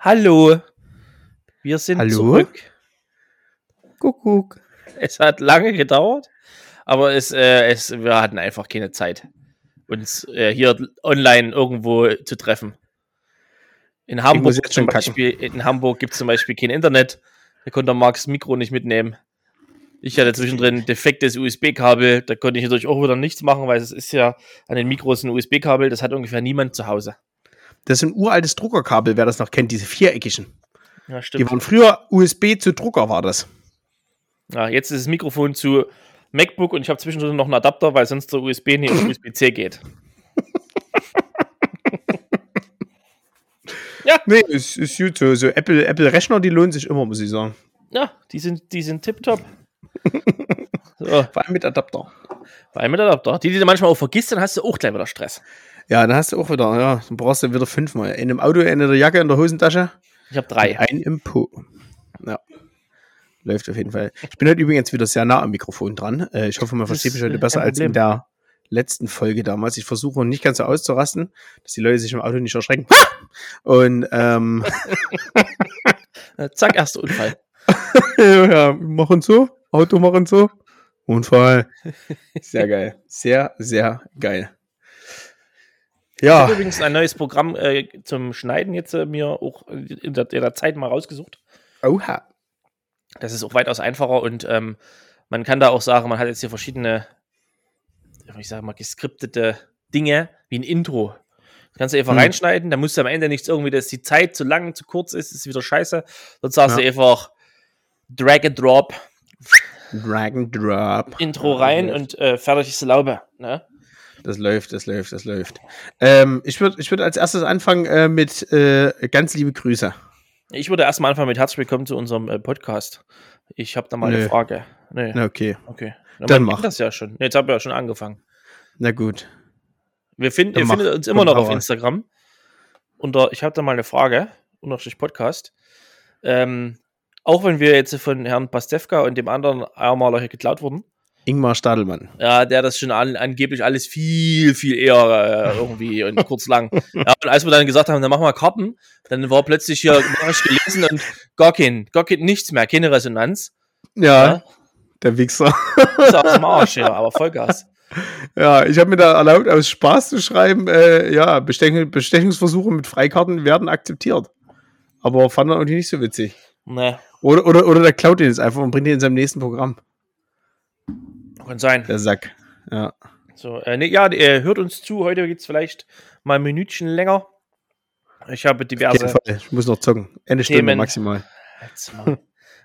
Hallo. Wir sind Hallo? zurück. Kuckuck. Es hat lange gedauert, aber es, äh, es, wir hatten einfach keine Zeit, uns äh, hier online irgendwo zu treffen. In Hamburg, zum. Beispiel, in Hamburg gibt es zum Beispiel kein Internet. Da konnte Marks Mikro nicht mitnehmen. Ich hatte zwischendrin defektes USB-Kabel. Da konnte ich natürlich auch wieder nichts machen, weil es ist ja an den Mikros ein USB-Kabel. Das hat ungefähr niemand zu Hause. Das ist ein uraltes Druckerkabel, wer das noch kennt, diese viereckigen. Ja, Die stimmt. waren früher USB zu Drucker, war das. Ja, jetzt ist das Mikrofon zu MacBook und ich habe zwischendrin noch einen Adapter, weil sonst der USB nicht auf USB-C geht. Nee, ist, ist gut so. So Apple, Apple Rechner, die lohnen sich immer, muss ich sagen. Ja, die sind, die sind tipptopp. so, Vor allem mit Adapter. vor allem mit Adapter. Die, die du manchmal auch vergisst, dann hast du auch gleich wieder Stress. Ja, dann hast du auch wieder, ja, dann brauchst du wieder fünfmal. In dem Auto, eine in der Jacke, in der Hosentasche, Ich habe drei. ein im Po. Ja. Läuft auf jeden Fall. Ich bin heute übrigens wieder sehr nah am Mikrofon dran. Äh, Ich hoffe, man versteht mich heute besser als in der letzten Folge damals. Ich versuche nicht ganz so auszurasten, dass die Leute sich im Auto nicht erschrecken. Und ähm, Äh, zack, erster Unfall. ja, ja, machen so, Auto machen so. Unfall. Sehr geil. Sehr, sehr geil. Ich Ja, habe übrigens ein neues Programm äh, zum Schneiden jetzt äh, mir auch in der, in der Zeit mal rausgesucht. oha. Das ist auch weitaus einfacher und ähm, man kann da auch sagen, man hat jetzt hier verschiedene, ich sage mal, geskriptete Dinge wie ein Intro. Das kannst du einfach Hm. reinschneiden, da musst du am Ende nichts irgendwie, dass die Zeit zu lang, zu kurz ist, ist wieder scheiße. Sonst sagst Ja. du einfach Drag and Drop, Drag and Drop. Intro rein und äh, fertig ist die Laube. Ne? Das läuft, das läuft, das läuft. Ähm, ich würde ich würd als erstes anfangen äh, mit äh, ganz liebe Grüße. Ich würde erstmal anfangen mit herzlich willkommen zu unserem äh, Podcast. Ich habe da mal eine Nö. Frage. Nee, Na, okay. okay. Na, Dann mach. das ja schon. Nee, jetzt haben wir ja schon angefangen. Na gut. Wir finden, Dann ihr findet uns immer noch auf. Instagram. Unter, ich habe da mal eine Frage, unterstrich Podcast. Ähm, auch wenn wir jetzt von Herrn Pastewka und dem anderen einmal hier geklaut wurden, Ingmar Stadelmann. ja, der das schon an, angeblich alles viel, viel eher äh, irgendwie und kurz lang. Ja, und als wir dann gesagt haben, dann machen wir Karten, dann war plötzlich hier Nachricht gelesen und gar kein, gar kein, nichts mehr, keine Resonanz. Ja, Ja. der Wichser. Ist aus dem Arsch, ja, aber Vollgas. Ja, ich habe mir da erlaubt, aus Spaß zu schreiben, äh, ja, Bestech Bestechungsversuche mit Freikarten werden akzeptiert. Aber fand er irgendwie nicht so witzig. Ne, Oder, oder, oder der klaut den jetzt einfach und bringt den in seinem nächsten Programm. Kann sein. Der Sack. Ja. So, äh, nee, ja, äh, hört uns zu. Heute geht's vielleicht mal ein Minütchen länger. Ich habe Auf jeden diverse. Fall. Ich muss noch zocken. Eine Stunde Themen. maximal.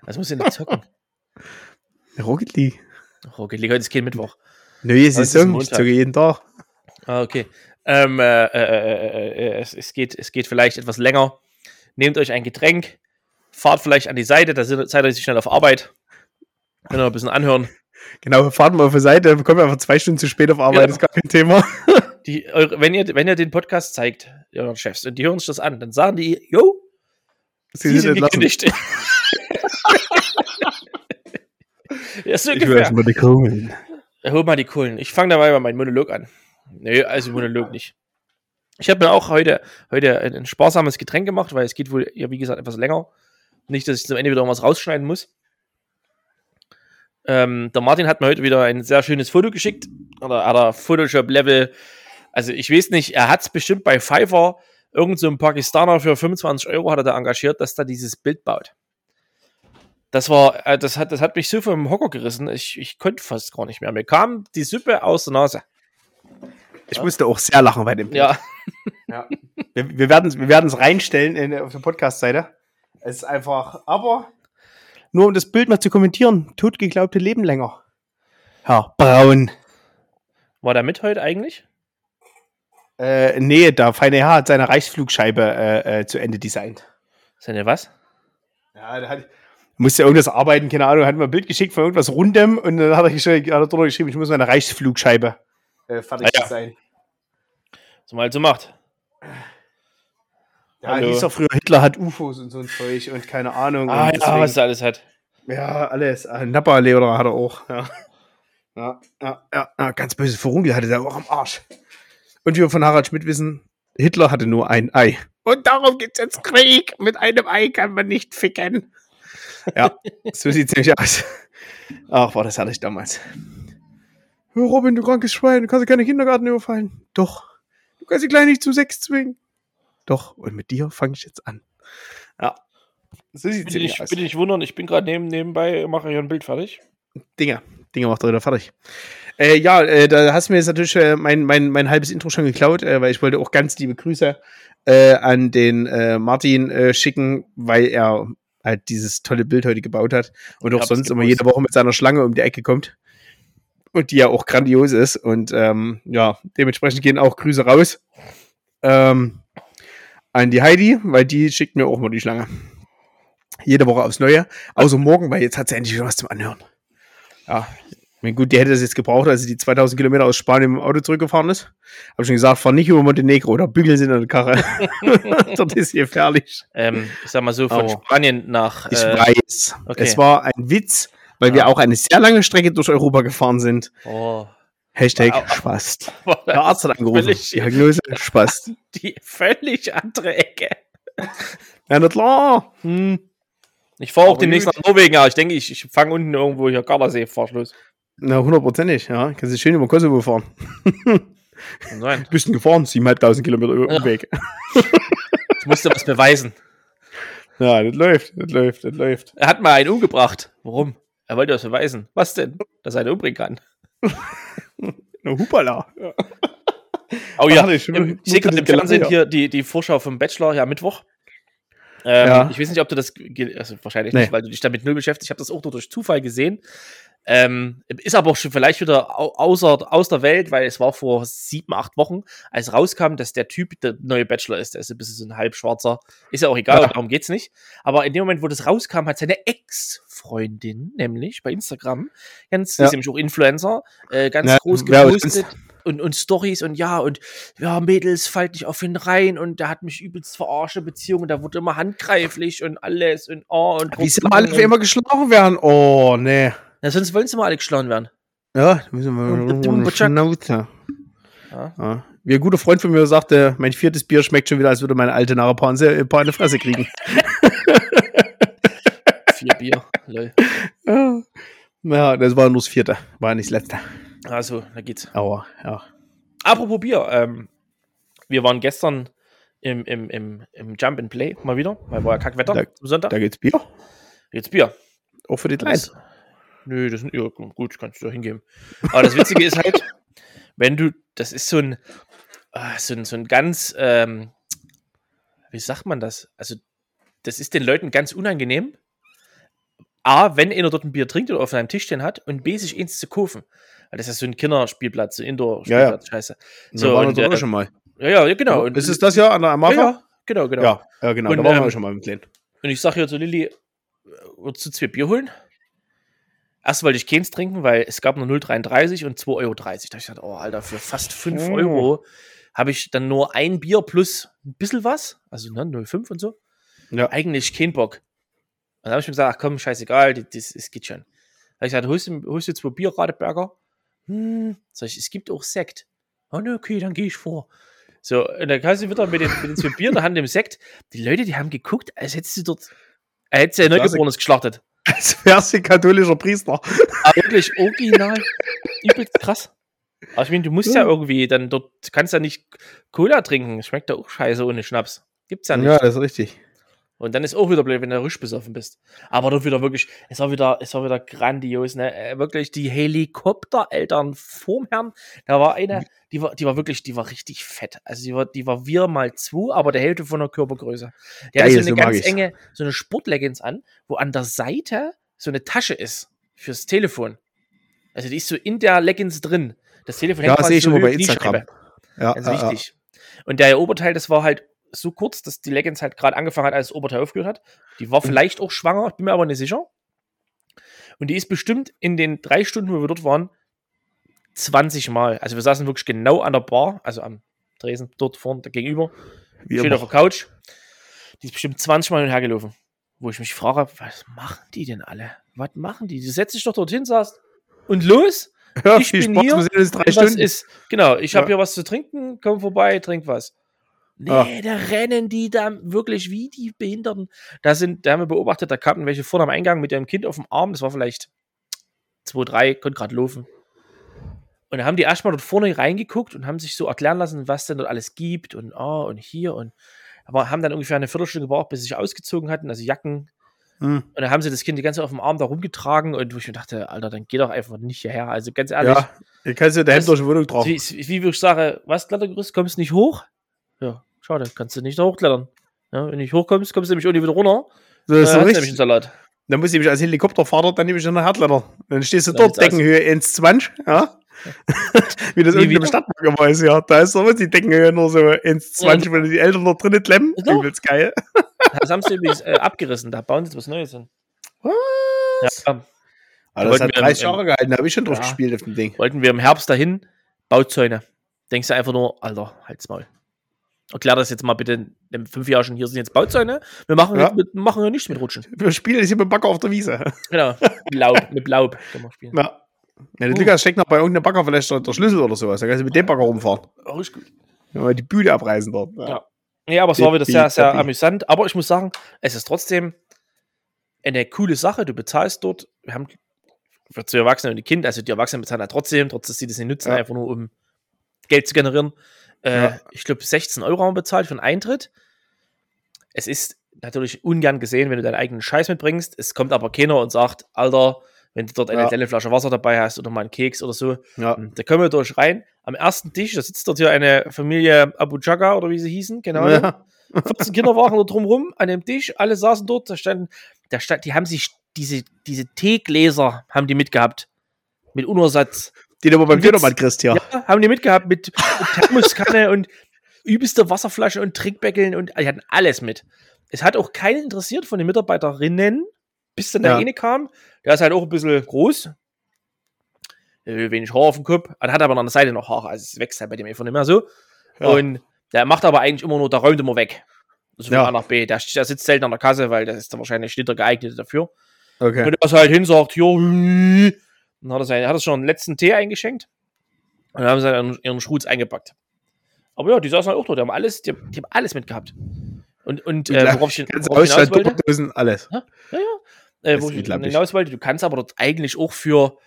Was muss ich denn zocken? Rocket League. Rocket League, heute ist kein Mittwoch. Neue ist Saison. Ich Montag. zocke jeden Tag. Ah, okay. Ähm, äh, äh, äh, äh, es, es, geht, es geht vielleicht etwas länger. Nehmt euch ein Getränk, fahrt vielleicht an die Seite, da sind- seid ihr schnell auf Arbeit. Könnt ihr ein bisschen anhören. Genau, fahren wir auf die Seite, bekommen wir einfach zwei Stunden zu spät auf Arbeit, Genau. ist gar kein Thema. Die, wenn, ihr, wenn ihr den Podcast zeigt, euren Chefs, und die hören sich das an, dann sagen die, yo, sie, sind entlassen. gekündigt. ja, so Ich will erstmal die Kohlen. Hol mal die Kohlen. Ich fange dabei mal meinen Monolog an. Nee, also Monolog nicht. Ich habe mir auch heute, heute ein, ein sparsames Getränk gemacht, weil es geht wohl, ja, wie gesagt, etwas länger. Nicht, dass ich zum Ende wieder irgendwas rausschneiden muss. Ähm, der Martin hat mir heute wieder ein sehr schönes Foto geschickt. Oder hat er Photoshop-Level. Also ich weiß nicht, er hat es bestimmt bei Fiverr, irgend so ein Pakistaner für 25 Euro hat er da engagiert, dass da dieses Bild baut. Das war, äh, das hat, das hat mich so vom Hocker gerissen, ich, ich konnte fast gar nicht mehr. Mir kam die Suppe aus der Nase. Ich musste auch sehr lachen bei dem Bild. Ja, Ja. Wir, wir werden es wir werden's reinstellen in, auf der Podcast-Seite. Es ist einfach, aber nur um das Bild mal zu kommentieren, tut geglaubte Leben länger. Herr Braun. war der mit heute eigentlich? Äh, nee, der feine Herr hat seine Reichsflugscheibe äh, äh, zu Ende designt. Seine was? Ja, der hat, musste irgendwas arbeiten, keine Ahnung, hat mir ein Bild geschickt von irgendwas Rundem und dann hat er, geschrieben, hat er drunter geschrieben, ich muss meine Reichsflugscheibe äh, fertig Ah, ja. Was man halt so macht. Ja, Hallo. hieß doch früher, Hitler hat UFOs und so ein Zeug und keine Ahnung. Ah, ja, was er alles hat. Ja, alles. Äh, Nappa-Lehrer hat er auch. Ja. Ja, ja, ja, ganz böse Verunkel hatte der auch am Arsch. Und wie wir von Harald Schmidt wissen, Hitler hatte nur ein Ei. Und darum gibt's jetzt Krieg. Mit einem Ei kann man nicht ficken. Ja, so sieht's nämlich aus. Ach, war das herrlich damals. Hör, Robin, du krankes Schwein, du kannst ja keine Kindergarten überfallen. Doch. Du kannst sie gleich nicht zu Sex zwingen. Doch, und mit dir fange ich jetzt an. Ja. So sieht's Bitte nicht, aus. bitte nicht wundern, ich bin gerade neben, nebenbei, mache hier ein Bild fertig. Dinger. Dinger macht er wieder fertig. Äh, ja, äh, da hast du mir jetzt natürlich äh, mein, mein, mein halbes Intro schon geklaut, äh, weil ich wollte auch ganz liebe Grüße äh, an den äh, Martin schicken, weil er halt dieses tolle Bild heute gebaut hat und Ich auch sonst immer jede Woche mit seiner Schlange um die Ecke kommt. Und die ja auch grandios ist. Und ähm, ja, dementsprechend gehen auch Grüße raus ähm, an die Heidi, weil die schickt mir auch mal die Schlange. Jede Woche aufs Neue. Außer morgen, weil jetzt hat sie endlich wieder was zum Anhören. Ja, ich gut, die hätte das jetzt gebraucht, als sie die 2000 Kilometer aus Spanien dem Auto zurückgefahren ist. Habe schon gesagt, fahr nicht über Montenegro, da bügeln sie in der Karre. Dort ist gefährlich. Ähm, ich sag mal so, von Oh. Spanien nach. Ich äh, weiß. okay. Es war ein Witz, weil wir Ja. auch eine sehr lange Strecke durch Europa gefahren sind. Oh, Hashtag au- Spast. Der Arzt hat angerufen. völlig- Diagnose Spast. die völlig andere Ecke. Ja, na klar. Hm. Ich fahre auch demnächst nach Norwegen, aber ich denke, ich, ich fange unten irgendwo hier Gardasee Fahrschluss. Na, hundertprozentig, ja. Kannst du schön über Kosovo fahren. Kann sein. Bist gefahren? 7.500 Kilometer Ja. Umweg. Ich musste was beweisen. Ja, das läuft, das läuft, das läuft. Er hat mal einen umgebracht. Warum? Er wollte was beweisen. Was denn? Dass er einen umbringen kann. Na, hupala. Ja. Oh ja, Ach, ich ich sehe gerade im Fernsehen hier die, die Vorschau vom Bachelor, ja, Mittwoch. Ähm, Ja. Ich weiß nicht, ob du das, also wahrscheinlich Nee. nicht, weil du dich damit null beschäftigst. Ich habe das auch nur durch Zufall gesehen. Ähm, ist aber auch schon vielleicht wieder au- außer, aus der Welt, weil es war vor sieben, acht Wochen, als rauskam, dass der Typ der neue Bachelor ist. Der ist ein bisschen so ein halbschwarzer. Ist ja auch egal, Ja. darum geht's nicht. Aber in dem Moment, wo das rauskam, hat seine Ex-Freundin, nämlich bei Instagram, ganz, die Ja. ist nämlich auch Influencer, äh, ganz Ja, groß gepostet und, und Stories und ja, und ja, Mädels, fallt nicht auf ihn rein und der hat mich übelst verarscht, in Beziehung und da wurde immer handgreiflich und alles und oh und Wie sie alle immer geschlagen werden. Oh, nee. Ja, sonst wollen sie mal alle geschlagen werden. Ja, da müssen wir Schnauze. Ja. Ja. Wie ein guter Freund von mir sagte, mein viertes Bier schmeckt schon wieder, als würde meine alte nachher ein paar, in die Fresse kriegen. Vier Bier, lol. ja. ja, das war nur das vierte, war nicht das letzte. Also, da geht's. Aber, ja. Apropos Bier, ähm, wir waren gestern im, im, im, im Jump and Play mal wieder, weil war ja Kackwetter Da- am Sonntag. Da geht's Bier. Jetzt Bier. Auch für die Kleinen. Nö, das sind ja gut, kannst du da hingeben. Aber das Witzige ist halt, wenn du, das ist so ein, ah, so ein, so ein ganz, ähm, wie sagt man das? Also, das ist den Leuten ganz unangenehm. A, wenn einer dort ein Bier trinkt oder auf einem Tisch stehen hat und B, sich eins zu kaufen. Weil das ist so ein Kinderspielplatz, so ein Indoor-Spielplatz, scheiße. So, So, waren und, wir äh, schon mal. Ja, ja, ja, genau. Und, ist es das ja an der ja, Amava? ja, genau, genau. Ja, ja, genau. Und, da waren ähm, wir schon mal im Kleinen. Und ich sage hier zu Lilly, äh, würdest du zwei Bier holen? Erst wollte ich keins trinken, weil es gab nur 0,33 und 2,30 Euro. Da hab ich gesagt, oh, Alter, für fast 5 Oh. Euro habe ich dann nur ein Bier plus ein bisschen was, also ne, 0,5 und so. Ja. Eigentlich kein Bock. Und dann habe ich mir gesagt, ach komm, scheißegal, das, das, geht schon. Da habe ich gesagt, holst du, holst du zwei Bier, Radeberger? Hm, sag ich, es gibt auch Sekt. Oh ne, okay, dann gehe ich vor. So, und dann kannst du wieder mit den, mit den zwei Bier in der Hand im Sekt. Die Leute, die haben geguckt, als hättest du dort, als hättest du ein. Neugeborenes geschlachtet. Als wärst du katholischer Priester. Aber wirklich original. Übelst krass. Aber ich meine, du musst ja. Ja. irgendwie dann dort, du kannst ja nicht Cola trinken. Schmeckt ja auch scheiße ohne Schnaps. Gibt's ja nicht. Ja, das ist richtig. Und dann ist auch wieder blöd, wenn du rüsch besoffen bist. Aber dort wieder wirklich, es war wieder, es war wieder grandios, ne? Äh, Wirklich die Helikoptereltern vorm Herrn. Da war eine, die war, die war wirklich, die war richtig fett. Also die war, die war wir mal zwei, aber der Hälfte von der Körpergröße. Die Geil, so so eine mag ganz enge, so eine Sportleggings an, wo an der Seite so eine Tasche ist fürs Telefon. Also die ist so in der Leggings drin. Das Telefon Ja, quasi sehe ich so die Instagram. Ja, Ganz ja, ja. wichtig. Und der Oberteil, das war halt so kurz, dass die Leggings halt gerade angefangen hat, als das Oberteil aufgehört hat. Die Mhm. war vielleicht auch schwanger, ich bin mir aber nicht sicher. Und die ist bestimmt in den drei Stunden, wo wir dort waren, 20 Mal. Also wir saßen wirklich genau an der Bar, also am Tresen, dort vorne gegenüber, Wie schön immer. auf der Couch. Die ist bestimmt 20 Mal hin und her gelaufen. Wo ich mich frage, was machen die denn alle? Was machen die? Die setzen sich doch dorthin, sagst und los. Ja, ich bin Spaß, hier, uns drei was Stunden. ist. Genau, ich habe Ja. hier was zu trinken, komm vorbei, trink was. Nee, Ah. da rennen die da wirklich wie die Behinderten. Da sind, da haben wir beobachtet, da kamen welche vorne am Eingang mit ihrem Kind auf dem Arm, das war vielleicht zwei, drei, konnte gerade laufen. Und da haben die erstmal dort vorne reingeguckt und haben sich so erklären lassen, was denn dort alles gibt und ah und hier und aber haben dann ungefähr eine Viertelstunde gebraucht, bis sie sich ausgezogen hatten, also Jacken. Hm. Und dann haben sie das Kind die ganze Zeit auf dem Arm da rumgetragen und wo ich mir dachte, Alter, dann geh doch einfach nicht hierher. Also ganz ehrlich, Ja, ihr kannst ja daheim Das- durch die Wohnung drauf. wie, wie ich sage, was Klettergerüst, kommst du nicht hoch? Ja, schade, kannst du nicht da hochklettern. Ja, wenn du nicht hochkommst, kommst du nämlich ohne wieder runter. So, Dann ist hast so richtig. Salat. Dann muss ich mich als Helikopterfahrer, dann nehme ich noch Herdletter. Dann stehst du Ja, dort, Deckenhöhe 1,20, ja. Wie das Wie irgendwie im? Stadtpark immer ist, ja. Da ist so die Deckenhöhe nur so 1,20, wenn die Eltern noch drinnen klemmen. Ja. Übelst geil. Das haben sie übrigens äh, abgerissen, da bauen sie jetzt was Neues hin. Ja, Aber das wollten hat wir im- 30 im- Jahre gehalten, da habe ich schon drauf Ja. gespielt auf dem Ding. wollten wir im Herbst dahin, Bauzäune. Denkst du einfach nur, Alter, halt's Maul. Erklär das jetzt mal bitte, in fünf Jahren schon, hier sind jetzt Bauzäune. Wir machen, Ja. mit, machen ja nichts mit Rutschen. Wir spielen jetzt hier mit dem Bagger auf der Wiese. Genau, mit Laub, mit Laub können wir spielen. Ja. Ja, der. Lukas steckt noch bei irgendeinem Bagger vielleicht der Schlüssel oder sowas. Da kannst du mit dem Bagger rumfahren. Oh, ist gut. Ja, mal die Bühne abreißen dort. Ja. Ja, aber es war wieder sehr, sehr amüsant. Aber ich muss sagen, es ist trotzdem eine coole Sache. Du bezahlst dort, wir haben für zu Erwachsenen und die Kinder, also die Erwachsenen bezahlen ja trotzdem, trotz dass sie das nicht nutzen, Ja. einfach nur um Geld zu generieren. Äh, Ja. Ich glaube, 16 Euro haben bezahlt für den Eintritt. Es ist natürlich ungern gesehen, wenn du deinen eigenen Scheiß mitbringst. Es kommt aber keiner und sagt, Alter, wenn du dort eine Ja. kleine Flasche Wasser dabei hast oder mal einen Keks oder so, Ja. da kommen wir durch rein. Am ersten Tisch, da sitzt dort hier eine Familie Abu Jaga oder wie sie hießen, genau. Ja. 14 Kinder waren da drumrum an dem Tisch, alle saßen dort, da standen, da stand, die haben sich diese, diese Teegläser haben die mitgehabt. Mit Unersatz. Die du aber beim Dönermann kriegst, ja. Ja, haben die mitgehabt mit, mit Thermoskanne und übelste Wasserflasche und Trinkbeckeln und die hatten alles mit. Es hat auch keinen interessiert von den Mitarbeiterinnen, bis dann der Ja. eine kam. Der ist halt auch ein bisschen groß. Wenig Haar auf dem Kopf. Er hat aber an der Seite noch Haare, also es wächst halt bei dem einfach nicht mehr so. Ja. Und der macht aber eigentlich immer nur, der räumt immer weg. So von Ja. A nach B. Der, der sitzt selten an der Kasse, weil der ist dann wahrscheinlich nicht der geeignete dafür. Okay. Und er ist halt hin, sagt, jo, dann hat er, seine, hat er schon den letzten Tee eingeschenkt. Und dann haben sie dann ihren Schrutz eingepackt. Aber ja, die saßen halt auch dort, die haben alles, die, die haben alles mitgehabt. Und, und äh, worauf ich, worauf ich hinaus wollte, Tupperdosen, alles. ja, ja, äh, Das wo ist ich hinaus wollte, du kannst aber dort eigentlich auch für,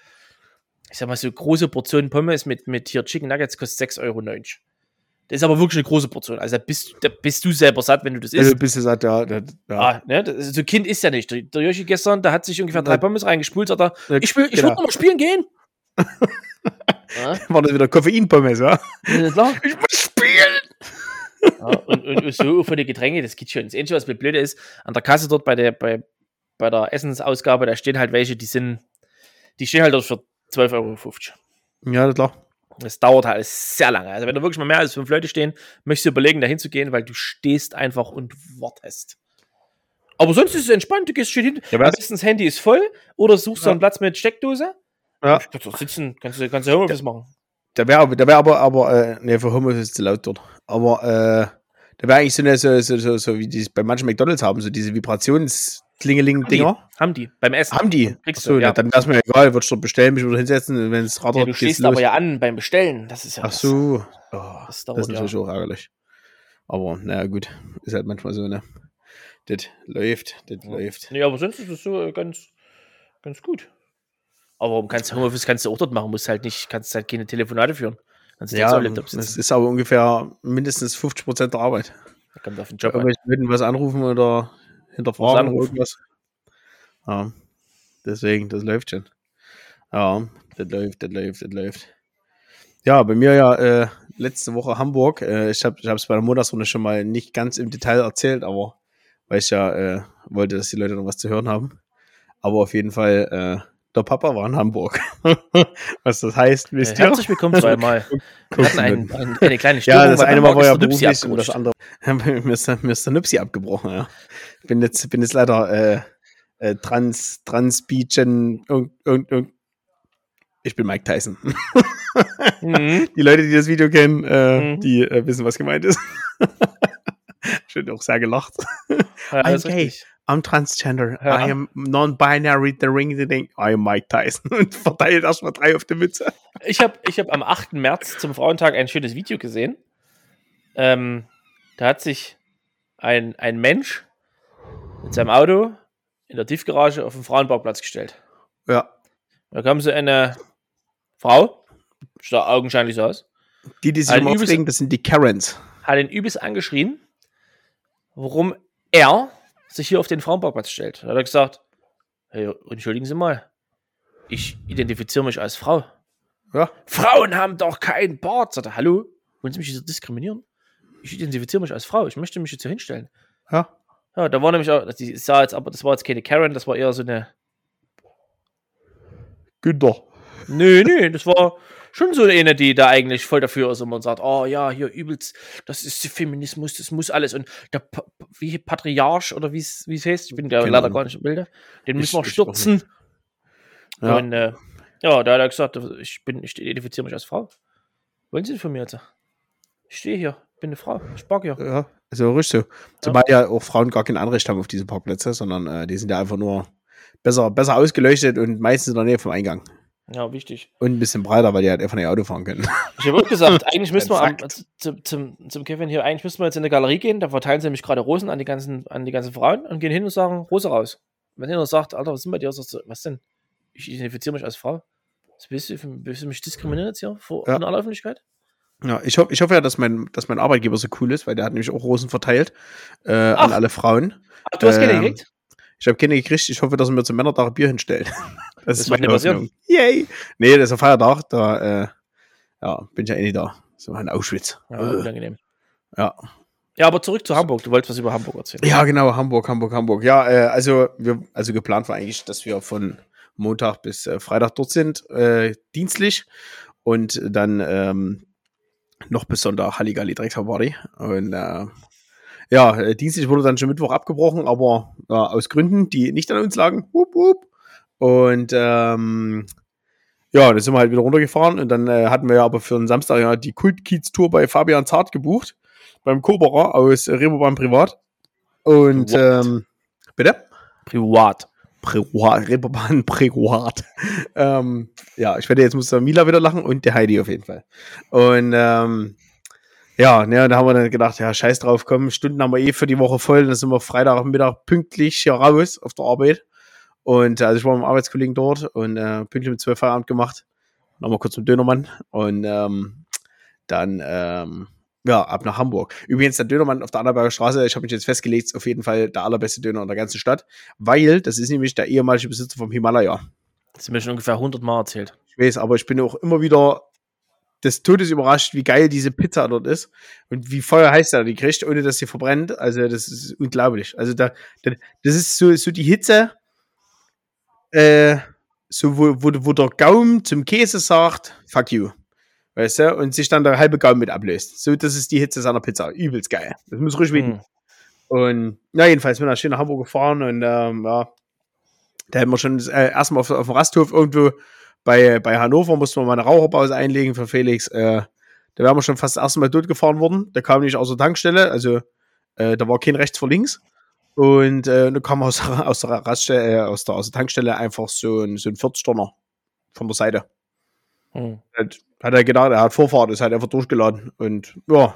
ich sag mal, so große Portionen Pommes mit, mit hier Chicken Nuggets kostet 6,90 Euro. Das ist aber wirklich eine große Portion. Also da bist, da bist du selber satt, wenn du das isst. Also, bis du sagst, ja, ja, ja. Ah, ne? das, so ein Kind ist ja nicht. Der, der Joshi gestern, da hat sich ungefähr drei. Pommes reingespult, sagt er, Ja, ich, will, ich genau. will noch mal spielen gehen. ja, War das wieder Koffeinpommes, ja? ja, klar. Ich muss spielen! Ja, und, und so für die Getränke, das geht schon. Das Einzige, was mir blöd ist, an der Kasse dort bei der, bei, bei der Essensausgabe, da stehen halt welche, die sind, die stehen halt dort für 12,50 Euro. Ja, klar. Das dauert halt sehr lange. Also wenn da wirklich mal mehr als fünf Leute stehen, möchtest du überlegen, da hinzugehen, weil du stehst einfach und wartest. Aber sonst ist es entspannt, du gehst schön hin. Ja, Am besten das Handy ist voll oder suchst du Ja. einen Platz mit Steckdose. Ja. Kannst du sitzen, kannst du, kannst du Homeoffice machen. Da wäre da wär aber, aber, äh, ne, für Homeoffice ist zu laut dort. Aber, äh, da wäre eigentlich so eine, so, so, so, so wie die es bei manchen McDonalds haben, so diese Vibrations-Klingeling-Dinger. Haben die beim Essen. Haben die? Kriegst Achso, du, ja. ja. dann wär's mir egal, würdest du bestellen, mich wieder hinsetzen, wenn es ja, rattert, du stehst aber ja an beim Bestellen. Das ist ja Ach so. Oh, Das das, ist natürlich ja. auch ärgerlich. Aber, naja, gut. Ist halt manchmal so, ne? Das läuft, das Ja. läuft. Nee, aber sonst ist es so äh, ganz, ganz gut. Aber warum kannst Homeoffice kannst du auch dort machen, musst halt nicht, kannst halt keine Telefonate führen. Kannst du Ja, sitzen. ist aber ungefähr mindestens 50% der Arbeit. Da kommt auf den Job. Irgendwelche Leuten was anrufen oder hinterfragen oder irgendwas. Ja, deswegen, das läuft schon. Ja, das läuft, das läuft, das läuft. Ja, bei mir ja äh, letzte Woche Hamburg. Äh, ich habe es bei der Montagsrunde schon mal nicht ganz im Detail erzählt, aber weil ich ja äh, wollte, dass die Leute noch was zu hören haben. Aber auf jeden Fall, äh, der Papa war in Hamburg. was das heißt, Äh, wisst ihr? herzlich willkommen zweimal. Wir hatten ein, ein, eine kleine Störung, Ja, das eine Mal war ja beruflich und das andere mir ist, mir ist der Nüpsi abgebrochen, ja. Bin jetzt, bin jetzt leider äh, äh, trans, trans Beachen, irgend, irgend, irgend, ich bin Mike Tyson. Mhm. Die Leute, die das Video kennen, äh, Mhm. die äh, wissen, was gemeint ist. Schön auch sehr gelacht. Ja, I'm gay. richtig. I'm transgender. Ja. I am non-binary, the ring, the thing. I am Mike Tyson. Und verteilt erstmal drei auf die Mütze. Ich habe ich hab am 8. März zum Frauentag ein schönes Video gesehen. Ähm, Da hat sich ein, ein Mensch mit seinem Auto in der Tiefgarage auf den Frauenparkplatz gestellt. Ja. Da kam so eine Frau, sah augenscheinlich so aus, Die, die sich immer aufregen, das sind die Karens. hat ihn übelst angeschrien, warum er sich hier auf den Frauenparkplatz stellt. Da hat er gesagt, hey, entschuldigen Sie mal, ich identifiziere mich als Frau. Ja. Frauen haben doch keinen Bart. Sagt er, hallo, wollen Sie mich jetzt diskriminieren? Ich identifiziere mich als Frau, ich möchte mich jetzt hier hinstellen. Ja. Ja, da war nämlich auch, die sah jetzt, aber das war jetzt keine Karen, das war eher so eine, Günther. nö, nö, das war schon so eine, die da eigentlich voll dafür ist und man sagt, oh ja, hier übelst, das ist Feminismus, das muss alles und der Pa- wie Patriarch oder wie es heißt, ich bin ja Keine leider gar nicht im Bilde, den müssen wir stürzen. Ja. Und äh, ja, da hat er gesagt, ich bin, ich identifiziere mich als Frau. Wollen Sie von mir jetzt? Ich stehe hier, bin eine Frau, ich park hier. Ja, also richtig so. Zumal ja auch Frauen gar kein Anrecht haben auf diese Parkplätze, sondern äh, die sind ja einfach nur besser, besser ausgeleuchtet und meistens in der Nähe vom Eingang. Ja, wichtig. Und ein bisschen breiter, weil die halt einfach nicht Auto fahren können. Ich habe auch gesagt, eigentlich müssen wir am, zum, zum, zum Kevin hier, eigentlich müssen wir jetzt in eine Galerie gehen, da verteilen sie nämlich gerade Rosen an die ganzen, an die ganzen Frauen und gehen hin und sagen, Rose raus. Wenn jemand sagt, Alter, was denn bei dir? Sagst du, was denn? Ich identifiziere mich als Frau. Willst du, willst du mich diskriminieren jetzt hier vor Ja. in aller Öffentlichkeit? Ja, ich, hoff, ich hoffe ja, dass mein, dass mein Arbeitgeber so cool ist, weil der hat nämlich auch Rosen verteilt äh, an alle Frauen. Ach, du hast keine Ähm, gekriegt? Ich habe keine gekriegt. Ich hoffe, dass er mir zum Männertag Bier hinstellt. Das, nicht passieren. Hoffnung. Yay! Nee, das ist ein Feiertag. Da äh, ja, bin ich ja eh nicht da. So in Auschwitz. Ja, Äh, unangenehm. ja. Ja, aber zurück zu Hamburg. Du wolltest was über Hamburg erzählen. Ja, genau, Hamburg, Hamburg, Hamburg. Ja, äh, also, wir, also geplant war eigentlich, dass wir von Montag bis äh, Freitag dort sind, äh, dienstlich. Und dann ähm, noch bis Sonntag Halligalli Drecksparty. Und äh, ja, dienstlich wurde dann schon Mittwoch abgebrochen, aber äh, aus Gründen, die nicht an uns lagen. Wup, wup. Und ähm, ja, dann sind wir halt wieder runtergefahren und dann äh, hatten wir ja aber für den Samstag ja die Kult-Kiez-Tour bei Fabian Zart gebucht, beim Koberer aus Reeperbahn Privat. Und What? ähm, bitte? Privat. Privat, Reeperbahn Privat. ähm, ja, ich werde jetzt muss der Mila wieder lachen und der Heidi auf jeden Fall. Und ähm, ja, ne, da haben wir dann gedacht, ja, scheiß drauf, komm, Stunden haben wir eh für die Woche voll, dann sind wir Freitagmittag pünktlich hier raus auf der Arbeit. Und äh, also ich war mit dem Arbeitskollegen dort und äh, pünktlich mit 12 Feierabend gemacht. Wir kurz mit Dönermann und ähm, dann ähm, ja, ab nach Hamburg. Übrigens, der Dönermann auf der Annaberger Straße, ich habe mich jetzt festgelegt, ist auf jeden Fall der allerbeste Döner in der ganzen Stadt, weil das ist nämlich der ehemalige Besitzer vom Himalaya. Das ist mir schon ungefähr 100 Mal erzählt. Ich weiß, aber ich bin auch immer wieder des Todes überrascht, wie geil diese Pizza dort ist und wie Feuer heiß er die kriegt, ohne dass sie verbrennt. Also, das ist unglaublich. Also, da, da das ist so, so die Hitze, äh, so wo, wo, wo der Gaumen zum Käse sagt, fuck you. Weißt du? Und sich dann der halbe Gaumen mit ablöst. So, das ist die Hitze seiner Pizza. Übelst geil. Das muss ruhig Hm. mhm. Und ja, jedenfalls bin ich schön nach Hamburg gefahren und ähm, ja, da hätten wir schon äh, erstmal auf, auf dem Rasthof irgendwo bei, bei Hannover mussten wir mal eine Raucherpause einlegen für Felix. Äh, da wären wir schon fast das erste Mal durchgefahren worden. Da kam nicht aus der Tankstelle, also äh, da war kein rechts vor links. Und äh, dann kam aus, aus, der Raststelle, äh, aus, der, aus der Tankstelle einfach so ein, so ein 40-Tonner von der Seite. Hm. Hat, hat er gedacht, er hat Vorfahrt, ist halt einfach durchgeladen. Und ja,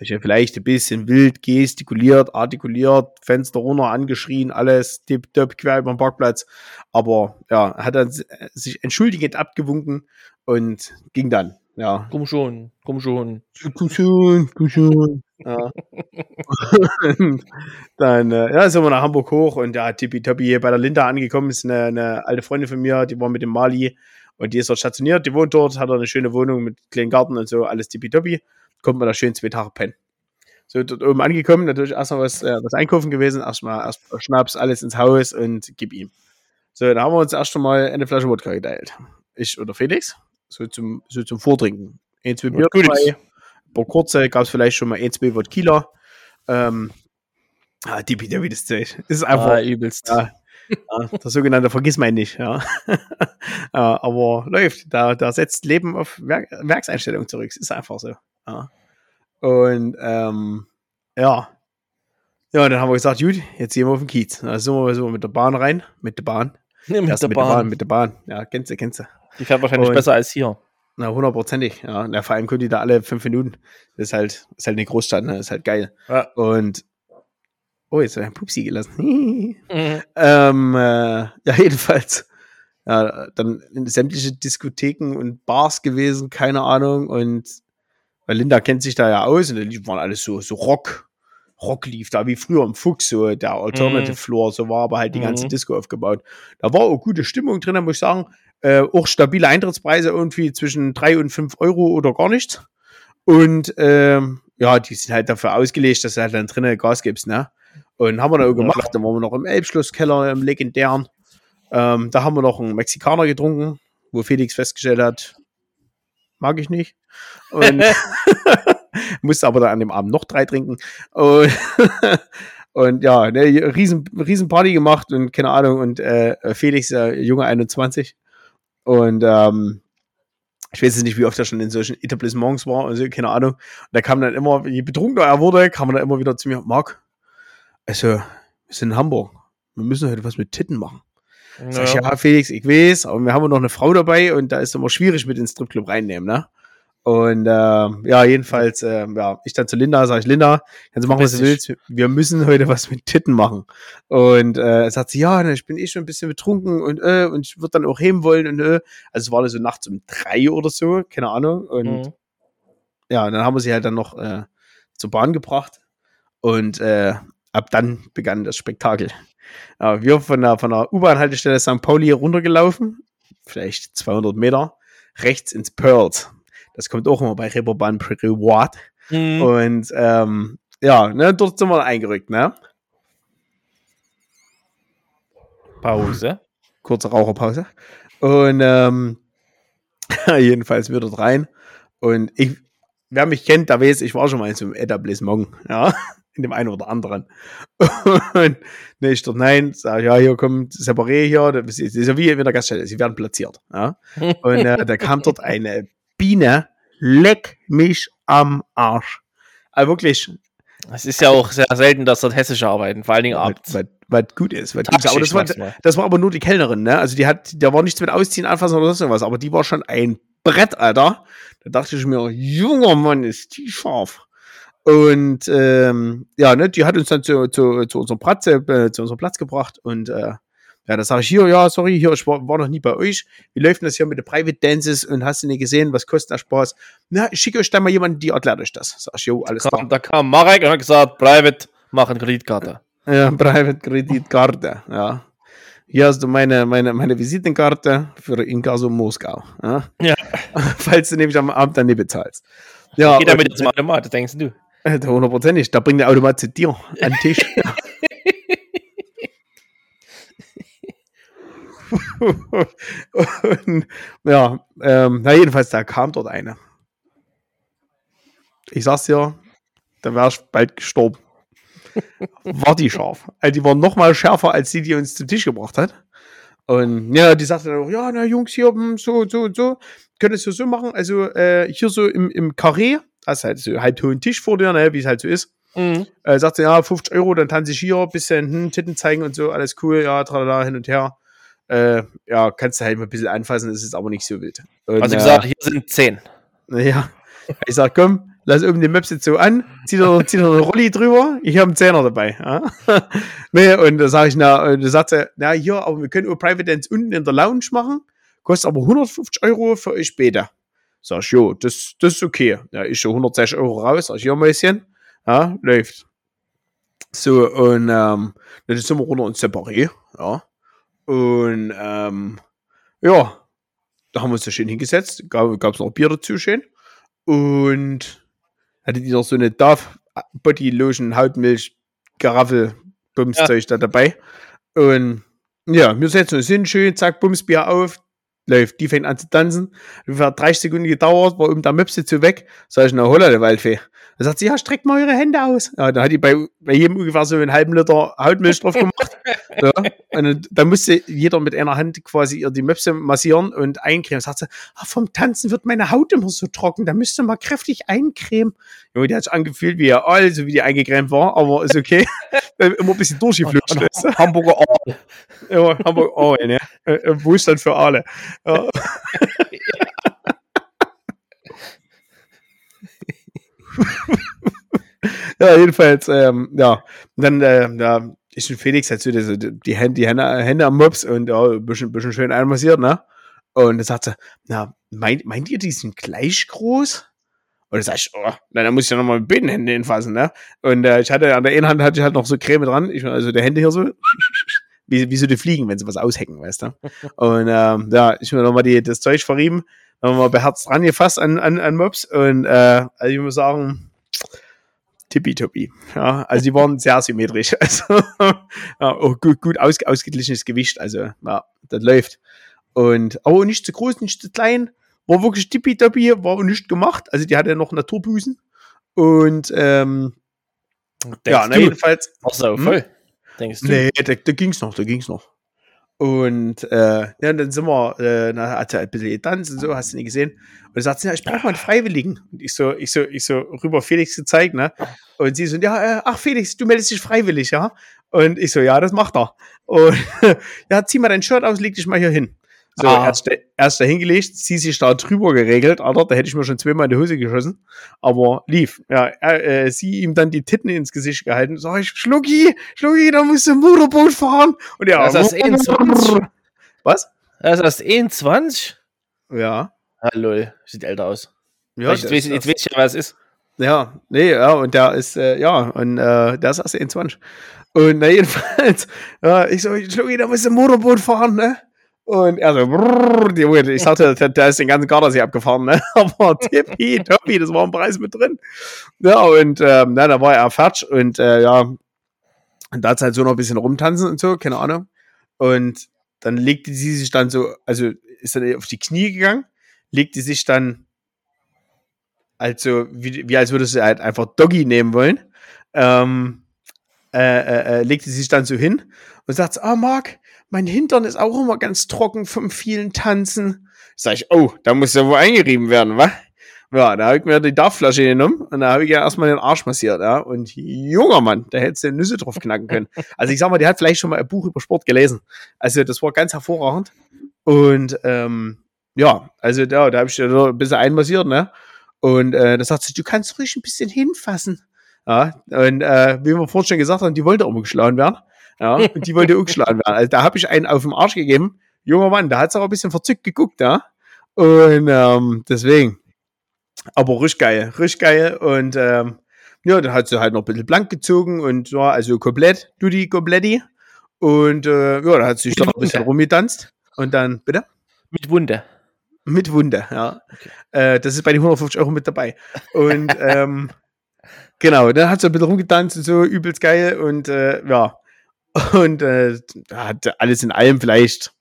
ich hab vielleicht ein bisschen wild gestikuliert, artikuliert, Fenster runter, angeschrien, alles tipptopp quer über den Parkplatz. Aber ja, er hat dann si- sich entschuldigend abgewunken und ging dann. Ja. Komm schon, komm schon. Komm schon, komm schon. Ja. dann äh, ja, sind wir nach Hamburg hoch und ja, tippitoppi hier bei der Linda angekommen, ist eine, eine alte Freundin von mir, die war mit dem Mali und die ist dort stationiert, die wohnt dort, hat eine schöne Wohnung mit kleinen Garten und so, alles tippitoppi. Kommt man da schön zwei Tage pennen. So, dort oben angekommen, natürlich erstmal was, äh, was einkaufen gewesen, erstmal erst Schnaps, alles ins Haus und gib ihm. So, da haben wir uns erst einmal eine Flasche Wodka geteilt. Ich oder Felix, so zum, so zum Vortrinken. Ein, zwei Bier dabei, ein paar kurze, gab es vielleicht schon mal ein, zwei Wodkila. Ähm, ah, tippitoppi das Zeug. Ist einfach, Ah, übelst. ja, ja, der sogenannte Vergiss mein nicht, ja. ja aber läuft. Da, da setzt Leben auf Werk Werkseinstellung zurück. Ist einfach so. Ja. Und ähm, ja. Ja, dann haben wir gesagt, gut, jetzt gehen wir auf den Kiez. Da sind wir so mit der Bahn rein. Mit der Bahn. Nee, mit der mit Bahn. der Bahn, mit der Bahn. Ja, kennst du, kennst du. Die fährt wahrscheinlich Und- besser als hier. Na, hundertprozentig, ja. Na, vor allem können die da alle fünf Minuten. Das ist halt, ist halt eine Großstadt, ne? Das ist halt geil. Ja. Und oh, jetzt habe ich einen Pupsi gelassen. Mhm. ähm, äh, ja, jedenfalls. Ja, dann sämtliche Diskotheken und Bars gewesen, keine Ahnung. Und weil Linda kennt sich da ja aus und die waren alles so, so Rock. Rock lief da wie früher im Fuchs, so der Alternative Mhm. Floor, so war aber halt die ganze Mhm. Disco aufgebaut. Da war auch gute Stimmung drin, muss ich sagen. Äh, auch stabile Eintrittspreise irgendwie zwischen drei und fünf Euro oder gar nichts. Und ähm, ja, die sind halt dafür ausgelegt, dass du halt dann drinnen Gas gibst, ne? Und haben wir dann auch gemacht. Dann waren wir noch im Elbschlosskeller, im legendären. Ähm, da haben wir noch einen Mexikaner getrunken, wo Felix festgestellt hat, mag ich nicht. Und musste aber dann an dem Abend noch drei trinken. Und, und ja, ne, riesen, riesen Party gemacht und keine Ahnung. Und äh, Felix, äh, Junge 21. Und ähm, ich weiß jetzt nicht, wie oft er schon in solchen Etablissements war, also keine Ahnung. Und da kam dann immer, je betrunkener er wurde, kam er dann immer wieder zu mir, Marc, also, wir sind in Hamburg. Wir müssen heute was mit Titten machen. Sag ich, Ja. ja, Felix, ich weiß, aber wir haben noch eine Frau dabei und da ist immer schwierig mit ins Stripclub reinnehmen, ne? Und ähm, ja, jedenfalls, ähm, ja, ich dann zu Linda, sag ich, Linda, kannst du machen, was du willst. Wir müssen heute was mit Titten machen. Und äh, sagt sie, ja, ich bin eh schon ein bisschen betrunken und äh, und ich würde dann auch heben wollen und äh. Also es war so nachts um drei oder so, keine Ahnung. Und Mhm. ja, dann haben wir sie halt dann noch äh, zur Bahn gebracht und äh, ab dann begann das Spektakel. Ja, wir von der, von der U-Bahn-Haltestelle St. Pauli runtergelaufen, vielleicht 200 Meter, rechts ins Pearls. Das kommt auch immer bei Reeperbahn Reward. Mhm. Und ähm, ja, ne, dort sind wir eingerückt, ne? Pause. kurze Raucherpause. Und ähm, jedenfalls wir dort rein. Und ich, wer mich kennt, der weiß, ich war schon mal in so einem Etablissement, ja, in dem einen oder anderen. Und ne, ich dort nein, sag ja, hier kommt separé hier, das ist, das ist ja wie in der Gaststätte, sie werden platziert, ja. Und äh, da kam dort eine Biene, leck mich am Arsch. Also wirklich, Es ist ja auch sehr selten, dass dort Hessische arbeiten, vor allen Dingen abends. gut ist. Was gut ist. Aber das war, das war aber nur die Kellnerin, ne? Also die hat, da war nichts mit Ausziehen, Anfassen oder sonst was, aber die war schon ein Brett, Alter. Da dachte ich mir, junger Mann, ist die scharf. Und ähm, ja, ne, die hat uns dann zu, zu, zu unserem Platz, äh, zu unserem Platz gebracht und äh, ja, da sage ich hier, ja, sorry, hier, ich war, war noch nie bei euch. Wie läuft denn das hier mit den Private Dances und hast du nicht gesehen, was kostet der Spaß? Na, ich schicke euch dann mal jemanden, die erklärt euch das. Sag ich, jo, alles klar. Kam, da kam Marek und hat gesagt, Private, machen Kreditkarte. Ja, Private Kreditkarte, ja. Hier hast du meine, meine, meine Visitenkarte für Inkasso Moskau. Ja? Ja. Falls du nämlich am Abend dann nicht bezahlst. Ja, Geht damit jetzt mal Automat, denkst du. äh, hundertprozentig. Da bringt der Automat zu dir an den Tisch. und, ja, ähm, na jedenfalls, da kam dort eine. Ich sag's dir, da wär ich bald gestorben. War die scharf. Also die war noch mal schärfer als die, die uns zum Tisch gebracht hat. Und ja, die sagte dann auch, ja, na Jungs, hier, hm, so, so, und so, könntest du so machen, also äh, hier so im, im Karree, hast halt so halb hohen Tisch vor dir, ne, wie es halt so ist. Mhm. Äh, sagt sie, ja, 50 Euro, dann tanze ich hier, bisschen hm, Titten zeigen und so, alles cool, ja, tralala, hin und her. Äh, ja, kannst du halt mal ein bisschen anfassen, ist jetzt aber nicht so wild. Und, Also äh, gesagt, hier sind 10. ja, ich sag, komm, lass oben den Maps jetzt so an, zieh dir, zieh dir einen Rolli drüber, ich habe einen Zehner dabei. Ja? nee, und da sag ich, na, und da sagt sie, na hier, aber wir können auch Private Dance unten in der Lounge machen, kostet aber 150 Euro für euch später. Sag ich, jo, das, das ist okay. Ja, ich schon 160 Euro raus, sag ich, ja, Mäuschen, ja, läuft. So, und ähm, dann sind wir runter ins Separé, ja. Und ähm, ja, da haben wir uns da schön hingesetzt, gab es noch Bier dazu schön. Und hatte die noch so eine Dove Body Lotion Hautmilch Garaffel Bumszeug da dabei. Und ja, wir setzen uns hin, schön, zack, Bumsbier auf, läuft. Die fängt an zu tanzen. Hat 30 Sekunden gedauert, war um der Möpse zu weg. Sag ich, na holla, der Waldfee. Da sagt sie, ja, streckt mal eure Hände aus. Ja, da hat die bei, bei jedem ungefähr so einen halben Liter Hautmilch drauf gemacht. ja. Und dann- da musste jeder mit einer Hand quasi ihr die Möpse massieren und eincremen. Sagt sie, ah, vom Tanzen wird meine Haut immer so trocken, da müsste man kräftig eincremen. Jo, die hat sich angefühlt wie ihr All, so wie die eingecremt war, aber ist okay. immer ein bisschen durchgeflutscht. Hamburger Aal. Ja, Hamburg, oh, ne? Äh, äh, Wohlstand für alle. Ja. ja, jedenfalls, ähm, ja. Und dann, äh, ja, ist ein Felix halt so die, Hände, die Hände, Hände am Mops und ja, ein bisschen, bisschen schön einmassiert, ne? Und dann sagt sie, na, meint, meint ihr, die sind gleich groß? Und dann sag ich, oh, na, dann muss ich ja nochmal mit beiden Händen hinfassen, ne? Und äh, ich hatte, an der einen Hand hatte ich halt noch so Creme dran, ich, also der Hände hier so, wie, wie so die Fliegen, wenn sie was aushecken, weißt du? Und ähm, ja, ich mir nochmal das Zeug verrieben, nochmal beherzt rangefasst an, an, an Mops und äh, also ich muss sagen, tippitoppi. Ja, also die waren sehr symmetrisch. Also, ja, gut, gut aus, ausgeglichenes Gewicht. Also, ja, das läuft. Und, aber nicht zu groß, nicht zu klein. War wirklich tippitoppi, war nicht gemacht. Also, die hatte noch Naturbusen. Und, ähm, Denkst ja, na, jedenfalls. Ach so, Hm? voll. Denkst du? Nee, da, da ging's noch, da ging's noch. Und äh, ja, und dann sind wir, äh, na, hat er ein bisschen getanzt und so, hast du nicht gesehen. Und er sagt, ja, ich brauche mal einen Freiwilligen. Und ich so, ich so, ich so rüber Felix gezeigt, ne? Und sie so, ja, äh, ach Felix, du meldest dich freiwillig, ja? Und ich so, ja, das macht er. Und ja, zieh mal dein Shirt aus, leg dich mal hier hin. So, Ah. erst, erst da hingelegt, sie sich da drüber geregelt, Alter, da hätte ich mir schon zweimal in die Hose geschossen. Aber lief. Ja, er, äh, sie ihm dann die Titten ins Gesicht gehalten. Sag ich, Schlucki, Schlucki, da musst du ein Motorboot fahren. Und ja, Das ist 21. Was? Das ist 21? Ja. Hallo, sieht älter aus. Ja, jetzt, weiß, jetzt weiß ich ja, was es ist. Ja, nee, ja, und der ist, äh, ja, und äh, der ist erst 21. Und na, jedenfalls, ja, ich so, Schlucki, da musst du ein Motorboot fahren, ne? Und er so, brrr, Junge, ich sagte, der, ist den ganzen Gardasee abgefahren, ne? Aber tippi, toppi, das war im Preis mit drin. Ja, und ähm, na, da war er fertig und äh, ja, und da hat halt so noch ein bisschen rumtanzen und so, keine Ahnung. Und dann legte sie sich dann so, also ist dann auf die Knie gegangen, legte sich dann also wie, wie als würde sie halt einfach Doggy nehmen wollen, ähm, äh, äh, äh, legt sie sich dann so hin und sagt, ah Marc, mein Hintern ist auch immer ganz trocken vom vielen Tanzen. Sag ich, oh, da muss ja wohl eingerieben werden, wa? Ja, da habe ich mir die Darfflasche genommen und da habe ich ja erstmal den Arsch massiert, ja. Und junger Mann, da hättest du Nüsse drauf knacken können. Also ich sag mal, der hat vielleicht schon mal ein Buch über Sport gelesen. Also das war ganz hervorragend. Und ähm, ja, also da, da habe ich da ein bisschen einmassiert, ne? Und äh, da sagt sie, du kannst ruhig ein bisschen hinfassen. Ja, und äh, wie wir vorhin schon gesagt haben, die wollte auch mal geschlagen werden. Ja, und die wollte auch geschlagen werden. Also da habe ich einen auf den Arsch gegeben. Junger Mann, da hat sie auch ein bisschen verzückt geguckt, ja. Und ähm, deswegen. Aber richtig geil, richtig geil. Und ähm, ja, dann hat sie halt noch ein bisschen blank gezogen und ja, also komplett, du die kompletti. Und äh, ja, da hat sie sich noch ein bisschen rumgetanzt. Und dann, bitte? Mit Wunde. Mit Wunde, ja. Äh, das ist bei den 150 Euro mit dabei. Und ähm, genau, dann hat sie ein bisschen rumgetanzt und so, übelst geil. Und äh, ja, und äh, da hat alles in allem vielleicht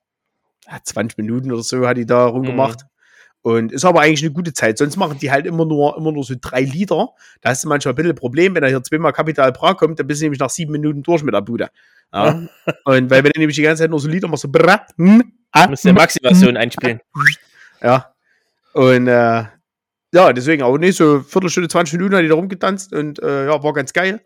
ja, 20 Minuten oder so hat die da rumgemacht. Und ist aber eigentlich eine gute Zeit. Sonst machen die halt immer nur, immer nur so drei Liter. Da hast du manchmal ein bisschen ein Problem, wenn da hier zweimal Kapital Bra kommt, dann bist du nämlich nach sieben Minuten durch mit der Bude. Ja. und weil wenn du nämlich die ganze Zeit nur so Liter machst, so bra, hm, ah, Du musst ja hm, Maximation einspielen. ja. Und äh, ja, deswegen auch nicht so Viertelstunde, 20 Minuten hat die da rumgetanzt und äh, ja, war ganz geil.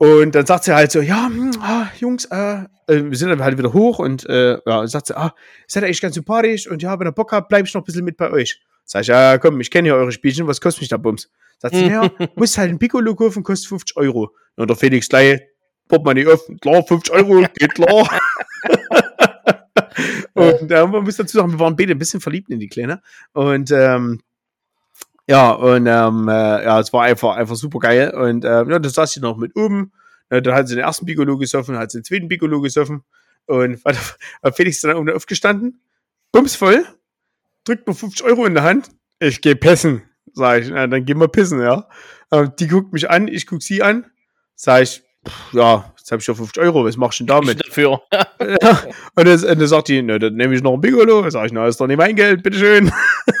Und dann sagt sie halt so, ja, hm, ah, Jungs, äh, äh, wir sind dann halt wieder hoch und äh, ja, sagt sie, ah, seid ihr echt ganz sympathisch und ja, wenn ihr Bock habt, bleib ich noch ein bisschen mit bei euch. Sag ich, ja, komm, ich kenne ja eure Spielchen, was kostet mich der Bums? Sagt sie, ja, musst halt ein Piccolo kaufen, kostet 50 Euro. Und der Felix gleich, Portemonnaie offen, klar, 50 Euro, geht klar. und äh, man muss dazu sagen, wir waren beide ein bisschen verliebt in die Kleine. Und ähm, ja, und ähm, äh, ja, es war einfach, einfach super geil. Und ähm, ja, dann saß sie noch mit oben. Ja, dann hat sie den ersten Piccolo gesoffen, hat sie den zweiten Piccolo gesoffen. Und war, war Felix dann oben aufgestanden, bumsvoll, drückt mir 50 Euro in der Hand. Ich geh pissen, sag ich. Na, dann gehen wir pissen, ja. Ähm, die guckt mich an, ich guck sie an. Sag ich, pff, ja, jetzt habe ich ja 50 Euro, was machst du denn damit? Dafür. Ja. Und, das, und dann sagt die, ne, dann nehme ich noch ein Piccolo. Sag ich, na, ist doch nicht mein Geld, bitteschön.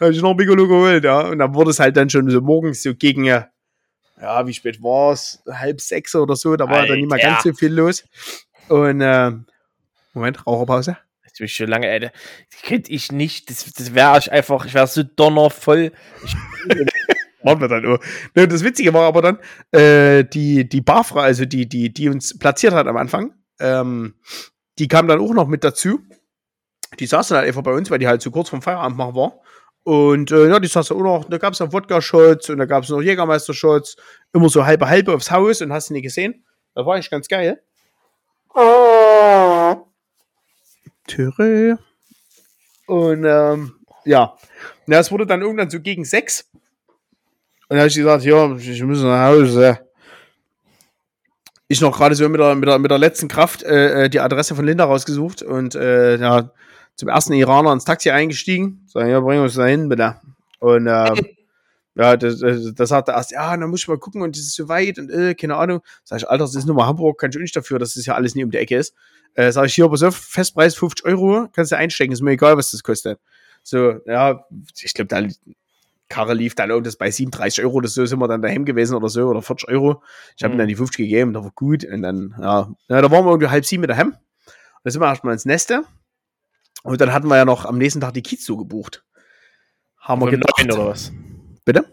habe ich noch ein Piccolo geholt, ja. Und dann wurde es halt dann schon so morgens so gegen, ja, wie spät war es? Halb sechs oder so, da war dann nicht mehr Alter. ganz so viel los. Und, äh, Moment, Raucherpause. Das bin ich schon lange, Alter. Das könnte ich nicht. Das, das wäre ich einfach, ich wäre so donnervoll. Ich, Waren wir dann. Ne, das Witzige war aber dann, äh, die, die Barfrau, also die, die, die uns platziert hat am Anfang, ähm, die kam dann auch noch mit dazu. Die saß dann halt einfach bei uns, weil die halt so kurz vom Feierabend machen war. Und äh, ja, die saß auch noch, da gab es dann Wodka-Shots und da gab es noch Jägermeister-Shots, immer so halbe halbe aufs Haus und hast du nie gesehen. Das war eigentlich ganz geil. Türe. Und ähm, ja. ja, es wurde dann irgendwann so gegen sechs. Und da habe ich gesagt, ja, ich muss nach Hause. Ich noch gerade so mit der, mit, der, mit der letzten Kraft äh, die Adresse von Linda rausgesucht und äh, ja, zum ersten Iraner ins Taxi eingestiegen. Sagen, ja, bringen wir uns da hin, bitte. Und ähm, ja, das, das, sagt er erst, ja, dann muss ich mal gucken und das ist so weit und äh, keine Ahnung. Sag ich, Alter, das ist nur mal Hamburg, kann ich auch nicht dafür, dass das ja alles nie um die Ecke ist. Äh, sag ich, hier, pass auf, Festpreis 50 Euro, kannst du einstecken, ist mir egal, was das kostet. So, ja, ich glaube, da Karre lief dann irgendwas bei 37 Euro oder so, sind wir dann daheim gewesen oder so, oder 40 Euro. Ich habe mhm. ihm dann die 50 gegeben, da war gut. Und dann, ja, ja da waren wir irgendwie halb sieben mit daheim. Da sind wir erstmal ins Neste. Und dann hatten wir ja noch am nächsten Tag die Kiez so gebucht. Haben Vom wir gedacht. oder was? Bitte?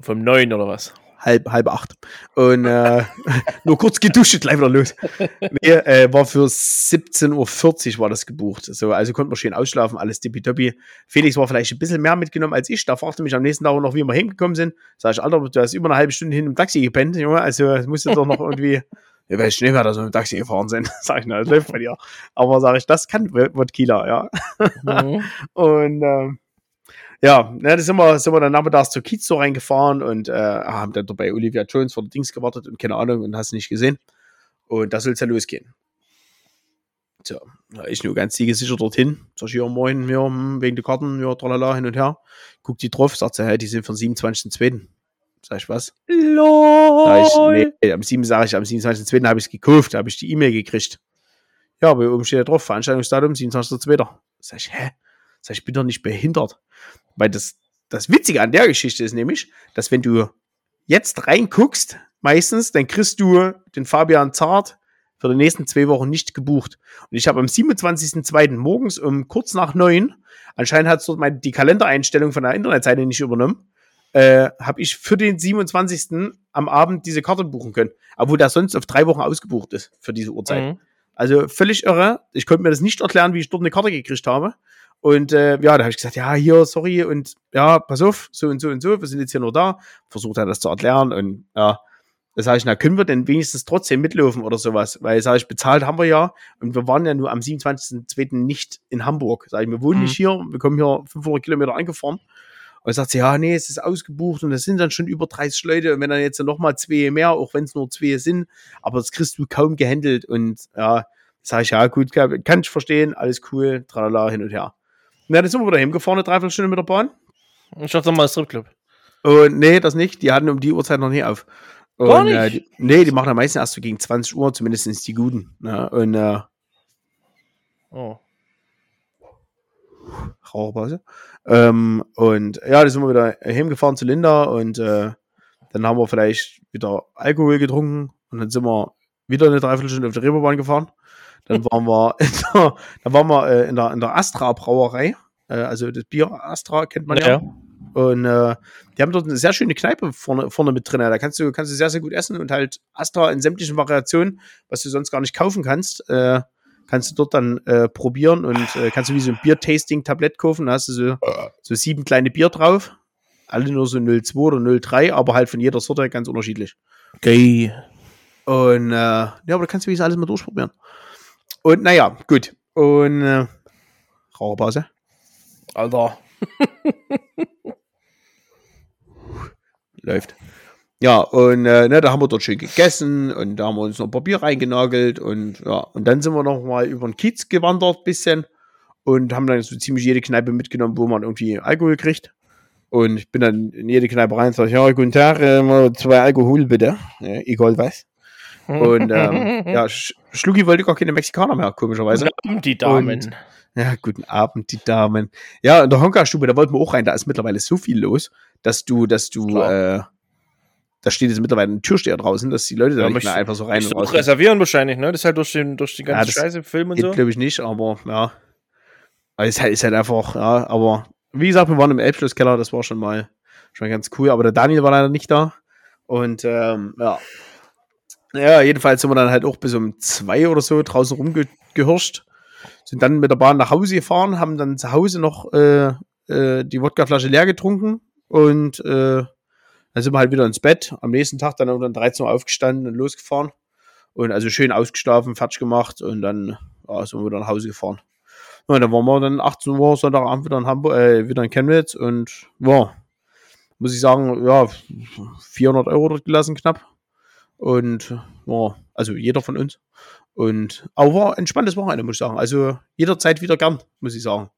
Vom neun oder was? halb, halb acht. Und äh, nur kurz geduscht, gleich wieder los. Nee, äh, war für 17.40 Uhr war das gebucht. So, also konnte man schön ausschlafen, alles tippitoppi. Felix war vielleicht ein bisschen mehr mitgenommen als ich. Da fragte mich am nächsten Tag noch, wie wir hingekommen sind. Sag ich, Alter, du hast über eine halbe Stunde hin im Taxi gepennt, Junge. Also es musste doch noch irgendwie. Ja, weil schnell wir da so im Taxi gefahren sind, sag ich, na, das läuft bei dir. Aber sag ich, das kann wird Kieler, ja. Mhm. Und ähm, ja, ne, da sind wir, sind wir dann nachmittags zur Kiez so reingefahren und äh, haben dann bei Olivia Jones vor der Dings gewartet und keine Ahnung und hast nicht gesehen. Und da soll es ja losgehen. So, ich nur ganz sicher dorthin. Sag ich, ja, moin, ja, wegen der Karten, ja, tralala, hin und her. Guck die drauf, sagt sie, hey, die sind von 27.02. Sag ich, was? LOL. Sag ich, nee, am 7. sage ich, am 27.02. habe ich es gekauft, habe ich die E-Mail gekriegt. Ja, aber oben steht ja drauf, Veranstaltungsdatum 27.02. Sag ich, hä? Sag ich, bin doch nicht behindert. Weil das, das Witzige an der Geschichte ist nämlich, dass wenn du jetzt reinguckst, meistens, dann kriegst du den Fabian Zart für die nächsten zwei Wochen nicht gebucht. Und ich habe am 27.02. morgens um kurz nach neun, anscheinend hat es dort meine, die Kalendereinstellung von der Internetseite nicht übernommen, äh, habe ich für den 27. am Abend diese Karte buchen können. Obwohl der sonst auf drei Wochen ausgebucht ist für diese Uhrzeit. Mhm. Also völlig irre. Ich konnte mir das nicht erklären, wie ich dort eine Karte gekriegt habe. Und äh, ja, da habe ich gesagt, ja, hier, sorry, und ja, pass auf, so und so und so, wir sind jetzt hier nur da. Versucht er das zu erklären und ja, da sage ich, na, können wir denn wenigstens trotzdem mitlaufen oder sowas? Weil, sage ich, bezahlt haben wir ja und wir waren ja nur am 27.02. nicht in Hamburg. Sag ich, wir wohnen mhm. nicht hier, wir kommen hier 500 Kilometer angefahren. Und sagt sie, ja, nee, es ist ausgebucht und es sind dann schon über 30 Leute und wenn dann jetzt nochmal zwei mehr, auch wenn es nur zwei sind, aber das kriegst du kaum gehandelt und ja, sage ich, ja, gut, kann ich verstehen, alles cool, tralala, hin und her. Na, dann sind wir wieder hingefahren, eine Dreiviertelstunde mit der Bahn. Ich dachte mal Stripclub. Und nee, das nicht. Die hatten um die Uhrzeit noch nie auf. Und, Gar nicht? Äh, die, nee, die machen am meisten erst so gegen 20 Uhr, zumindest die guten. Ne? Und äh, oh. Raucherpause. Ähm, und ja, dann sind wir wieder hingefahren zu Linda und äh, dann haben wir vielleicht wieder Alkohol getrunken und dann sind wir wieder eine Dreiviertelstunde auf der Reeperbahn gefahren. Dann waren wir, in der, dann waren wir äh, in der, in der Astra Brauerei. Äh, also das Bier Astra kennt man ja. ja. Und äh, die haben dort eine sehr schöne Kneipe vorne, vorne mit drin. Da kannst du, kannst du sehr, sehr gut essen und halt Astra in sämtlichen Variationen, was du sonst gar nicht kaufen kannst, äh, kannst du dort dann äh, probieren und äh, kannst du wie so ein Bier-Tasting-Tablett kaufen. Da hast du so, so sieben kleine Bier drauf. Alle nur so 02 oder 03, aber halt von jeder Sorte ganz unterschiedlich. Okay. Und äh, ja, aber da kannst du wie alles mal durchprobieren. Und naja, gut. Und äh, Raucherpause. Alter. Läuft. Ja, und äh, ne, da haben wir dort schön gegessen und da haben wir uns noch Papier reingenagelt und ja, und dann sind wir noch mal über den Kiez gewandert bisschen und haben dann so ziemlich jede Kneipe mitgenommen, wo man irgendwie Alkohol kriegt. Und ich bin dann in jede Kneipe rein und sage, ja, guten Tag, äh, zwei Alkohol bitte, ja, egal was. Und ähm, ja, Schlugi wollte gar keine Mexikaner mehr, komischerweise. Guten Abend, die Damen. Und, ja, guten Abend, die Damen. Ja, in der Honka-Stube, da wollten wir auch rein, da ist mittlerweile so viel los, dass du, dass du, äh, da steht jetzt mittlerweile ein Türsteher draußen, dass die Leute da nicht mehr einfach so rein und raus. reservieren wahrscheinlich, ne? Das ist halt durch, den, durch die ganze ja, Scheiße, Film und so. glaube ich nicht, aber ja. Aber ist halt, ist halt einfach, ja, aber wie gesagt, wir waren im Elbschlusskeller, das war schon mal schon ganz cool, aber der Daniel war leider nicht da. Und ähm, ja, ja, jedenfalls sind wir dann halt auch bis um zwei oder so draußen rumgehirscht. Sind dann mit der Bahn nach Hause gefahren, haben dann zu Hause noch äh, äh, die Wodkaflasche leer getrunken und äh, dann sind wir halt wieder ins Bett. Am nächsten Tag dann um 13 Uhr aufgestanden und losgefahren. Und also schön ausgeschlafen, fertig gemacht und dann ja, sind wir wieder nach Hause gefahren. Und dann waren wir dann 18 Uhr Sonntagabend wieder in Hamburg, äh, wieder in Chemnitz und ja, muss ich sagen, ja, 400 Euro dort gelassen knapp. Und ja, also jeder von uns. Und aber war ein entspanntes Wochenende, muss ich sagen. Also jederzeit wieder gern, muss ich sagen.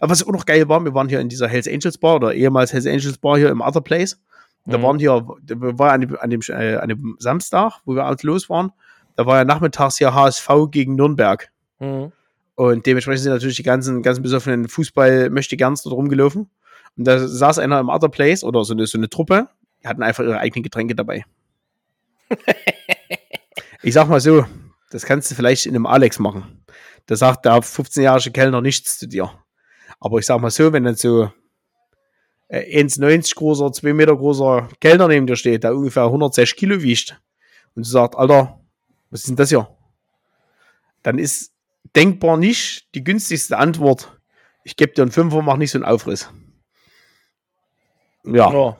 Aber was auch noch geil war, wir waren hier in dieser Hells Angels Bar oder ehemals Hells Angels Bar hier im Other Place. Da Mhm. waren hier, da war an dem, an dem, äh, an dem Samstag, wo wir alles los waren, da war ja nachmittags hier HSV gegen Nürnberg. Mhm. Und dementsprechend sind natürlich die ganzen, ganzen besoffenen Fußball möchte ganz dort rumgelaufen. Und da saß einer im Other Place oder so eine, so eine Truppe, die hatten einfach ihre eigenen Getränke dabei. ich sag mal so, das kannst du vielleicht in einem Alex machen. Da sagt der 15-jährige Kellner nichts zu dir. Aber ich sag mal so, wenn dann so 1,90 großer, 2 Meter großer Kellner neben dir steht, der ungefähr 160 Kilo wiegt und du sagst, Alter, was ist denn das hier? Dann ist denkbar nicht die günstigste Antwort. Ich gebe dir einen Fünfer, mach nicht so einen Aufriss. Ja, Ja,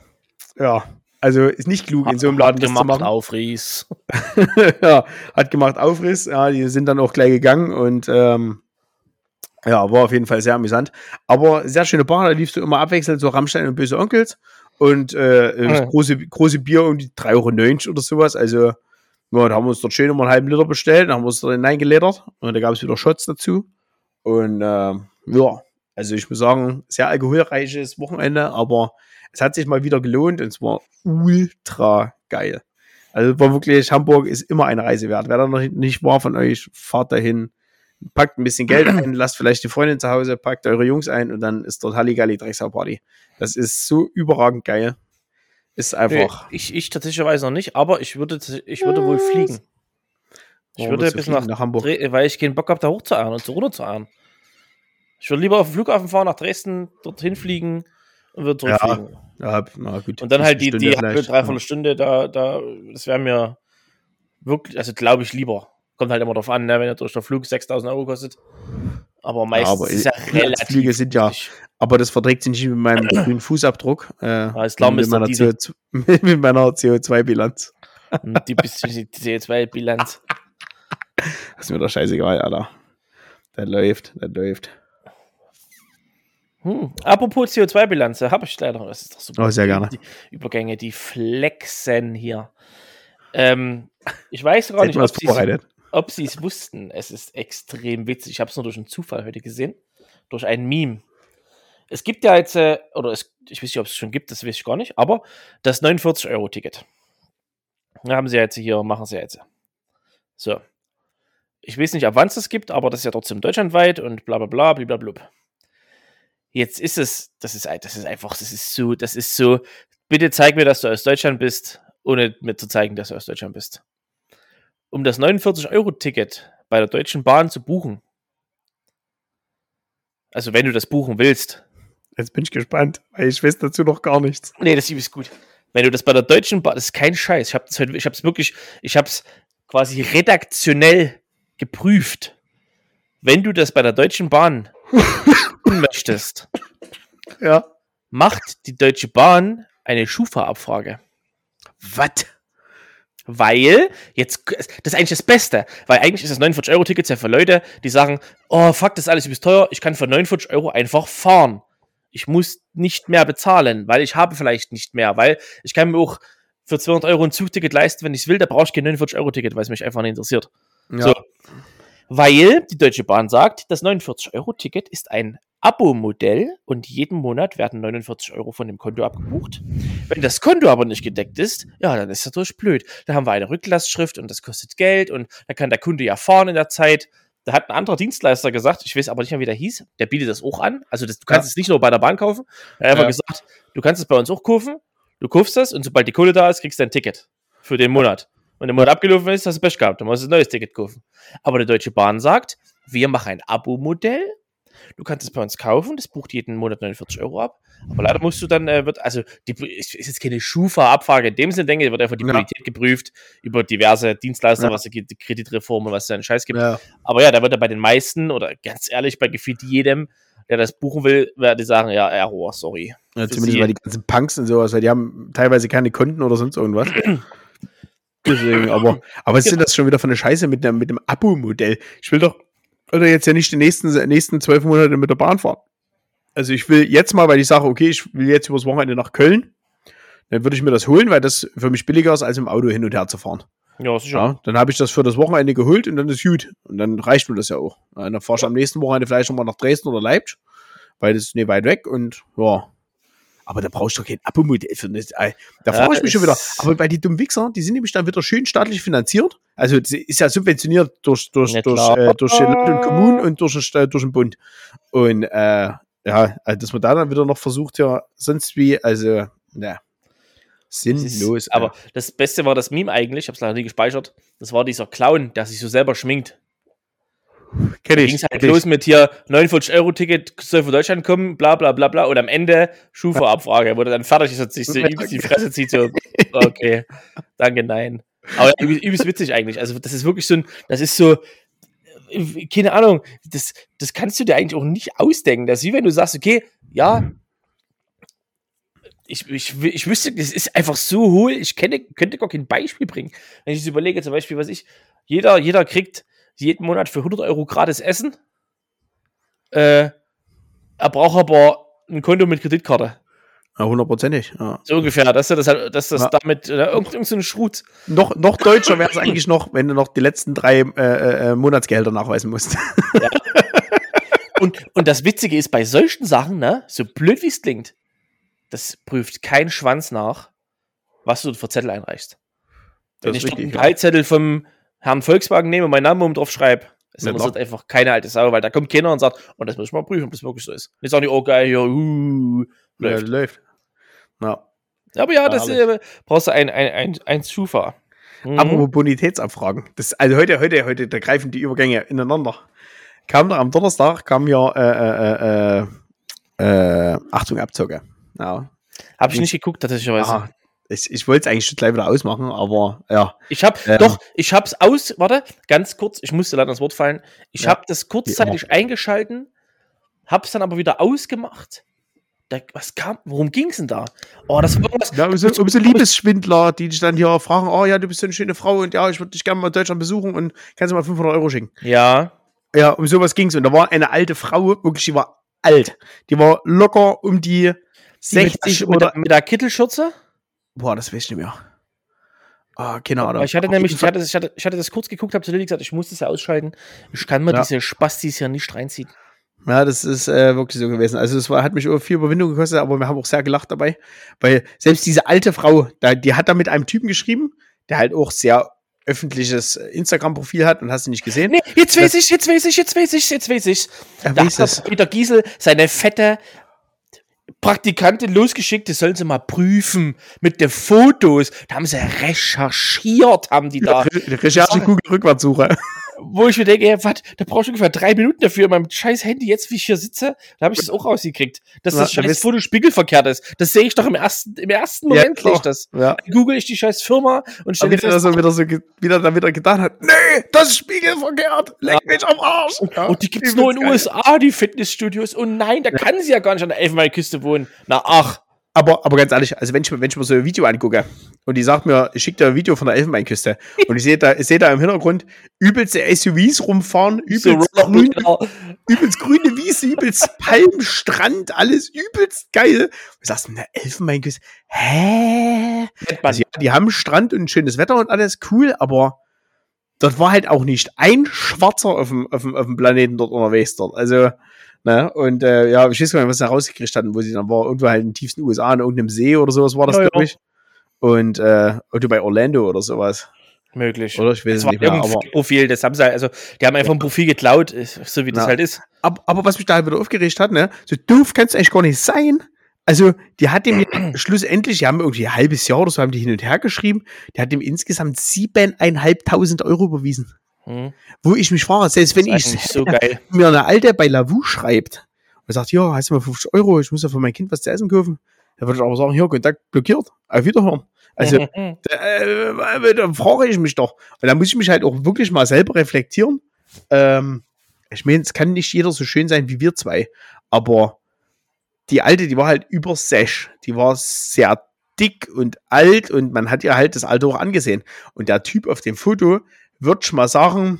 ja. Also ist nicht klug, in so einem Laden das zu gemacht, machen. Aufries. ja, hat gemacht Aufriss. Ja, die sind dann auch gleich gegangen und ähm, ja, war auf jeden Fall sehr amüsant. Aber sehr schöne Bar, da liefst du immer abwechselnd so Rammstein und böse Onkels und äh, das Ja. große, große Bier um die 3,90 Euro oder sowas. Also, ja, da haben wir uns dort schön immer einen halben Liter bestellt, dann haben wir uns dort hineingeledert und da gab es wieder Shots dazu. Und ähm, ja, also ich muss sagen, sehr alkoholreiches Wochenende, aber es hat sich mal wieder gelohnt und es war ultra geil. Also war wirklich, Hamburg ist immer eine Reise wert. Wer da noch nicht war von euch, fahrt dahin, packt ein bisschen Geld ein, lasst vielleicht die Freundin zu Hause, packt eure Jungs ein und dann ist dort Halligalli Drecksau Party. Das ist so überragend geil. Ist einfach. Nee, ich, ich tatsächlich noch nicht, aber ich würde, ich würde wohl fliegen. Ich würde bis nach, nach Hamburg. Dre weil ich keinen Bock habe, da hochzuahren und so runterzuahren. Ich würde lieber auf den Flughafen fahren, nach Dresden, dorthin fliegen und würde Ja, zurückfliegen. Ja, na gut. Und dann halt die, Eine die Stunde halbe, dreiviertel Stunde, da, da, das wäre mir wirklich, also glaube ich lieber. Kommt halt immer drauf an, ne, wenn der durch der Flug 6000 Euro kostet. Aber meistens aber ist ja relativ. Flüge sind ja-. Aber das verträgt sich nicht mit meinem grünen Fußabdruck. Äh, ist klar, mit, meiner Diesel. CO2 mit meiner CO2-Bilanz. Und die bisschen die CO2-Bilanz. Das ist mir doch scheißegal, Alter. Das läuft, das läuft. Hm. Apropos CO2-Bilanz, da habe ich leider. Das ist doch super. Oh, sehr gerne. Die Übergänge, die flexen hier. Ähm, ich weiß gar nicht, ob Sie. Ob sie es wussten. Es ist extrem witzig. Ich habe es nur durch einen Zufall heute gesehen. Durch ein Meme. Es gibt ja jetzt, äh, oder es, ich weiß nicht, ob es schon gibt, das weiß ich gar nicht, aber das 49-Euro-Ticket. Da haben sie ja jetzt hier, machen sie jetzt. So. Ich weiß nicht, ab wann es das gibt, aber das ist ja trotzdem deutschlandweit und bla bla bla, blablabla. Jetzt ist es, das ist, das ist einfach, das ist so, das ist so, bitte zeig mir, dass du aus Deutschland bist, ohne mir zu zeigen, dass du aus Deutschland bist um das 49-Euro-Ticket bei der Deutschen Bahn zu buchen. Also wenn du das buchen willst. Jetzt bin ich gespannt, weil ich weiß dazu noch gar nichts. Nee, das ist gut. Wenn du das bei der Deutschen Bahn, das ist kein Scheiß. Ich habe das heute, ich habe es wirklich, ich habe es quasi redaktionell geprüft. Wenn du das bei der Deutschen Bahn möchtest, Ja. macht die Deutsche Bahn eine Schufa-Abfrage. Was? Weil, jetzt, das ist eigentlich das Beste, weil eigentlich ist das 49-Euro-Ticket ja für Leute, die sagen, oh, fuck, das ist alles übelst teuer, ich kann für 49 Euro einfach fahren. Ich muss nicht mehr bezahlen, weil ich habe vielleicht nicht mehr, weil ich kann mir auch für 200 Euro ein Zugticket leisten, wenn ich es will, da brauche ich kein 49-Euro-Ticket, weil es mich einfach nicht interessiert. Ja. So. Weil die Deutsche Bahn sagt, das 49-Euro-Ticket ist ein Abo-Modell und jeden Monat werden 49 Euro von dem Konto abgebucht. Wenn das Konto aber nicht gedeckt ist, ja, dann ist das natürlich blöd. Da haben wir eine Rücklastschrift und das kostet Geld und da kann der Kunde ja fahren in der Zeit. Da hat ein anderer Dienstleister gesagt, ich weiß aber nicht mehr, wie der hieß, der bietet das auch an. Also das, du kannst Ja. es nicht nur bei der Bahn kaufen. Er hat einfach Ja. gesagt, du kannst es bei uns auch kaufen, du kaufst das und sobald die Kohle da ist, kriegst du ein Ticket für den Monat. Wenn der Monat abgelaufen ist, hast du Pech gehabt, dann musst du ein neues Ticket kaufen. Aber die Deutsche Bahn sagt, wir machen ein Abo-Modell. Du kannst es bei uns kaufen, das bucht jeden Monat 49 Euro ab. Aber leider musst du dann, äh, wird, also, die ist ist jetzt keine Schufa-Abfrage in dem Sinne, denke ich, wird einfach die Ja. Bonität geprüft über diverse Dienstleister, Ja. was es gibt, die Kreditreform und was es da einen Scheiß gibt. Ja. Aber ja, da wird er bei den meisten oder ganz ehrlich, bei gefühlt jedem der das buchen will, werde sagen, ja, Error, sorry. Ja, zumindest mal die ganzen Punks und sowas, weil die haben teilweise keine Konten oder sonst irgendwas. Deswegen, aber, aber was ist denn das schon wieder für eine Scheiße mit einem, mit dem Abo-Modell? Ich will doch, oder jetzt ja nicht die nächsten, nächsten zwölf Monate mit der Bahn fahren. Also ich will jetzt mal, weil ich sage, okay, ich will jetzt übers Wochenende nach Köln, dann würde ich mir das holen, weil das für mich billiger ist, als im Auto hin und her zu fahren. Ja, sicher. Ja, dann habe ich das für das Wochenende geholt und dann ist gut. Und dann reicht mir das ja auch. Dann fahr ich am nächsten Wochenende vielleicht nochmal nach Dresden oder Leipzig, weil das ist nicht weit weg und ja. Aber da brauchst du doch kein Abo-Modell für das. Ey, Da Ja, frage ich mich schon wieder. Aber bei die dummen Wichser, die sind nämlich dann wieder schön staatlich finanziert. Also ist ja subventioniert durch, durch, Ja, durch, äh, durch die Land und Kommunen und durch, den Sta- durch den Bund. Und äh, ja, also dass man da dann wieder noch versucht, ja, sonst wie, also, ne. Das ist- Sinnlos. aber das Beste war das Meme eigentlich, ich habe es leider nie gespeichert. Das war dieser Clown, der sich so selber schminkt. Kenn Da ich. ging es halt kenn ich. los mit hier 49-Euro-Ticket soll für Deutschland kommen, bla bla bla bla. Und am Ende Schufa-Abfrage, wo der dann fertig ist und sich so übelst die Fresse zieht, so, okay, danke, nein. Aber ja, übelst, witzig eigentlich. Also, das ist wirklich so ein, das ist so, äh, keine Ahnung, das, das kannst du dir eigentlich auch nicht ausdenken. Das ist wie wenn du sagst, okay, ja, ich, ich, ich wüsste, das ist einfach so hohl, ich kenne, könnte gar kein Beispiel bringen. Wenn ich so überlege, zum Beispiel, was ich, jeder, jeder kriegt jeden Monat für 100 Euro gratis Essen. Äh, er braucht aber ein Konto mit Kreditkarte. Ja, hundertprozentig. Ja. So ungefähr, dass er das, halt, dass das Ja. damit, äh, irgend, irgend so ein Schrut. Noch, noch deutscher wäre es eigentlich noch, wenn du noch die letzten drei äh, äh, Monatsgehälter nachweisen musst. Und, und das Witzige ist, bei solchen Sachen, ne, so blöd wie es klingt, das prüft kein Schwanz nach, was du für Zettel einreichst. Wenn Das ich einen richtig, ja. Gehaltszettel vom Herrn Volkswagen nehme und meinen Namen oben drauf schreibe, ist Ja, interessiert einfach keine alte Sau, weil da kommt keiner und sagt, und das muss ich mal prüfen, ob das wirklich so ist. Nicht sagen die, oh geil, hier, uh, Ja, läuft. läuft. Ja. Aber ja, das äh, brauchst du ein, ein, ein, ein Schufa. Mhm. Apropos Bonitätsabfragen. Das, also heute, heute, heute, da greifen die Übergänge ineinander. Kam da am Donnerstag, kam ja, äh, äh, äh, äh, Achtung, Abzocke. Ja. Habe ich nicht geguckt, tatsächlich. Aha. Ich, ich wollte es eigentlich schon gleich wieder ausmachen, aber ja. Ich habe Ja. doch, ich hab's aus, warte, ganz kurz, ich musste leider ins Wort fallen. Ich Ja, habe das kurzzeitig eingeschalten, hab's dann aber wieder ausgemacht. Da, was kam, worum ging's denn da? Oh, das war irgendwas. Ja, um so, um so Liebesschwindler, die dich dann hier fragen, oh ja, du bist so eine schöne Frau und ja, ich würde dich gerne mal in Deutschland besuchen und kannst du mal 500 Euro schicken. Ja, Ja, um sowas ging's. Und da war eine alte Frau, wirklich, die war alt. Die war locker um die die mit, 60 mit, oder. der, mit der Kittelschürze. Boah, das weiß ich nicht mehr. Ah, keine Ahnung. Ich hatte nämlich, ich hatte, das- ich, hatte, ich hatte das kurz geguckt, habe zu Lilly gesagt, ich muss das ja ausschalten. Ich kann mir Ja. diese Spastis hier nicht reinziehen. Ja, das ist äh, wirklich so gewesen. Also es war, hat mich viel Überwindung gekostet, aber wir haben auch sehr gelacht dabei. Weil selbst diese alte Frau, da, die hat da mit einem Typen geschrieben, der halt auch sehr öffentliches Instagram-Profil hat und hast du nicht gesehen. Nee, jetzt weiß ich, jetzt weiß ich, jetzt weiß ich, jetzt weiß ich. Da weiß hat Peter Giesel seine fette Praktikantin losgeschickt, das sollen sie mal prüfen mit den Fotos. Da haben sie recherchiert, haben die da. Re Recherche Google Rückwärtssuche. Wo ich mir denke, ey, was, da brauchst du ungefähr drei Minuten dafür in meinem scheiß Handy, jetzt wie ich hier sitze, da habe ich das auch rausgekriegt, dass Ja, das da scheiß Foto spiegelverkehrt ist. Das sehe ich doch im ersten, im ersten Ja, Moment, klar. das. Ja. Dann google ich die scheiß Firma und Und stelle fest, so wieder so wieder da wieder getan hat, nee, das ist spiegelverkehrt, leck mich am Arsch. Ja, und die gibt's nur in den. USA, die Fitnessstudios. Und nein, da kann sie ja gar nicht an der Elfenbeinküste wohnen. Na ach. Aber, aber ganz ehrlich, also wenn ich, mir- wenn ich mir so ein Video angucke und die sagt mir, ich schicke dir ein Video von der Elfenbeinküste und ich sehe da, ich sehe da im Hintergrund übelste SUVs rumfahren, So übelst, grün, Rollerball. übelst grüne Wiese, übelst Palmstrand, alles übelst geil. Du sagst, eine Elfenbeinküste, hä? Also ja, die haben Strand und schönes Wetter und alles cool, aber dort war halt auch nicht ein Schwarzer auf dem, auf dem, auf dem Planeten dort unterwegs dort. Also, ne, und äh, ja, ich weiß gar nicht, was sie rausgekriegt hatten, wo sie dann war, irgendwo halt im tiefsten USA an irgendeinem See oder sowas war das, Ja, ja. glaube ich. Und äh, oder bei Orlando oder sowas. Möglich. Oder ich weiß es nicht mehr, aber, Profil, das haben sie halt, also, die haben einfach ein Profil geklaut, ist- so wie das Ja. halt ist. aber, aber was mich da halt wieder aufgeregt hat, ne, so doof kannst du eigentlich gar nicht sein. Also, die hat dem ja schlussendlich, die haben irgendwie ein halbes Jahr oder so, haben die hin und her geschrieben, die hat dem insgesamt siebeneinhalbtausend Euro überwiesen. Hm. Wo ich mich frage, selbst wenn ich so geil. mir eine Alte bei Lavu schreibt und sagt, ja, hast du mal 50 Euro, ich muss ja für mein Kind was zu essen kaufen, dann würde ich aber sagen, hier, Kontakt blockiert, auf Wiederhören. Also, Mhm. äh, dann frage ich mich doch. Und da muss ich mich halt auch wirklich mal selber reflektieren. Ähm, ich meine, es kann nicht jeder so schön sein wie wir zwei. aber die alte, die war halt über Sesh. Die war sehr dick und alt und man hat ihr halt das Alter auch angesehen. Und der Typ auf dem Foto, würde ich mal sagen,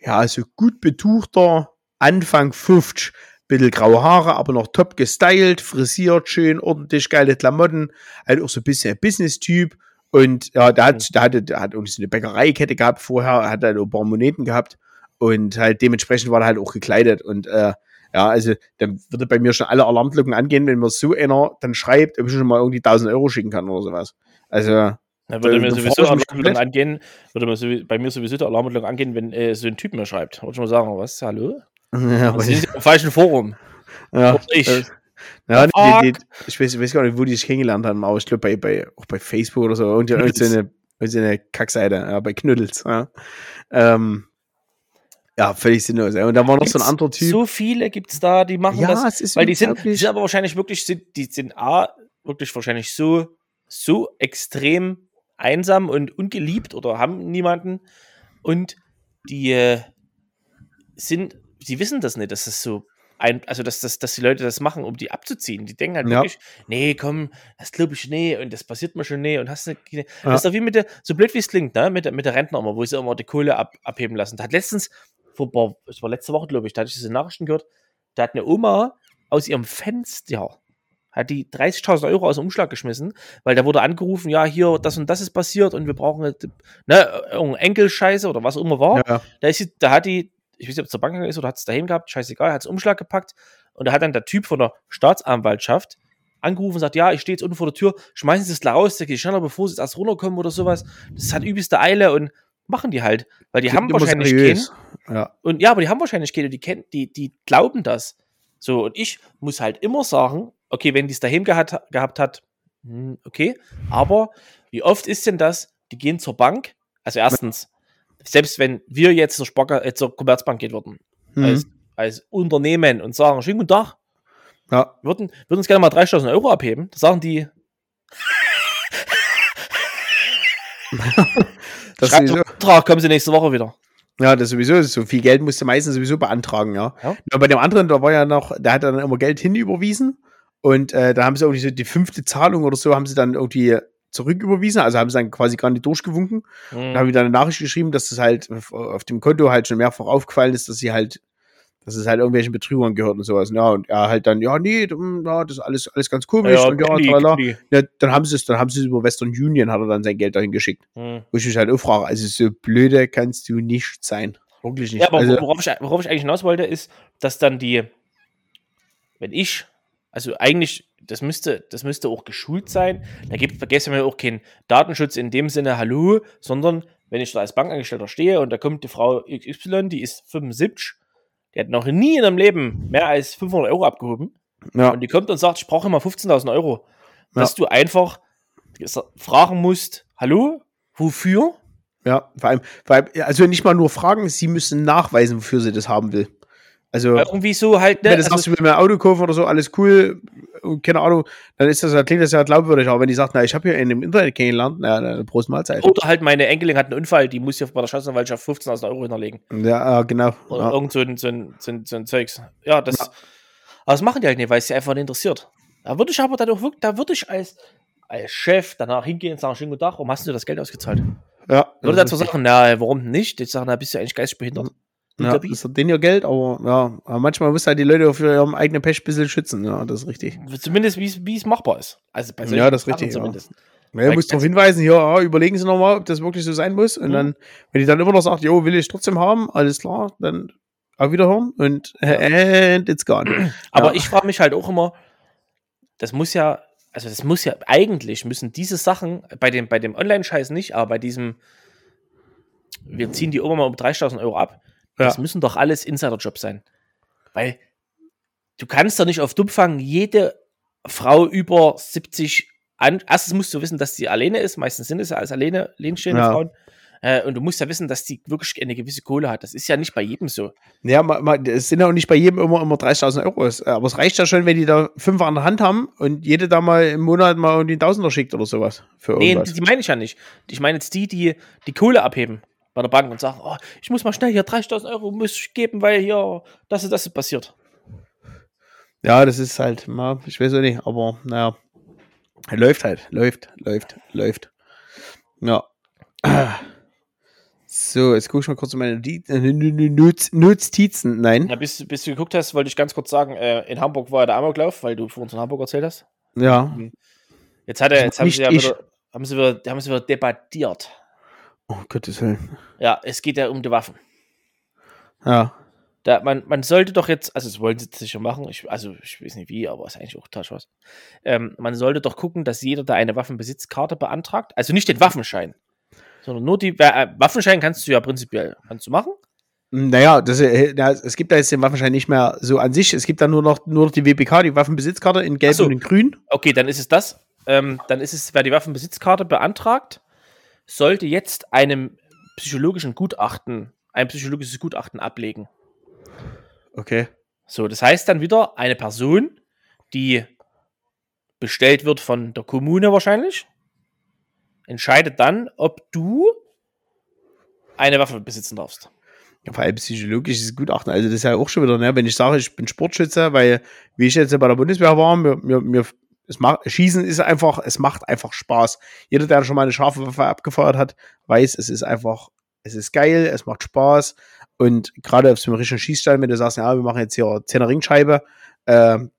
ja, also gut betuchter, Anfang 50, bisschen graue Haare, aber noch top gestylt, frisiert, schön, ordentlich geile Klamotten, halt auch so ein bisschen Business-Typ. Und ja, der hat, der hatte, der hat irgendwie so eine Bäckereikette gehabt vorher, hat halt ein paar Moneten gehabt und halt dementsprechend war er halt auch gekleidet und äh, ja, also dann würde bei mir schon alle Alarmglocken angehen, wenn mir so einer dann schreibt, ob ich schon mal irgendwie 1000 Euro schicken kann oder sowas. Also Da würde mir sowieso Alarmglocke angehen, würde mir sowieso, bei mir sowieso der Alarmglocke angehen, wenn äh, so ein Typ mir schreibt. Wollte ich mal sagen, was? Hallo? Ja, Das ist im falschen Forum. ja, Oder ich. äh, ja, die, die, ich, weiß, ich weiß gar nicht, wo die sich kennengelernt haben, aber ich glaube bei, bei, auch bei Facebook oder so, und irgend so eine, irgend so eine Kackseite, ja, bei Knüttels. Ja. Ähm, ja, völlig sinnlos. Und da war noch so ein Gibt's anderer Typ. So viele gibt es da, die machen ja, das. es ist Weil die sind, die sind aber wahrscheinlich wirklich, sind, die sind A, wirklich wahrscheinlich so, so extrem einsam und ungeliebt oder haben niemanden. Und die äh, sind, die wissen das nicht, dass das so ein, also dass, dass, dass die Leute das machen, um die abzuziehen. Die denken halt Ja. wirklich, nee, komm, das glaube ich nee und das passiert mir schon nee und hast nicht. Ja. Das ist doch wie mit der, so blöd wie es klingt, ne? Mit, der- mit der Rentner immer, wo sie immer die Kohle ab, abheben lassen. Da hat letztens, vor, das war letzte Woche, glaube ich, da hatte ich diese Nachrichten gehört, da hat eine Oma aus ihrem Fenster, hat die 30.000 Euro aus dem Umschlag geschmissen, weil da wurde angerufen, ja, hier, das und das ist passiert und wir brauchen, ne, irgendein Enkelscheiße oder was auch immer war. Ja, Da, ist sie, da hat die, ich weiß nicht, ob es zur Bank gegangen ist oder hat es daheim gehabt, scheißegal, hat es Umschlag gepackt und da hat dann der Typ von der Staatsanwaltschaft angerufen und sagt, ja, ich stehe jetzt unten vor der Tür, schmeißen Sie es gleich raus, der geht schneller, bevor Sie jetzt erst runterkommen oder sowas. Das hat übelste Eile und machen die halt, weil die Klingt haben wahrscheinlich keinen, Ja. und ja, aber die haben wahrscheinlich keine, die kennen, die, die glauben das. So, und ich muss halt immer sagen, okay, wenn die es daheim gehabt, gehabt hat, hm, okay, aber wie oft ist denn das, die gehen zur Bank, also erstens, selbst wenn wir jetzt zur, Sparka, äh, zur Commerzbank gehen würden, Mhm. als, als Unternehmen und sagen, schönen guten Tag, ja. würden, würden uns gerne mal 3000 Euro abheben, da sagen die, Das schreibt einen Vertrag, kommen Sie nächste Woche wieder. ja, das sowieso. So viel Geld musst du meistens sowieso beantragen, ja. Ja. ja. Bei dem anderen, da war ja noch, der hat dann immer Geld hinüberwiesen und äh, da haben sie irgendwie so die fünfte Zahlung oder so, haben sie dann irgendwie zurücküberwiesen, also haben sie dann quasi gar nicht durchgewunken. Hm. Da habe ich dann eine Nachricht geschrieben, dass das halt auf- dem Konto halt schon mehrfach aufgefallen ist, dass sie halt, dass es halt irgendwelchen Betrügern gehört und sowas. Ja, und er halt dann, ja, nee, hm, ja, das ist alles, alles ganz komisch und ja, Knie, tralala. Ja, dann haben sie es, dann haben sie es über Western Union, hat er dann sein Geld dahin geschickt. Hm. Wo ich mich halt auch frage, also so blöde kannst du nicht sein. Wirklich nicht. Ja, aber also, worauf, ich, worauf ich eigentlich hinaus wollte, ist, dass dann die, wenn ich, also eigentlich, das müsste, das müsste auch geschult sein, da gibt vergessen wir auch keinen Datenschutz in dem Sinne, hallo, sondern wenn ich da als Bankangestellter stehe und da kommt die Frau XY, die ist 75, die hat noch nie in ihrem Leben mehr als 500 Euro abgehoben ja, und die kommt und sagt, ich brauche immer 15.000 Euro, dass Ja. du einfach fragen musst, hallo, wofür? ja, vor allem, vor allem, also nicht mal nur fragen, sie müssen nachweisen, wofür sie das haben will. Also, Irgendwie so halt, ne? wenn du also- du willst mir ein Auto kaufen oder so, alles cool, und keine Ahnung, dann ist das, dann klingt das ja glaubwürdig. Aber wenn die sagt, na, ich habe hier in dem Internet kennengelernt, na, na Prost Mahlzeit. Oder halt meine Enkelin hat einen Unfall, die muss ja bei der Staatsanwaltschaft 15.000 Euro hinterlegen. Ja, äh, genau. Oder Ja. irgend so ein, so, ein, so, ein, so ein Zeugs. Ja, das. Ja. Aber das machen die halt nicht, weil es sie einfach nicht interessiert. Da würde ich aber dann auch wirklich, da würde ich als, als Chef danach hingehen und sagen, schönen guten Tag, warum hast du das Geld ausgezahlt? Ja, Würde dazu sagen, na, warum nicht? Ich sage, na, bist du eigentlich geistig behindert. Ja, das hat denen ihr Geld, aber ja, aber manchmal muss halt die Leute für ihrem eigenen Pech ein bisschen schützen. Ja, das ist richtig. Zumindest wie es- machbar ist. Also bei Ja, das ist richtig, ja. Zumindest. Ja, du musst darauf hinweisen, hier, ah, überlegen Sie nochmal, ob das wirklich so sein muss. Und Mhm. dann, wenn die dann immer noch sagt, jo, will ich trotzdem haben, alles klar, dann auf Wiederhören und and it's gone. Aber Ja. ich frage mich halt auch immer, das muss ja, also das muss ja, eigentlich müssen diese Sachen, bei dem, bei dem Online-Scheiß nicht, aber bei diesem, wir ziehen die Oma mal um 30.000 Euro ab, das Ja. müssen doch alles Insider-Jobs sein. Weil du kannst doch nicht auf Dumpfang jede Frau über 70 an, erstens musst du wissen, dass sie alleine ist, meistens sind es ja als alleine alleinstehende Ja. Frauen. Äh, und du musst ja wissen, dass die wirklich eine gewisse Kohle hat. Das ist ja nicht bei jedem so. Ja, es sind ja auch nicht bei jedem immer, immer 30.000 Euro. Aber es reicht ja schon, wenn die da fünf an der Hand haben und jede da mal im Monat mal irgendwie einen Tausender schickt oder sowas. Für Nee, irgendwas. die, die meine ich ja nicht. Ich meine jetzt die, die die Kohle abheben bei der Bank und sagen, oh, ich muss mal schnell hier 30.000 Euro muss ich geben, weil hier das und das ist passiert. Ja, das ist halt, ich weiß auch nicht, aber naja. Läuft halt, läuft, läuft, läuft. Ja. So, jetzt gucke ich mal kurz in meine äh, Notiz- Notizen. Nein. Ja, bis, bis du geguckt hast, wollte ich ganz kurz sagen, äh, in Hamburg war der Amoklauf, weil du vor uns in Hamburg erzählt hast. Ja. Jetzt, hat er, jetzt haben, sie ja wieder, haben, sie wieder, haben sie wieder debattiert. Oh, Gottes Willen. Ja, es geht ja um die Waffen. Ja. Da, man, man sollte doch jetzt, also das wollen sie sicher machen, ich, also ich weiß nicht wie, aber ist eigentlich auch total was. Ähm, man sollte doch gucken, dass jeder, der eine Waffenbesitzkarte beantragt, also nicht den Waffenschein, sondern nur die äh, Waffenschein kannst du ja prinzipiell kannst du machen. Naja, das, äh, es gibt da jetzt den Waffenschein nicht mehr so an sich. Es gibt da nur noch, nur noch die WPK, die Waffenbesitzkarte in Gelb so. und in Grün. Okay, dann ist es das. Ähm, dann ist es, wer die Waffenbesitzkarte beantragt, sollte jetzt einem psychologischen Gutachten, ein psychologisches Gutachten ablegen. Okay. So, das heißt dann wieder eine Person, die bestellt wird von der Kommune wahrscheinlich, entscheidet dann, ob du eine Waffe besitzen darfst. Ja, vor allem psychologisches Gutachten. Also das ist ja auch schon wieder, ne, wenn ich sage, ich bin Sportschütze, weil wie ich jetzt bei der Bundeswehr war, mir, mir, mir es macht, Schießen ist einfach, es macht einfach Spaß. Jeder, der schon mal eine scharfe Waffe abgefeuert hat, weiß, es ist einfach, es ist geil, es macht Spaß. Und gerade auf so einem richtigen Schießstein, wenn du sagst, ja, wir machen jetzt hier 10er Ringscheibe, ähm,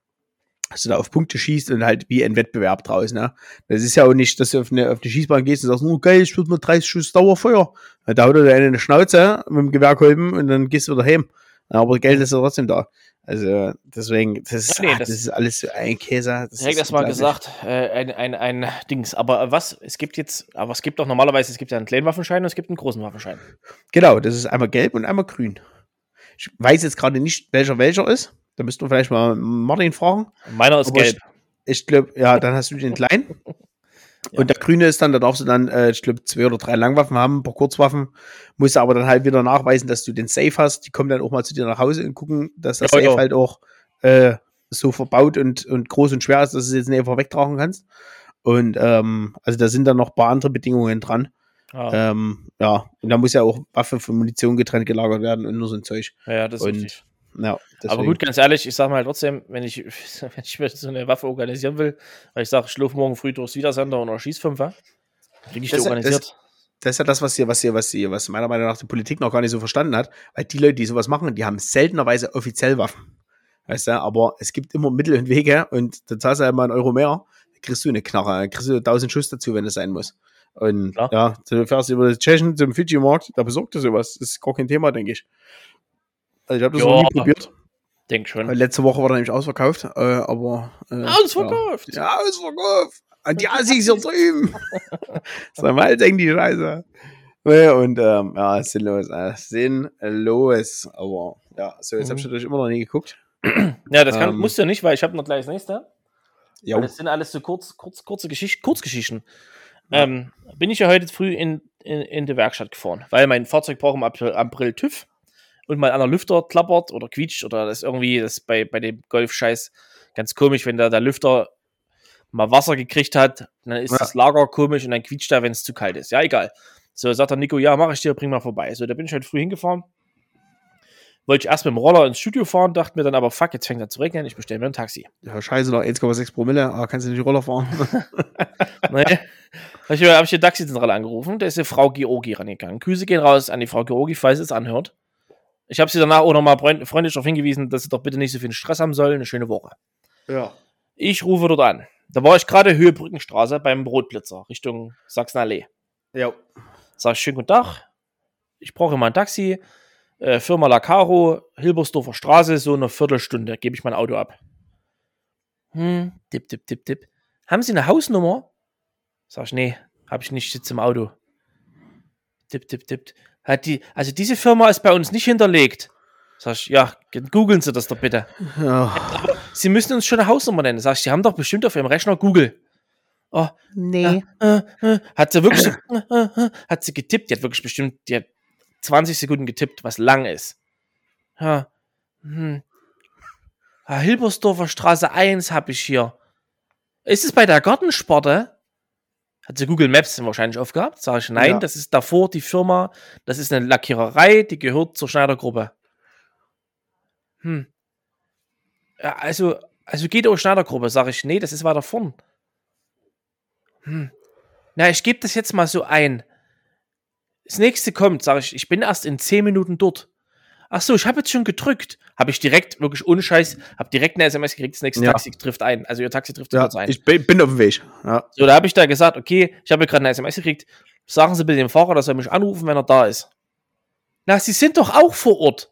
dass du da auf Punkte schießt und halt wie ein Wettbewerb draus, ne? Das ist ja auch nicht, dass du auf eine, auf eine Schießbahn gehst und sagst, oh geil, ich würde mal 30 Schuss Dauerfeuer. Da haut er dir eine Schnauze mit dem Gewehrkolben und dann gehst du wieder heim. Aber Geld ist ja trotzdem da. Also deswegen, das ist, Ja, nee, ah, das, das- ist alles ein Käse. Das Direkt erstmal gesagt, äh, ein, ein, ein Dings. Aber äh, was? Es gibt jetzt, aber es gibt doch normalerweise, es gibt ja einen kleinen Waffenschein und es gibt einen großen Waffenschein. Genau, das ist einmal gelb und einmal grün. Ich weiß jetzt gerade nicht, welcher welcher ist. Da müssten wir vielleicht mal Martin fragen. Meiner ist Aber gelb. Ich glaube, ja, dann hast du den kleinen. Und der grüne ist dann, da darfst du dann, äh, ich glaube, zwei oder drei Langwaffen haben, ein paar Kurzwaffen. Musst du aber dann halt wieder nachweisen, dass du den Safe hast. Die kommen dann auch mal zu dir nach Hause und gucken, dass das Ja, Safe ja. halt auch äh, so verbaut und, und groß und schwer ist, dass du es jetzt nicht einfach wegtragen kannst. Und ähm, also da sind dann noch ein paar andere Bedingungen dran. Ja, Ähm, ja, und da muss ja auch Waffe von Munition getrennt gelagert werden und nur so ein Zeug. ja, das ist und richtig. Ja, Aber gut, ganz ehrlich, ich sag mal trotzdem, wenn ich, wenn ich mir so eine Waffe organisieren will, weil ich sage, ich schlaf morgen früh durchs Wiedersender und schieß Fünfer, kriege ich die Das- organisiert. das ist ja das, was hier, was hier, was hier, was meiner Meinung nach die Politik noch gar nicht so verstanden hat, weil die Leute, die sowas machen, die haben seltenerweise offiziell Waffen. Weißt du, aber es gibt immer Mittel und Wege und da zahlst du halt mal einen Euro mehr, dann kriegst du eine Knarre, kriegst du 1000 Schuss dazu, wenn es sein muss. Und Klar. ja, du fährst über den Tschechen zum Fidschi-Markt, da besorgt er sowas. Das ist gar kein Thema, denke ich. Also ich habe das Ja. noch nie probiert. Denk schon. Weil letzte Woche war er nämlich ausverkauft, äh, aber. Äh, Ausverkauft! Ja, ausverkauft! Und die Assis hier drüben! Sag mal, denk die Scheiße. Nee, und ähm, ja, sinnlos, äh, sinnlos. Aber ja, so, jetzt Mhm. hab ich natürlich immer noch nie geguckt. Ja, das kann, Ähm, musst du ja nicht, weil ich habe noch gleich das nächste. Ja, das sind alles so kurz, kurz, kurze Geschichten, Kurzgeschichten. Ähm, bin ich ja heute früh in, in, in die Werkstatt gefahren, weil mein Fahrzeug braucht im April, April TÜV und mal an der Lüfter klappert oder quietscht oder das ist irgendwie, das ist bei, bei dem Golf-Scheiß ganz komisch, wenn da der Lüfter mal Wasser gekriegt hat, dann ist Ja. das Lager komisch und dann quietscht er, wenn es zu kalt ist. Ja, egal. So, sagt der Nico, ja, mach ich dir, bring mal vorbei. So, da bin ich heute früh hingefahren. Wollte ich erst mit dem Roller ins Studio fahren, dachte mir dann aber, fuck, jetzt fängt er zu regnen, ich bestelle mir ein Taxi. ja scheiße, noch 1,6 Promille, aber kannst du nicht Roller fahren? Nee. Habe ich, hab ich die Taxizentrale angerufen, da ist die Frau Georgi rangegangen. Grüße gehen raus an die Frau Georgi, falls es anhört. Ich habe sie danach auch nochmal freundlich darauf hingewiesen, dass sie doch bitte nicht so viel Stress haben soll. Eine schöne Woche. ja. Ich rufe dort an. Da war ich gerade Höhe Brückenstraße beim Brotblitzer, Richtung Sachsenallee. Ja. Sag ich, schönen guten Tag. Ich brauche mal ein Taxi. Äh, Firma Lacaro, Hilbersdorfer Straße, so eine Viertelstunde. Gebe ich mein Auto ab. Hm, tipp, tipp, tipp, tipp. Haben Sie eine Hausnummer? Sag ich, nee, habe ich nicht, ich sitze im Auto. Tipp, tipp, tipp. Hat die, also diese Firma ist bei uns nicht hinterlegt. Sag ich, ja, googeln Sie das doch bitte. ja. Sie müssen uns schon eine Hausnummer nennen. Sag ich, Sie haben doch bestimmt auf Ihrem Rechner Google. Oh, Nee. äh, äh, hat sie wirklich, äh, hat sie getippt, die hat wirklich bestimmt, die hat 20 Sekunden getippt, was lang ist. Ja. Hm. Hilbersdorfer Straße 1 habe ich hier. Ist es bei der Gartensporte? Hat sie Google Maps wahrscheinlich aufgehabt? Sag ich, nein, Ja. das ist davor die Firma, das ist eine Lackiererei, die gehört zur Schneidergruppe. Hm. Ja, also, Also geht auch Schneidergruppe, sage ich, nee, das ist weiter vorn. Hm. Na, ich gebe das jetzt mal so ein. Das nächste kommt, sage ich, ich bin erst in 10 Minuten dort. Ach so, ich habe jetzt schon gedrückt. Habe ich direkt, wirklich ohne Scheiß, habe direkt eine SMS gekriegt, das nächste Ja. Taxi trifft ein. Also ihr Taxi trifft Ja, kurz ein. ich bin auf dem Weg. Ja. So, da habe ich da gesagt, okay, ich habe gerade eine SMS gekriegt. Sagen Sie bitte dem Fahrer, dass er mich anrufen, wenn er da ist. Na, Sie sind doch auch vor Ort.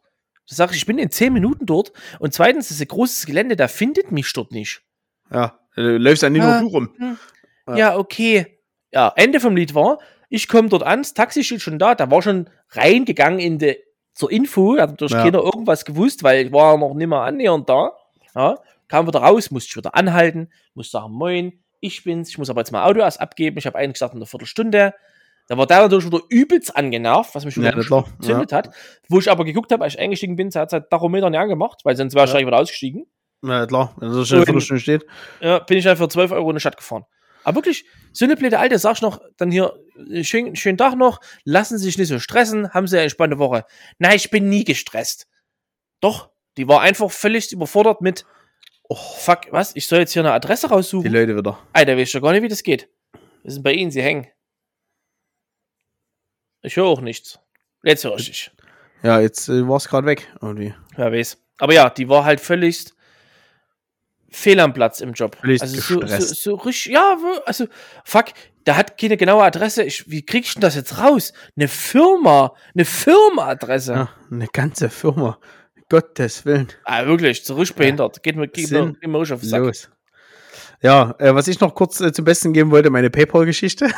Da sage ich, ich bin in 10 Minuten dort. Und zweitens, das ist ein großes Gelände, da findet mich dort nicht. ja. Du läufst ja nicht Ah. nur du rum. Ja, Ja. okay. Ja, Ende vom Lied war, ich komme dort an, das Taxi steht schon da, da war schon reingegangen in die, zur Info, hat natürlich Ja. keiner irgendwas gewusst, weil ich war noch nicht mehr annähernd da. Ja, kam wieder raus, musste ich wieder anhalten, musste sagen, moin, ich bin's, ich muss aber jetzt mein Auto erst abgeben, ich habe eigentlich gesagt in einer Viertelstunde. Da war der natürlich wieder übelst angenervt, was mich Ja, wieder na klar. gezündet hat. Wo ich aber geguckt habe, als ich eingestiegen bin, hat es halt Tachometer nicht angemacht, weil sonst wäre ich Ja. wieder ausgestiegen. Ja, klar. Wenn schnell Und- Viertelstunde steht. Ja, bin ich dann für 12 Euro in die Stadt gefahren. Aber wirklich, so eine blöde Alte, sag ich noch, dann hier, äh, schön, schönen Tag noch, lassen Sie sich nicht so stressen, haben Sie eine entspannte Woche. Nein, ich bin nie gestresst. Doch, die war einfach völlig überfordert mit, oh, fuck, was, ich soll jetzt hier eine Adresse Die raussuchen? Leute wieder. Alter, weiß ich doch gar nicht, wie das geht. Wir sind bei Ihnen, Sie hängen. Ich höre auch nichts. Jetzt höre ich dich. Ja, jetzt äh, war es gerade weg. Irgendwie. Wer weiß. Aber ja, die war halt völlig fehl am Platz im Job. Also so, so, so richtig, ja, also, fuck, da hat keine genaue Adresse. Ich, wie krieg ich denn das jetzt raus? Eine Firma, eine Firma-Adresse. Ja, eine ganze Firma. Gottes Willen. Ah, wirklich, zurück behindert. Geht mir, geht mir, geht mir richtig auf den Sack. Los. Ja, äh, was ich noch kurz äh, zum Besten geben wollte, meine PayPal-Geschichte.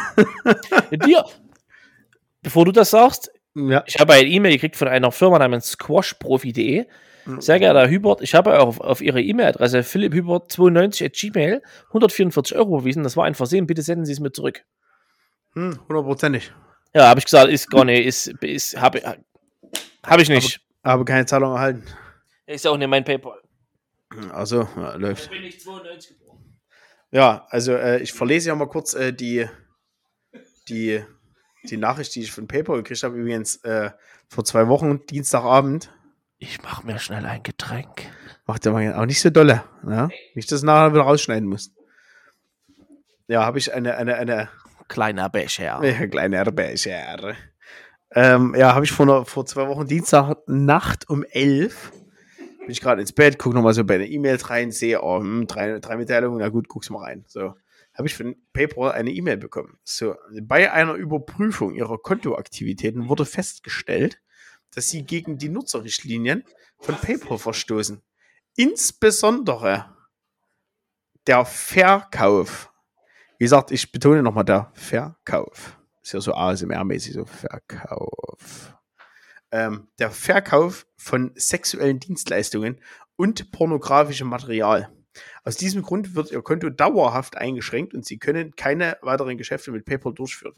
Dir, bevor du das sagst, ja. ich habe eine E-Mail gekriegt von einer Firma namens squashprofi.de. Sehr geehrter Herr Hubert, ich habe auf, auf Ihre E-Mail-Adresse philipphubert92 at gmail 144 Euro überwiesen. Das war ein Versehen. Bitte senden Sie es mir zurück. Hm, hundertprozentig. Ja, habe ich gesagt, ist gar nicht, ist, ist habe hab ich nicht. Aber keine Zahlung erhalten. ist ja auch nicht mein PayPal. Also, ja, läuft. bin ich 92 geboren. Ja, also äh, ich verlese ja mal kurz äh, die, die, die Nachricht, die ich von PayPal gekriegt habe. Übrigens äh, vor zwei Wochen, Dienstagabend. Ich mache mir schnell ein Getränk. Macht der mal auch nicht so dolle. Ja? Nicht, dass du nachher wieder rausschneiden musst. Ja, habe ich eine, eine, eine Kleiner Becher. ja, kleine Becher. Ähm, ja, habe ich vor, vor zwei Wochen Dienstag Nacht um elf bin ich gerade ins Bett, gucke nochmal so bei den E-Mails rein, sehe, oh, hm, drei, drei Mitteilungen, na gut, guck's mal rein. So, habe ich von PayPal eine E-Mail bekommen. So, bei einer Überprüfung ihrer Kontoaktivitäten wurde festgestellt, dass sie gegen die Nutzerrichtlinien von PayPal verstoßen. Insbesondere der Verkauf. Wie gesagt, ich betone nochmal der Verkauf. Ist ja so ASMR-mäßig, so Verkauf. Ähm, der Verkauf von sexuellen Dienstleistungen und pornografischem Material. Aus diesem Grund wird Ihr Konto dauerhaft eingeschränkt und Sie können keine weiteren Geschäfte mit PayPal durchführen.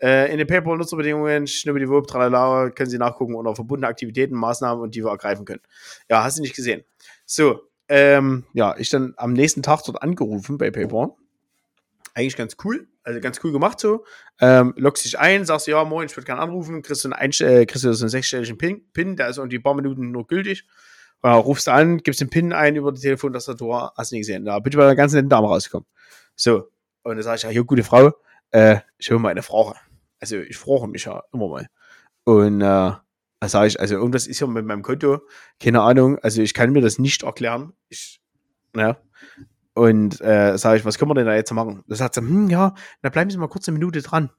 Äh, in den PayPal-Nutzerbedingungen, schnippediwupp, tralala, können Sie nachgucken unter verbundene Aktivitäten, Maßnahmen und die wir ergreifen können. Ja, hast du nicht gesehen. So, ähm, ja, ich dann am nächsten Tag dort angerufen bei PayPal. Eigentlich ganz cool, also ganz cool gemacht so. Ähm, loggst dich ein, sagst ja, moin, ich würde gerne anrufen, kriegst du äh, so einen sechsstelligen Pin, Pin, der ist irgendwie ein paar Minuten nur gültig. Ja, rufst du an, gibst den Pin ein über die Telefontastatur, hast nicht gesehen. Da bin ich bei der ganzen netten Dame rausgekommen. So, und dann sage ich, ja, hier, gute Frau, äh, ich höre mal eine Frage. Also, ich frage mich ja immer mal. Und äh, da sage ich, also irgendwas ist ja mit meinem Konto, keine Ahnung, also ich kann mir das nicht erklären. Ich, ja. Und äh, sage ich, was können wir denn da jetzt machen? Da sagt sie, hm, ja, dann bleiben Sie mal kurz eine Minute dran.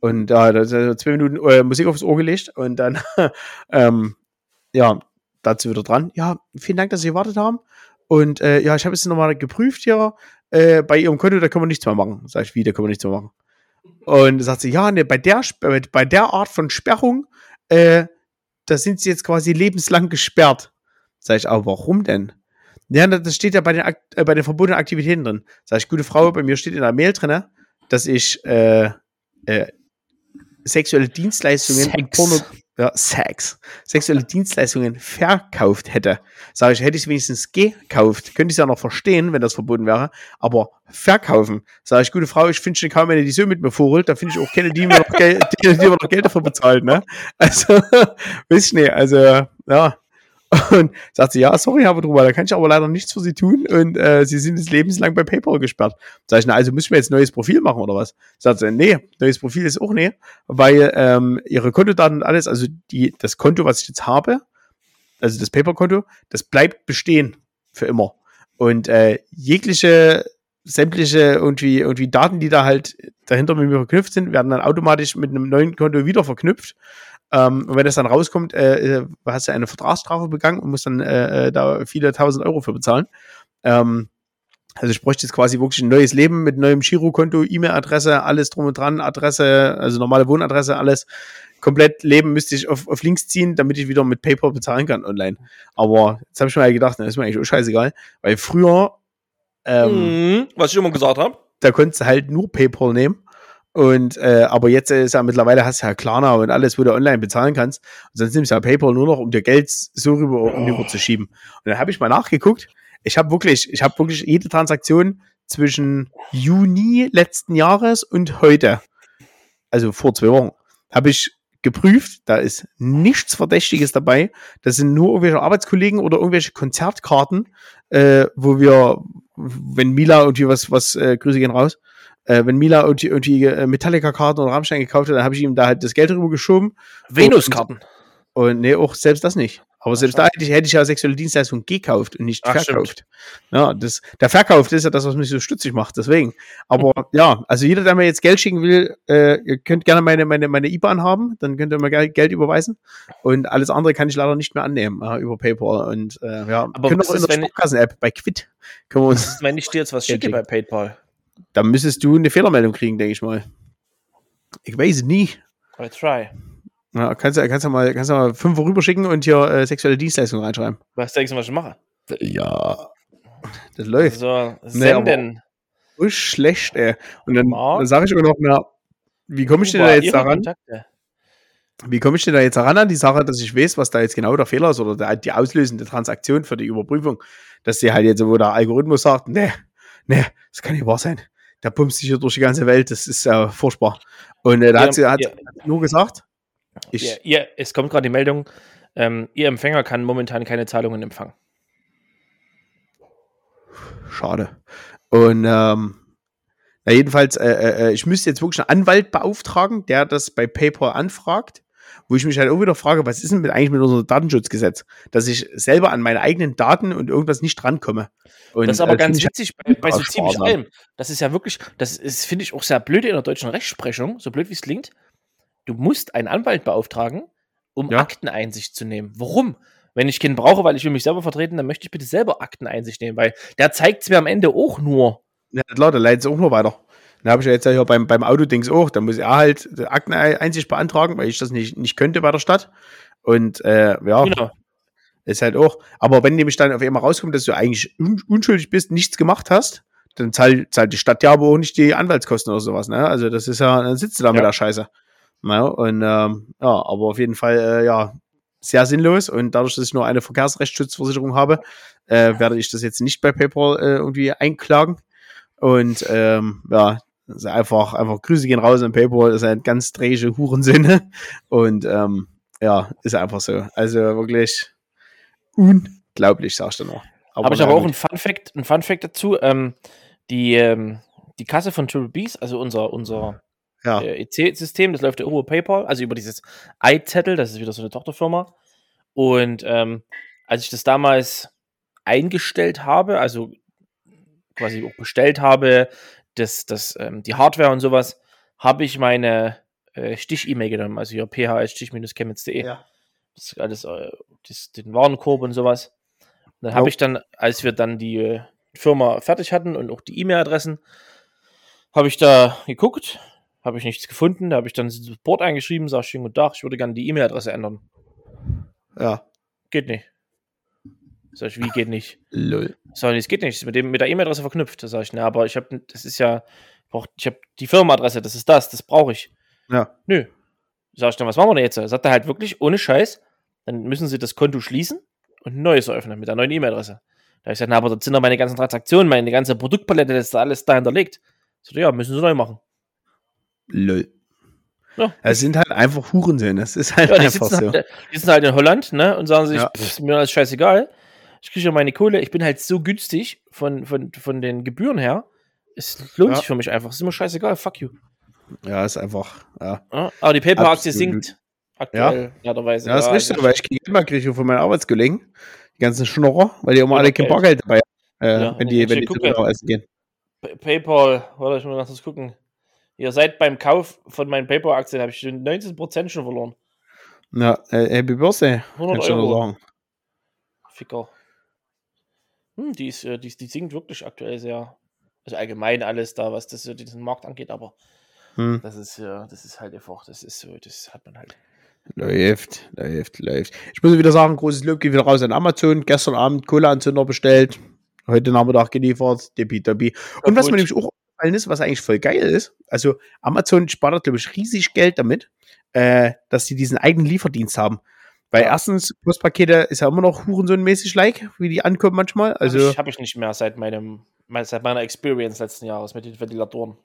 Und ja, da hat zwei Minuten äh, Musik aufs Ohr gelegt und dann, ähm, ja, dazu wieder dran. Ja, vielen Dank, dass Sie gewartet haben. Und äh, ja, ich habe es nochmal geprüft hier äh, bei Ihrem Konto, da können wir nichts mehr machen. Sag ich, wie, da können wir nichts mehr machen. Und sagt sie, ja, ne, bei der, Sp- bei der Art von Sperrung, äh, da sind Sie jetzt quasi lebenslang gesperrt. Sag ich, aber warum denn? Ja, das steht ja bei den, äh, bei den verbotenen Aktivitäten drin. Sag ich, gute Frau, bei mir steht in der Mail drin, dass ich äh, äh, sexuelle Dienstleistungen und Sex. Porno, ja, Sex, sexuelle Dienstleistungen verkauft hätte. Sag ich, hätte ich wenigstens gekauft, könnte ich es ja noch verstehen, wenn das verboten wäre, aber verkaufen. Sag ich, gute Frau, ich finde schon kaum eine, die so mit mir vorholt, da finde ich auch keine, die mir noch Geld, die, die mir noch Geld dafür bezahlt, ne? Also, weiß ich nicht, also, ja. Und sagt sie, ja, sorry, Herr Drüber, da kann ich aber leider nichts für Sie tun und äh, Sie sind jetzt lebenslang bei PayPal gesperrt. Sag ich, na, also müssen wir jetzt ein neues Profil machen oder was? Sagt sie, nee, neues Profil ist auch nee, weil ähm, Ihre Kontodaten und alles, also die, das Konto, was ich jetzt habe, also das PayPal-Konto, das bleibt bestehen für immer. Und äh, jegliche sämtliche irgendwie, irgendwie Daten, die da halt dahinter mit mir verknüpft sind, werden dann automatisch mit einem neuen Konto wieder verknüpft. Ähm, und wenn das dann rauskommt, äh, äh hast du eine Vertragsstrafe begangen und musst dann äh, äh, da viele tausend Euro für bezahlen. Ähm, also ich bräuchte jetzt quasi wirklich ein neues Leben mit neuem Girokonto, E-Mail-Adresse, alles drum und dran, Adresse, also normale Wohnadresse, alles. Komplett Leben müsste ich auf, auf links ziehen, damit ich wieder mit PayPal bezahlen kann online. Aber jetzt habe ich mir ja gedacht, das ist mir eigentlich auch scheißegal, weil früher ähm, mhm, was ich immer gesagt habe. Da konntest du halt nur PayPal nehmen. Und äh, aber jetzt ist ja mittlerweile hast du ja Klarna und alles, wo du online bezahlen kannst. Und sonst nimmst du ja PayPal nur noch, um dir Geld so rüber, um oh. rüber zu schieben. Und dann habe ich mal nachgeguckt. Ich habe wirklich, ich habe wirklich jede Transaktion zwischen Juni letzten Jahres und heute, also vor zwei Wochen, habe ich geprüft. Da ist nichts Verdächtiges dabei. Das sind nur irgendwelche Arbeitskollegen oder irgendwelche Konzertkarten, äh, wo wir, wenn Mila irgendwie was, was äh, Grüße gehen raus, äh, wenn Mila irgendwie, irgendwie äh, Metallica-Karten oder Rammstein gekauft hat, dann habe ich ihm da halt das Geld rüber geschoben. Venus-Karten. Und, und nee, auch selbst das nicht. Aber selbst da hätte ich, hätte ich ja sexuelle Dienstleistungen gekauft und nicht Ach, verkauft. Stimmt. Ja, das, der Verkauf ist ja das, was mich so stutzig macht, deswegen. Aber ja, also jeder, der mir jetzt Geld schicken will, äh, ihr könnt gerne meine, meine, meine IBAN haben, dann könnt ihr mir Geld überweisen. Und alles andere kann ich leider nicht mehr annehmen äh, über PayPal. Und äh, ja, aber können auch in der Sparkassen-App bei Quid können wir uns. wenn ich dir jetzt was schicke bei PayPal? Dann müsstest du eine Fehlermeldung kriegen, denke ich mal. Ich weiß es nie. I try. Ja, kannst du kannst du mal, kannst du mal fünf rüberschicken und hier äh, sexuelle Dienstleistungen reinschreiben. Was denkst du, was ich mache? Ja, das läuft. So, senden. Nee, so schlecht, ey. Und dann, dann sage ich immer noch, na, wie komme ich denn da jetzt daran? Kontakte. Wie komme ich denn da jetzt heran an die Sache, dass ich weiß, was da jetzt genau der Fehler ist oder der, die auslösende Transaktion für die Überprüfung, dass sie halt jetzt, wo der Algorithmus sagt, ne, ne, das kann nicht wahr sein. Der pumpt sich hier durch die ganze Welt, das ist äh, furchtbar. Und äh, da ja, hat sie hat ja. nur gesagt, ich, ja, ihr, es kommt gerade die Meldung, ähm, Ihr Empfänger kann momentan keine Zahlungen empfangen. Schade. Und ähm, na jedenfalls, äh, äh, äh, ich müsste jetzt wirklich einen Anwalt beauftragen, der das bei PayPal anfragt, wo ich mich halt auch wieder frage, was ist denn mit, eigentlich mit unserem Datenschutzgesetz, dass ich selber an meine eigenen Daten und irgendwas nicht drankomme. Und, das ist aber äh, ganz witzig bei, bei so ziemlich allem. Das ist ja wirklich, das ist, finde ich, auch sehr blöd in der deutschen Rechtsprechung, so blöd wie es klingt du musst einen Anwalt beauftragen, um ja. Akteneinsicht zu nehmen. Warum? Wenn ich keinen brauche, weil ich will mich selber vertreten, dann möchte ich bitte selber Akteneinsicht nehmen, weil der zeigt es mir am Ende auch nur. Ja, klar, der leitet es auch nur weiter. Da habe ich ja jetzt ja beim, beim Autodings auch, da muss er halt Akteneinsicht beantragen, weil ich das nicht, nicht könnte bei der Stadt. Und äh, ja, genau. ist halt auch. Aber wenn nämlich dann auf einmal rauskommt, dass du eigentlich un unschuldig bist, nichts gemacht hast, dann zahlt, zahlt die Stadt ja aber auch nicht die Anwaltskosten oder sowas. Ne? Also das ist ja, dann sitzt du da ja. mit der Scheiße. Ja, und ähm, ja, aber auf jeden Fall, äh, ja, sehr sinnlos. Und dadurch, dass ich nur eine Verkehrsrechtsschutzversicherung habe, äh, werde ich das jetzt nicht bei PayPal äh, irgendwie einklagen. Und ähm, ja, also einfach, einfach Grüße gehen raus an PayPal, ist ein ganz drehische Hurensinne. Und ähm, ja, ist einfach so. Also wirklich unglaublich, sagst du noch. Habe ich aber auch ein Fun Fact, ein Fun Fact dazu. Ähm, die, ähm, die Kasse von Triple Bs, also unser, unser ja. äh, EC-System, das läuft ja über PayPal, also über dieses iZettel, das ist wieder so eine Tochterfirma. Und ähm, als ich das damals eingestellt habe, also quasi auch bestellt habe, das, das, ähm, die Hardware und sowas, habe ich meine äh, Stich-E-Mail genommen, also hier phs-chemnitz.de. Ja. Das alles, äh, das, den Warenkorb und sowas. Und dann habe oh. ich dann, als wir dann die äh, Firma fertig hatten und auch die E-Mail-Adressen, habe ich da geguckt, habe ich nichts gefunden. Da habe ich dann Support eingeschrieben, sage schönen guten Tag, ich würde gerne die E-Mail-Adresse ändern. Ja. Geht nicht. Sag ich, wie geht nicht? Lol. Sag ich, es geht nicht, ist mit, dem, mit der E-Mail-Adresse verknüpft. Da sage ich, na, aber ich habe, das ist ja, ich habe die Firmenadresse, das ist das, das brauche ich. Ja. Nö. Sag ich dann, was machen wir denn jetzt? Sagt er halt wirklich, ohne Scheiß, dann müssen sie das Konto schließen und ein neues eröffnen mit der neuen E-Mail-Adresse. Da habe ich gesagt, na, aber da sind doch meine ganzen Transaktionen, meine ganze Produktpalette, das ist da alles da hinterlegt. So, ja, müssen sie neu machen. Lol. Ja. Es sind halt einfach Hurensöhne. Das ist halt Ja, die einfach sitzen, so. halt, die sitzen halt in Holland, ne? Und sagen sich, Ja. pff, ist mir alles scheißegal. Ich kriege ja meine Kohle, ich bin halt so günstig von, von, von den Gebühren her. Es lohnt Ja. sich für mich einfach. Es ist mir scheißegal, fuck you. Ja, ist einfach. Ja, Ja? Aber die PayPal-Aktie sinkt aktuell, klarerweise. ja das ist richtig, also- weil ich kriege immer kriege von meinen Arbeitskollegen die ganzen Schnorrer, weil die immer Ja, alle kein Geld. Bargeld dabei haben, äh, Ja, wenn die, wenn die gucke. genau essen gehen. Pa- PayPal, warte, ich muss noch das gucken. Ihr seid beim Kauf von meinen PayPal-Aktien, habe ich schon 19% schon verloren. Ja, äh, Happy Birthday. 100 Kannst du nur Euro. sagen. Ficker. Hm, die, ist, äh, die, die sinkt wirklich aktuell sehr. Also allgemein alles da, was das, diesen Markt angeht, aber Hm. das ist ja, das ist halt einfach, das ist so, das hat man halt. Läuft, läuft, läuft. Ich muss wieder sagen, großes Lob geht wieder raus an Amazon. Gestern Abend Kohleanzünder bestellt, heute Nachmittag geliefert, Depi Und was gut. mir nämlich auch aufgefallen ist, was eigentlich voll geil ist, also Amazon spart, glaube ich, riesig Geld damit, äh, dass sie diesen eigenen Lieferdienst haben. Weil Ja. erstens, Postpakete ist ja immer noch hurensohnmäßig like, wie die ankommen manchmal. Also, habe ich nicht mehr seit meinem, mein- seit meiner Experience letzten Jahres mit den Ventilatoren.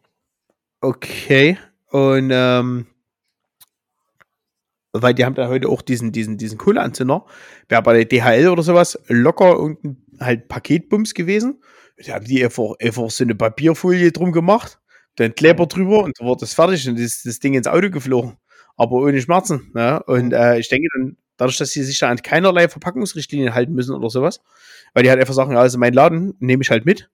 okay. Und ähm, weil die haben da heute auch diesen, diesen, diesen Kohleanzünder. Wäre bei der DHL oder sowas locker irgendein halt Paketbums gewesen. Die haben die einfach, einfach so eine Papierfolie drum gemacht, dann Kleber drüber und so wurde das fertig und ist das Ding ins Auto geflogen. Aber ohne Schmerzen. Ne? Und äh, ich denke dann, dadurch, dass sie sich da an keinerlei Verpackungsrichtlinien halten müssen oder sowas, weil die halt einfach sagen, ja, also mein Laden nehme ich halt mit,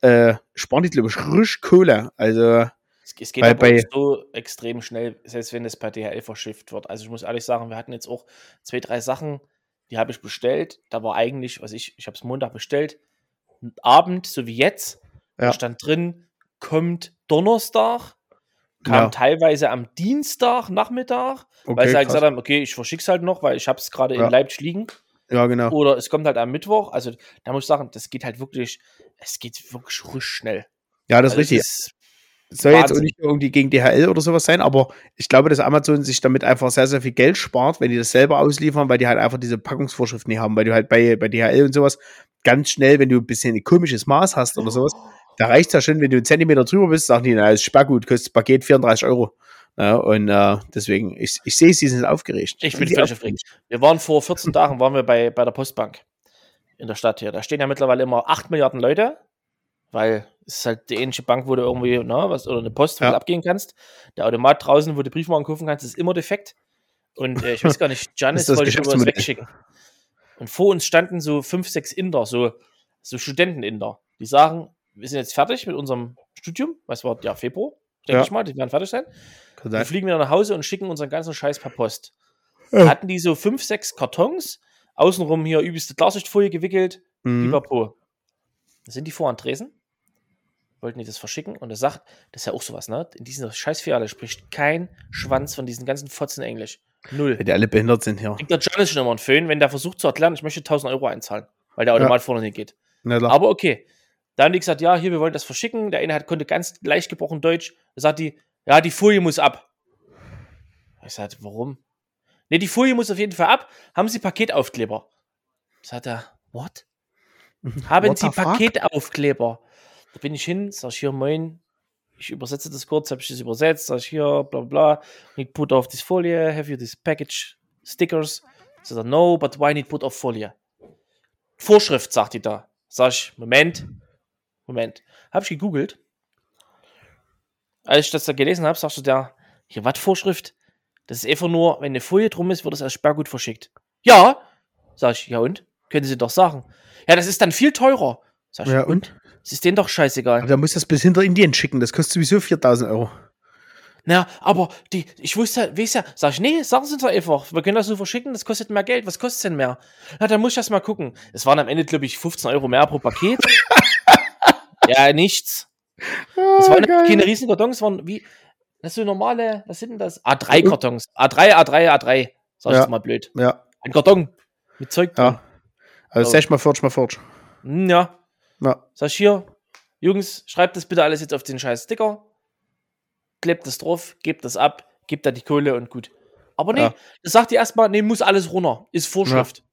äh, sparen die, glaube ich, richtig Kohle. Also, Es, es geht Bei- bei- so extrem schnell, selbst wenn es per DHL verschifft wird. Also ich muss ehrlich sagen, wir hatten jetzt auch zwei, drei Sachen, die habe ich bestellt. Da war eigentlich, was ich, ich habe es Montag bestellt, Abend, so wie jetzt, da Ja. stand drin, kommt Donnerstag, kam Ja. teilweise am Dienstag, Nachmittag, okay, weil sie halt krass. gesagt haben, okay, ich verschick's halt noch, weil ich habe es gerade Ja. in Leipzig liegen. ja, genau. Oder es kommt halt am Mittwoch. Also da muss ich sagen, das geht halt wirklich, es geht wirklich richtig schnell. Ja, das ist Also, richtig. es ist- soll jetzt auch Wahnsinn. nicht irgendwie gegen DHL oder sowas sein, aber ich glaube, dass Amazon sich damit einfach sehr, sehr viel Geld spart, wenn die das selber ausliefern, weil die halt einfach diese Packungsvorschriften nicht haben, weil du halt bei, bei DHL und sowas ganz schnell, wenn du ein bisschen ein komisches Maß hast oder sowas, da reicht es ja schon, wenn du einen Zentimeter drüber bist, sagen die, na, ist Sperrgut, kostet das Paket 34 Euro. Ja, und äh, deswegen, ich, ich sehe, sie sind aufgeregt. Ich bin völlig aufgeregt. Wir waren vor 14 Tagen waren wir bei, bei der Postbank in der Stadt hier. Da stehen ja mittlerweile immer 8 Milliarden Leute, weil es ist halt die ähnliche Bank, wo du irgendwie, na, was, oder eine Post, wo Ja. du abgehen kannst. Der Automat draußen, wo du Briefmarken kaufen kannst, ist immer defekt. Und äh, ich weiß gar nicht, Janis wollte ich irgendwas wegschicken. Und vor uns standen so fünf, sechs Inder, so, so Studenten-Inder, die sagen, wir sind jetzt fertig mit unserem Studium, was war ja Februar, denke Ja. ich mal, die werden fertig sein. Wir sein. fliegen wieder nach Hause und schicken unseren ganzen Scheiß per Post. Ja. Hatten die so fünf, sechs Kartons, außenrum hier übelste Klarsichtfolie gewickelt, Mhm. Da sind die vor an Dresden, wollten die das verschicken und er sagt, das ist ja auch sowas, ne? In dieser Scheißfiliale spricht kein Schwanz von diesen ganzen Fotzen Englisch. Null. Wenn die alle behindert sind hier. Kriegt der Johannes schon immer einen Föhn, wenn der versucht zu erklären, ich möchte 1000 Euro einzahlen, weil der Automat vorne nicht geht. Na. Aber okay. Da haben die gesagt, ja, hier, wir wollen das verschicken. Der eine hat, konnte ganz leicht gebrochen Deutsch. Da sagt die, ja, die Folie muss ab. Ich sagte, warum? Ne, die Folie muss auf jeden Fall ab. Haben Sie Paketaufkleber? Sagt er, what? Haben What Sie? Paketaufkleber? Da bin ich hin, sag ich hier, moin. Ich übersetze das kurz, habe ich das übersetzt, sag ich hier, bla bla. Need put off this folie, have you this package stickers? Sagt er, no, but why need put off folie? Vorschrift, sagt die da. Sag ich, Moment, Moment. Habe ich gegoogelt. Als ich das da gelesen habe, sagst du da, hier, was Vorschrift? Das ist einfach nur, wenn eine Folie drum ist, wird es als Sperrgut verschickt. Ja, sag ich, ja und? Können Sie doch sagen. Ja, das ist dann viel teurer. Sag ich, Ja, und? Es ist denen doch scheißegal. Aber da muss das bis hinter Indien schicken, das kostet sowieso 4000 Euro. Na, aber die, ich wusste, weiß ja, sag ich, nee, sagen Sie doch einfach. Wir können das so verschicken, das kostet mehr Geld. Was kostet es denn mehr? Na, dann muss ich das mal gucken. Es waren am Ende, glaube ich, 15 Euro mehr pro Paket. ja, nichts. Es waren keine riesigen Kartons, es waren wie, das sind so normale, was sind denn das? A3-Kartons. A3, A3, A3. Sag ich Ja. mal blöd. Ja, Ein Karton mit Zeug drin. ja. Also Oh. 6 mal 40 mal 40. Hm, ja. Ja. Sag ich hier, Jungs, schreibt das bitte alles jetzt auf den scheiß Sticker. Klebt das drauf, gebt das ab, gebt da die Kohle und gut. Aber nee, Ja. das sagt ihr erstmal, nee, muss alles runter. Ist Vorschrift.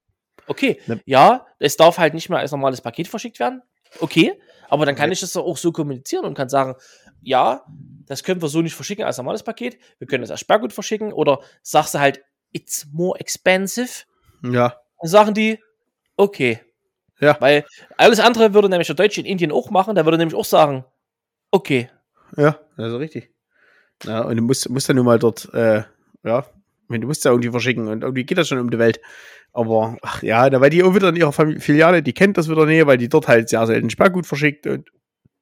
Okay, Ne. ja, es darf halt nicht mehr als normales Paket verschickt werden. Okay, aber dann kann ich das doch auch so kommunizieren und kann sagen, ja, das können wir so nicht verschicken als normales Paket, wir können das als Sperrgut verschicken oder sagst du halt, it's more expensive, Ja. dann sagen die, okay. Ja. Weil alles andere würde nämlich der Deutsche in Indien auch machen, der würde nämlich auch sagen, okay. Ja, das ist richtig. Ja, und du musst, musst ja nun mal dort, äh, ja, du musst ja irgendwie verschicken und irgendwie geht das schon um die Welt. Aber, ach ja, da weil die auch wieder in ihrer Filiale, die kennt das wieder näher, weil die dort halt sehr selten Sperrgut verschickt und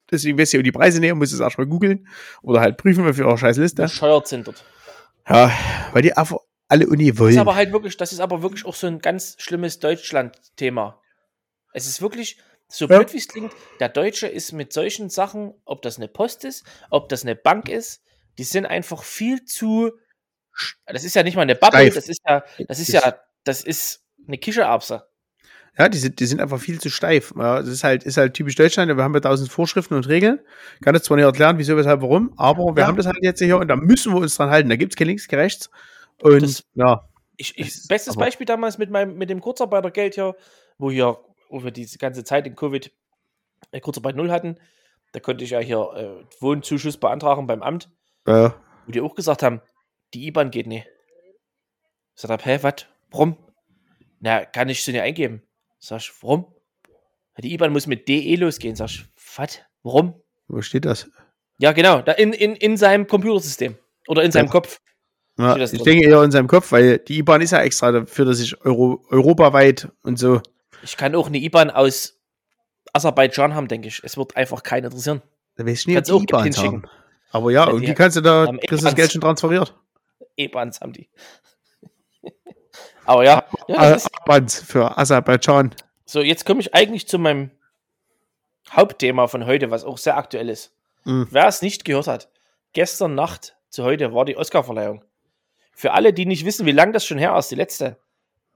deswegen weiß sie auch die Preise näher, muss es erstmal googeln oder halt prüfen für ihre scheiß Liste. Bescheuert sind dort. Ja, weil die einfach alle Uni Das ist wollen. aber halt wirklich, das ist aber wirklich auch so ein ganz schlimmes Deutschland-Thema. Es ist wirklich, so Ja. blöd wie es klingt, der Deutsche ist mit solchen Sachen, ob das eine Post ist, ob das eine Bank ist, die sind einfach viel zu. Das ist ja nicht mal eine Bubble, Steif. das ist ja, das ist ja, das ist eine Kichererbse. Ja, die sind, die sind einfach viel zu steif. Ja, das ist halt, ist halt typisch Deutschland. Wir haben ja tausend Vorschriften und Regeln. Kann das zwar nicht erklären, wieso, weshalb, warum, aber wir Ja. haben das halt jetzt hier und da müssen wir uns dran halten. Da gibt's kein links, kein rechts. Und Das- ja, Ich, ich, Es- bestes Beispiel damals mit meinem, mit dem Kurzarbeitergeld hier, wo hier, wo wir diese ganze Zeit in Covid äh, Kurzarbeit null hatten, da konnte ich ja hier äh, Wohnzuschuss beantragen beim Amt, äh, wo die auch gesagt haben, die IBAN geht nicht. Ich sag, hä, was? Warum? Na, kann ich sie nicht eingeben. Sag ich, warum? Die IBAN muss mit DE losgehen. Sag ich, was? Warum? wo steht das? Ja, genau, da in, in, in seinem Computersystem. Oder in seinem Ja. Kopf. Ja, ich drin? denke eher in seinem Kopf, weil die IBAN ist ja extra dafür, dass ich Euro, europaweit und so. Ich kann auch eine IBAN aus Aserbaidschan haben, denke ich. Es wird einfach keinen interessieren. Da weiß ich nicht, Kannst ob die IBANs hinschicken. haben. Aber ja, und die die kannst du da, kriegst das IBANs. Geld schon transferiert. E-Bahns haben die. Aber ja, ja IBANs für Aserbaidschan. so jetzt komme ich eigentlich zu meinem Hauptthema von heute, was auch sehr aktuell ist. Mhm. Wer es nicht gehört hat, gestern Nacht zu heute war die Oscarverleihung. Für alle, die nicht wissen, wie lange das schon her ist, die letzte,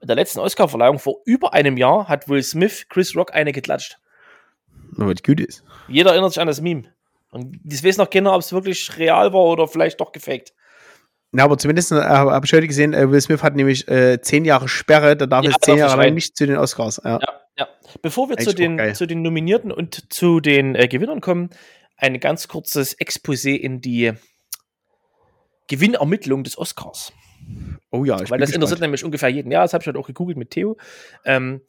der letzten Oscarverleihung vor über einem Jahr hat Will Smith Chris Rock eine geklatscht. Nur was gut ist. Jeder erinnert sich an das Meme. Und das weiß noch keiner, ob es wirklich real war oder vielleicht doch gefaked. Na, aber zumindest äh, habe ich heute gesehen, äh, Will Smith hat nämlich äh, zehn Jahre Sperre, da darf Ja, es zehn Jahre nicht lang nicht zu den Oscars. Ja. Ja, ja. Bevor wir zu Eigentlich den, zu den Nominierten und zu den äh, Gewinnern kommen, ein ganz kurzes Exposé in die Gewinnermittlung des Oscars. Oh ja, ich weil das interessiert nämlich ungefähr jeden. Ja, das habe ich heute auch gegoogelt mit Theo. Ähm,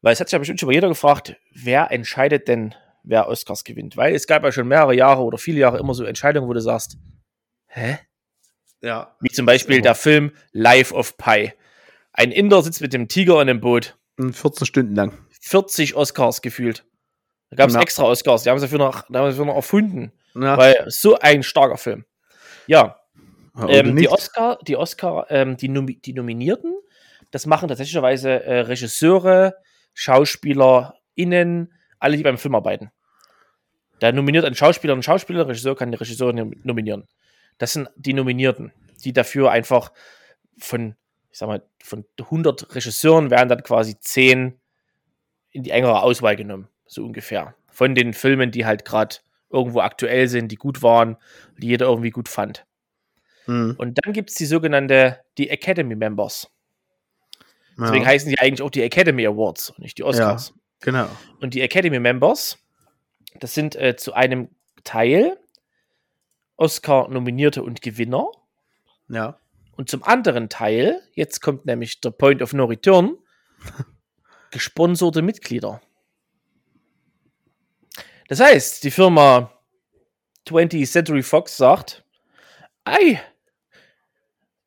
weil es hat sich ja bestimmt schon mal jeder gefragt, wer entscheidet denn, wer Oscars gewinnt? Weil es gab ja schon mehrere Jahre oder viele Jahre immer so Entscheidungen, wo du sagst, hä? Ja. Wie zum Beispiel der Film Life of Pi. Ein Inder sitzt mit dem Tiger in einem Boot. Und 14 Stunden lang. 40 Oscars gefühlt. Da gab es Ja. extra Oscars, die haben sie dafür noch, dafür noch erfunden. Ja, Weil so ein starker Film. Ja, ähm, die. Oscar, die Oscar, ähm, die, Nomi die Nominierten, das machen tatsächlicherweise äh, Regisseure, SchauspielerInnen, alle, die beim Film arbeiten. Da nominiert ein Schauspieler einen Schauspieler, Regisseur kann die Regisseurin nom- nominieren. Das sind die Nominierten, die dafür einfach von, ich sag mal, von 100 Regisseuren werden dann quasi 10 in die engere Auswahl genommen, so ungefähr. Von den Filmen, die halt gerade irgendwo aktuell sind, die gut waren, die jeder irgendwie gut fand. Hm. Und dann gibt es die sogenannte, die Academy Members. Deswegen ja, heißen die eigentlich auch die Academy Awards und nicht die Oscars. genau. Und die Academy Members, das sind äh, zu einem Teil Oscar-Nominierte und Gewinner. Ja. Und zum anderen Teil, jetzt kommt nämlich der Point of No Return, gesponserte Mitglieder. Das heißt, die Firma 20th Century Fox sagt, ei,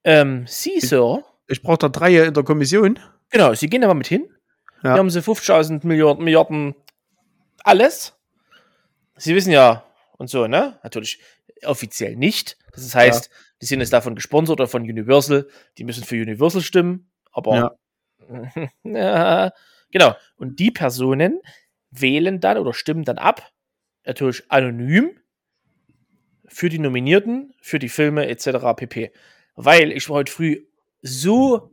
ähm, Sie, Sir, Ich brauche da drei in der Kommission. genau, Sie gehen da mal mit hin. Ja. Hier haben Sie 50.000 Milliarden, Milliarden alles. Sie wissen ja, und so, ne? Natürlich offiziell nicht. Das heißt, die sind jetzt davon gesponsert oder von Universal. Die müssen für Universal stimmen, aber ja, genau. Und die Personen wählen dann oder stimmen dann ab, natürlich anonym, für die Nominierten, für die Filme etc. pp. Weil ich war heute früh so,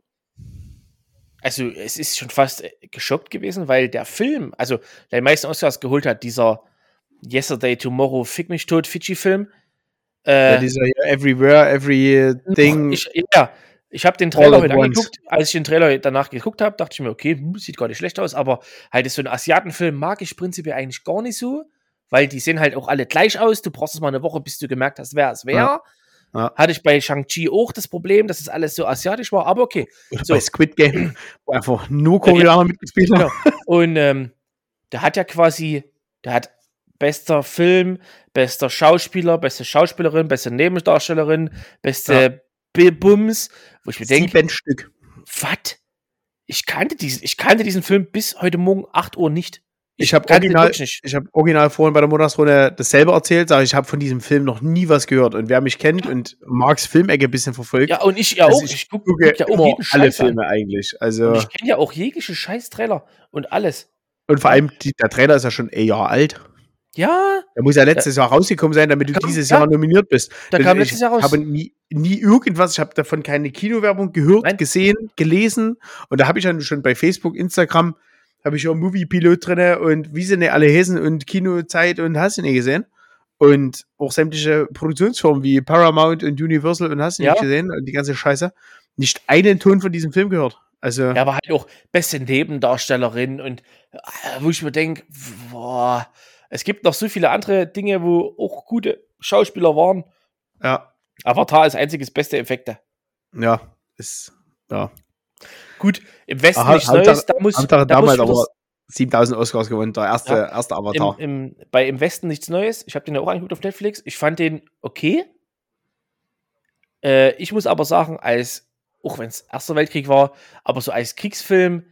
also es ist schon fast äh, geschockt gewesen, weil der Film, also der die meisten Oscars geholt hat, dieser Yesterday, Tomorrow, Fick mich tot, Fidschi-Film. Äh, Ja, dieser Everywhere, Everything. ich, ja, ich habe den Trailer heute angeguckt. Als ich den Trailer danach geguckt habe, dachte ich mir, okay, hm, sieht gar nicht schlecht aus, aber halt ist so ein Asiatenfilm mag ich prinzipiell eigentlich gar nicht so. weil die sehen halt auch alle gleich aus. Du brauchst es mal eine Woche, bis du gemerkt hast, wer es wäre. Ja. Ja. Hatte ich bei Shang-Chi auch das Problem, dass es alles so asiatisch war, aber okay. Oder So. bei Squid Game, wo einfach nur Koreaner mitgespielt haben. Genau. Und ähm, der hat ja quasi, der hat bester Film, bester Schauspieler, beste Schauspielerin, beste Nebendarstellerin, beste Bi- Bums, wo ich mir denke, Sieben Stück. was? Ich kannte diesen, ich kannte diesen Film bis heute Morgen 8 Uhr nicht. Ich habe kannte den original, ich habe original vorhin bei der Montagsrunde dasselbe erzählt, sage ich habe von diesem Film noch nie was gehört. Und wer mich kennt und Marks Filmecke ein bisschen verfolgt, Ja, und ich ja Also auch. ich Ich gucke guck ja auch alle Scheiß an. Filme eigentlich. Also Und ich kenne ja auch jegliche Scheiß-Trailer und alles. und vor allem die, der Trailer ist ja schon ein Jahr alt. Ja, Der muss ja letztes Jahr rausgekommen sein, damit du Kam- dieses ja. Jahr nominiert bist. da Denn kam ich letztes Jahr raus. habe nie, nie irgendwas, ich habe davon keine Kinowerbung gehört, Nein. gesehen, gelesen. Und da habe ich dann schon bei Facebook, Instagram, habe ich ja Movie-Pilot drinne und wie sind die alle Hessen und Kinozeit und hast du nicht gesehen. Und auch sämtliche Produktionsfirmen wie Paramount und Universal und hast du Ja. nicht gesehen und die ganze Scheiße. Nicht einen Ton von diesem Film gehört. Also, Ja, aber halt auch beste Nebendarstellerin und äh, wo ich mir denke, boah, es gibt noch so viele andere Dinge, wo auch gute Schauspieler waren. ja, Avatar ist einziges beste Effekte. ja, ist, ja. Gut, im Westen Aha, nichts Neues, da muss, Hauptsache da damals aber 7000 Oscars gewonnen, der erste, Ja. erste Avatar. im, im, bei im Westen nichts Neues. Ich habe den ja auch angeguckt auf Netflix. Ich fand den okay. Äh, ich muss aber sagen, als, auch wenn es Erster Weltkrieg war, aber so als Kriegsfilm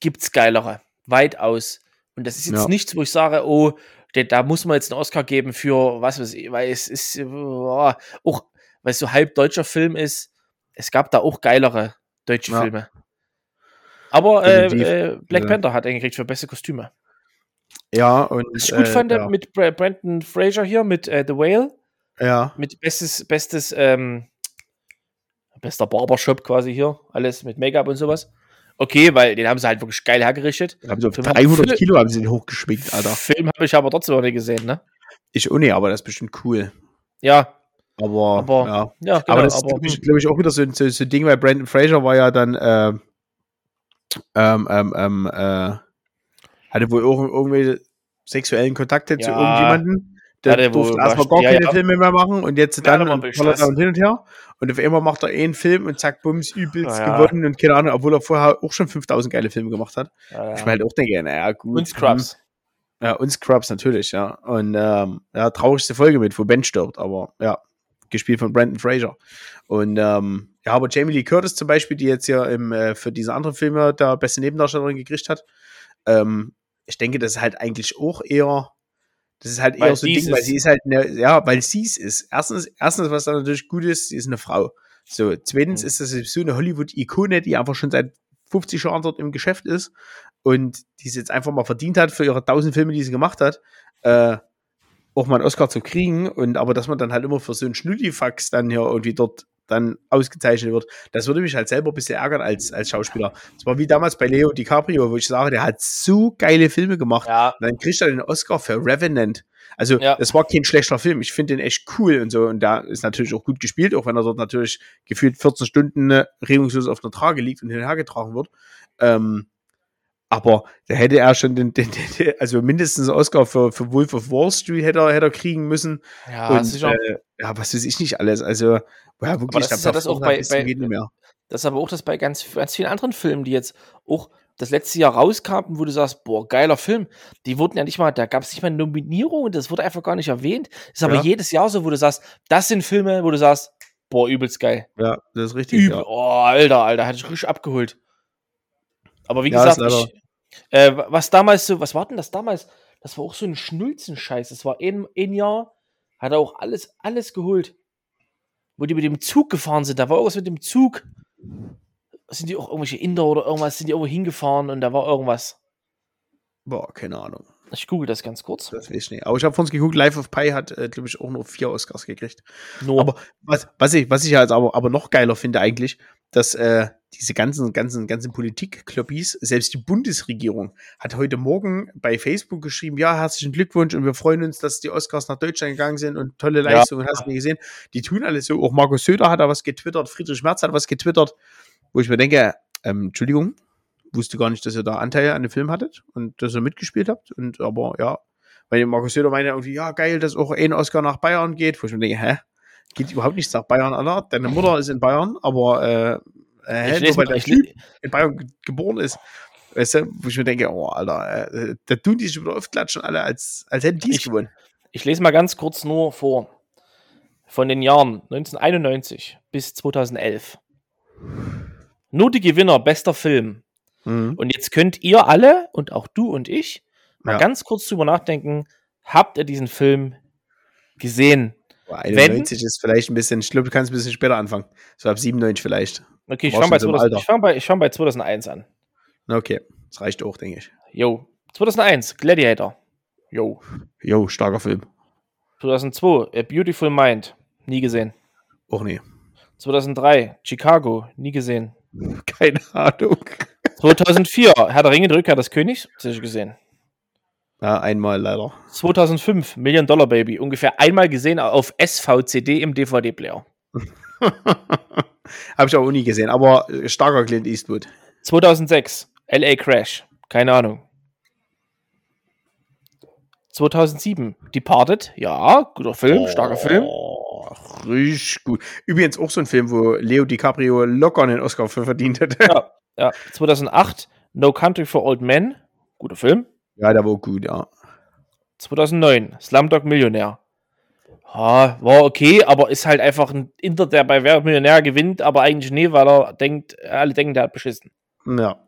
gibt's geilere. Weitaus. Und das ist jetzt Ja. nichts, wo ich sage, oh, da, muss man jetzt einen Oscar geben für was weiß ich, weil es ist äh, auch, weil es so halb deutscher Film ist. Es gab da auch geilere deutsche Ja. Filme. Aber äh, äh, Black Ja. Panther hat einen gekriegt für beste Kostüme. ja, und. Was ich gut äh, fand ja. mit Bra Brandon Fraser hier, mit äh, The Whale, Ja, mit bestes, bestes, ähm, bester Barbershop quasi hier, alles mit Make-up und sowas. Okay, weil den haben sie halt wirklich geil hergerichtet. haben sie auf Film hat 300 viele- Kilo haben sie den hochgeschminkt, Alter. Film habe ich aber trotzdem noch nicht gesehen, ne? Ich auch nicht, aber das ist bestimmt cool. Ja, Aber, aber, ja. ja, genau, aber das ist, aber, glaube ich, hm, glaub ich, auch wieder so, so, so ein Ding, weil Brandon Fraser war ja dann, äh, ähm, ähm, ähm, äh, hatte wohl irgend- irgendwelche sexuellen Kontakte zu Ja. irgendjemanden. Der wohl durfte erstmal gar ja, keine ja. Filme mehr machen und jetzt Ja, dann und da und hin und her. Und auf einmal macht er einen Film und zack, bums, übelst Ja, ja. gewonnen und keine Ahnung, obwohl er vorher auch schon 5000 geile Filme gemacht hat. ja, Ich ja. mir halt auch denke, naja, gut. Und Scrubs. Ja, und Scrubs natürlich, ja. Und ähm, ja, traurigste Folge mit, wo Ben stirbt, aber ja, gespielt von Brandon Fraser. Und ähm, ja, aber Jamie Lee Curtis zum Beispiel, die jetzt ja im, äh, für diese anderen Filme der beste Nebendarstellerin gekriegt hat, ähm, ich denke, das ist halt eigentlich auch eher, das ist halt eher Weil so ein Ding, weil sie ist halt, eine, ja, weil sie es ist. Erstens, erstens, was da natürlich gut ist, sie ist eine Frau. So, zweitens Mhm. ist das so eine Hollywood-Ikone, die einfach schon seit 50 Jahren dort im Geschäft ist und die es jetzt einfach mal verdient hat für ihre 1000 Filme, die sie gemacht hat, äh, auch mal einen Oscar zu kriegen und aber dass man dann halt immer für so einen Schnullifax dann hier irgendwie dort dann ausgezeichnet wird, das würde mich halt selber ein bisschen ärgern als, als Schauspieler. Das war wie damals bei Leo DiCaprio, wo ich sage, der hat so geile Filme gemacht. Ja, Und dann kriegt er den Oscar für Revenant. Also, Ja. das war kein schlechter Film. Ich finde den echt cool und so. Und da ist natürlich auch gut gespielt, auch wenn er dort natürlich gefühlt 14 Stunden äh, regungslos auf einer Trage liegt und hin und her getragen wird. Ähm, aber da hätte er schon den, den, den also mindestens einen Oscar für, für Wolf of Wall Street hätte er, hätte er kriegen müssen. ja, und sicher. äh, ja, was weiß ich nicht alles. Also, ja, wirklich, das ist ja das auch bei- bei-. Das ist aber auch das bei ganz, ganz vielen anderen Filmen, die jetzt auch das letzte Jahr rauskamen, wo du sagst, boah, geiler Film. Die wurden ja nicht mal, da gab es nicht mal Nominierungen, das wurde einfach gar nicht erwähnt. Ist aber Ja. jedes Jahr so, wo du sagst, das sind Filme, wo du sagst, boah, übelst geil. Ja, das ist richtig. Übel. Ja. Oh, Alter, Alter, hatte ich richtig abgeholt. Aber wie Ja, gesagt, ich, äh, was damals so, was war denn das damals? Das war auch so ein Schnulzenscheiß. Das war ein, ein Jahr, hat er auch alles, alles geholt. Wo die mit dem Zug gefahren sind, da war irgendwas mit dem Zug. Sind die auch irgendwelche Inder oder irgendwas, sind die irgendwo hingefahren und da war irgendwas. Boah, keine Ahnung. Ich google das ganz kurz. Das weiß ich nicht. Aber ich habe von uns geguckt, Life of Pi hat, äh, glaube ich, auch nur vier Oscars gekriegt. Nur. Aber was, was ich, was ich halt aber, aber noch geiler finde eigentlich, dass äh, diese ganzen, ganzen, ganzen Politik-Kloppis, selbst die Bundesregierung hat heute Morgen bei Facebook geschrieben, ja, herzlichen Glückwunsch und wir freuen uns, dass die Oscars nach Deutschland gegangen sind und tolle Ja. Leistungen, hast du gesehen. Die tun alles so. Auch Markus Söder hat da was getwittert, Friedrich Merz hat was getwittert, wo ich mir denke, ähm, Entschuldigung, wusste gar nicht, dass ihr da Anteil an dem Film hattet und dass ihr mitgespielt habt. Und aber ja, weil Markus Söder meinte irgendwie, ja, geil, dass auch ein Oscar nach Bayern geht. Wo ich mir denke, hä? Geht überhaupt nichts nach Bayern, Alter. Deine Mutter ist in Bayern, aber äh, äh, Ich nur weil mal- der Typ in Bayern ge geboren ist. Weißt du, wo ich mir denke, oh, Alter, äh, da tun die sich wieder aufklatschen alle, als, als hätten die es gewonnen. Ich lese mal ganz kurz nur vor. Von den Jahren 1991 bis 2011. Nur die Gewinner, bester Film. Mhm. Und jetzt könnt ihr alle und auch du und ich mal Ja. ganz kurz drüber nachdenken, habt ihr diesen Film gesehen? Aber 91 ist vielleicht ein bisschen, ich glaube, du kannst ein bisschen später anfangen. So ab 97 vielleicht. Okay, ich fange bei, schon so im 2000 Alter. ich fang bei, ich fang bei 2001 an. Okay, das reicht auch, denke ich. Jo. 2001, Gladiator. Jo. Jo, starker Film. 2002, A Beautiful Mind. Nie gesehen. Auch nee. 2003, Chicago. Nie gesehen. Keine Ahnung. 2004, Herr der Ringe, Rückkehr des Königs. Sicher gesehen. Ja, einmal leider. 2005, Million Dollar Baby. Ungefähr einmal gesehen auf SVCD im DVD-Player. Habe ich auch nie gesehen, aber äh, starker Clint Eastwood. 2006, LA Crash. Keine Ahnung. 2007, Departed. Ja, guter Film, starker Film. Oh, richtig gut. Übrigens auch so ein Film, wo Leo DiCaprio locker einen Oscar für verdient hätte. Ja, ja. 2008, No Country for Old Men. Guter Film. Ja, der war gut, ja. 2009, Slumdog Millionär. Ja, war okay, aber ist halt einfach ein Inter, der bei Wer Millionär gewinnt, aber eigentlich nie, weil er denkt, alle denken, der hat beschissen. Ja.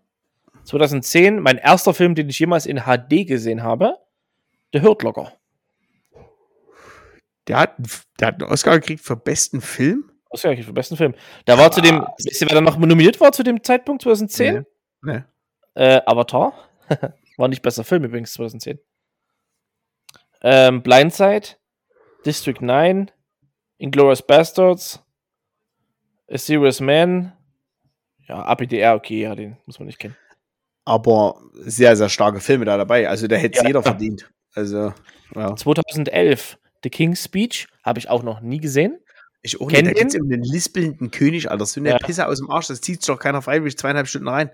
2010, mein erster Film, den ich jemals in HD gesehen habe, Der Hurt Locker. Der hat, der hat einen Oscar gekriegt für besten Film? Ist ja für besten Film. Da war zu dem, wisst ihr, wer da noch nominiert war zu dem Zeitpunkt 2010? Nee. Nee. Äh, Avatar. war nicht besser Film übrigens 2010. Ähm, Blindside, District 9, Inglourious Bastards, A Serious Man. Ja, APDR, okay, ja, den muss man nicht kennen. Aber sehr, sehr starke Filme da dabei. Also da hätte es Ja. jeder verdient. Also, ja. 2011, The King's Speech, habe ich auch noch nie gesehen. Ich auch Kennt nicht. Da den? geht's um den lispelnden König, Alter. So eine Ja. Pisse aus dem Arsch, das zieht sich doch keiner freiwillig zweieinhalb Stunden rein.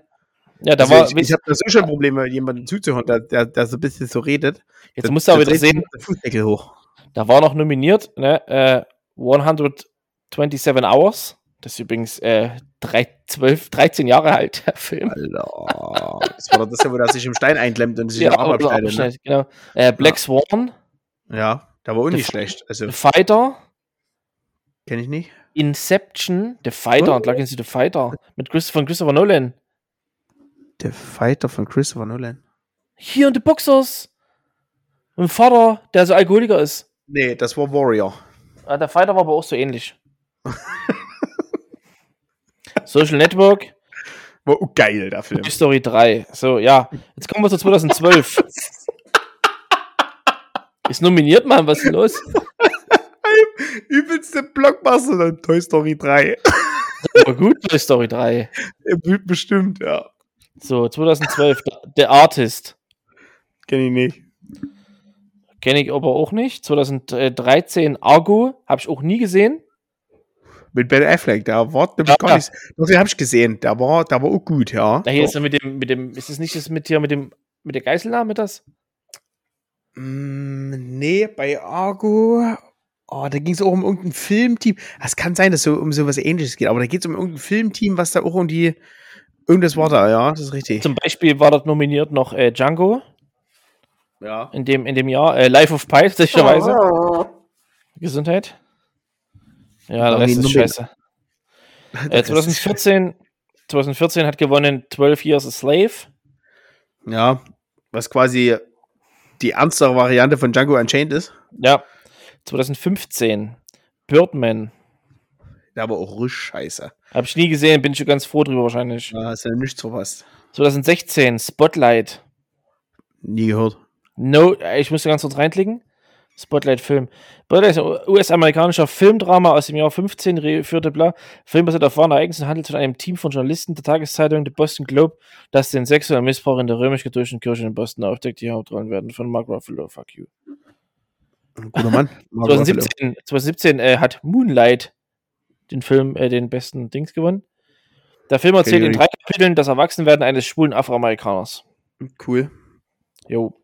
Ja, da also war, ich ich habe da so schon Probleme, jemandem zuzuhören, der, der, der so ein bisschen so redet. jetzt Da- musst du aber wieder sehen, der Fußdeckel hoch. Da war noch nominiert, ne, äh, 127 Hours. Das ist übrigens äh, drei, 12, 13 Jahre alt, der Film. Alter. Das war doch das, wo der sich im Stein einklemmt und sich Ja, den Arm oder abschneidet. Ne? genau. Äh, Black Swan, Ja, da war auch nicht schlecht. Also, The Fighter, kenne ich nicht. Inception, The Fighter, Oh. Lucky The Fighter, mit Chris, von Christopher Nolan. Der Fighter von Christopher Nolan. Hier in The Boxers. Ein Vater, der so Alkoholiker ist. Nee, das war Warrior. Ah, der Fighter war aber auch so ähnlich. Social Network, War auch geil, der Film. Toy Story 3. So, ja. Jetzt kommen wir zu 2012. ist nominiert, Mann, was ist los? Übelste Blockbuster, Toy Story 3. Aber gut, Toy Story 3. Ja, Bestimmt, ja. So, 2012, The Artist. Kenne ich nicht. Kenne ich aber auch nicht. 2013, Argo. Habe ich auch nie gesehen. Mit Ben Affleck, der war nämlich Ja. gar nicht. Doch, den habe ich gesehen. Der war, der war auch gut, ja. Da hier ist er mit dem, mit dem, ist es nicht das mit hier, mit dem, mit der Geiselnahme das? Mm, nee, bei Argo. Oh, da ging es auch um irgendein Filmteam. Es kann sein, dass es so um sowas ähnliches geht, aber da geht es um irgendein Filmteam, was da auch um die. Irgendwas war da, ja, das ist richtig. Zum Beispiel war dort nominiert noch äh, Django Ja. in dem, in dem Jahr. Äh, Life of Pi, sicherweise. Gesundheit. Ja, der Noch nie Rest ist scheiße. Äh, 2014, 2014 hat gewonnen 12 Years a Slave. Ja, was quasi die ernstere Variante von Django Unchained ist. Ja. 2015 Birdman. Der aber auch richtig scheiße. Habe ich nie gesehen, bin ich schon ganz froh drüber wahrscheinlich. Da hast du ja nichts verpasst. 2016 Spotlight. Nie gehört. No, äh, ich musste ganz kurz reinklicken. Spotlight-Film. Spotlight ist ein US-amerikanischer Filmdrama aus dem Jahr 15, geführte bla. Film basiert auf wahren Ereignissen handelt von einem Team von Journalisten der Tageszeitung The Boston Globe, das den sexuellen Missbrauch in der römisch-katholischen Kirche in Boston aufdeckt. Die Hauptrollen werden von Mark Ruffalo. Fuck you. Guter Mann. Mark Ruffalo. 2017, 2017 äh, hat Moonlight den Film, äh, den besten Dings gewonnen. Der Film erzählt ich in drei Kapiteln das Erwachsenwerden eines schwulen Afroamerikaners. Cool. Jo.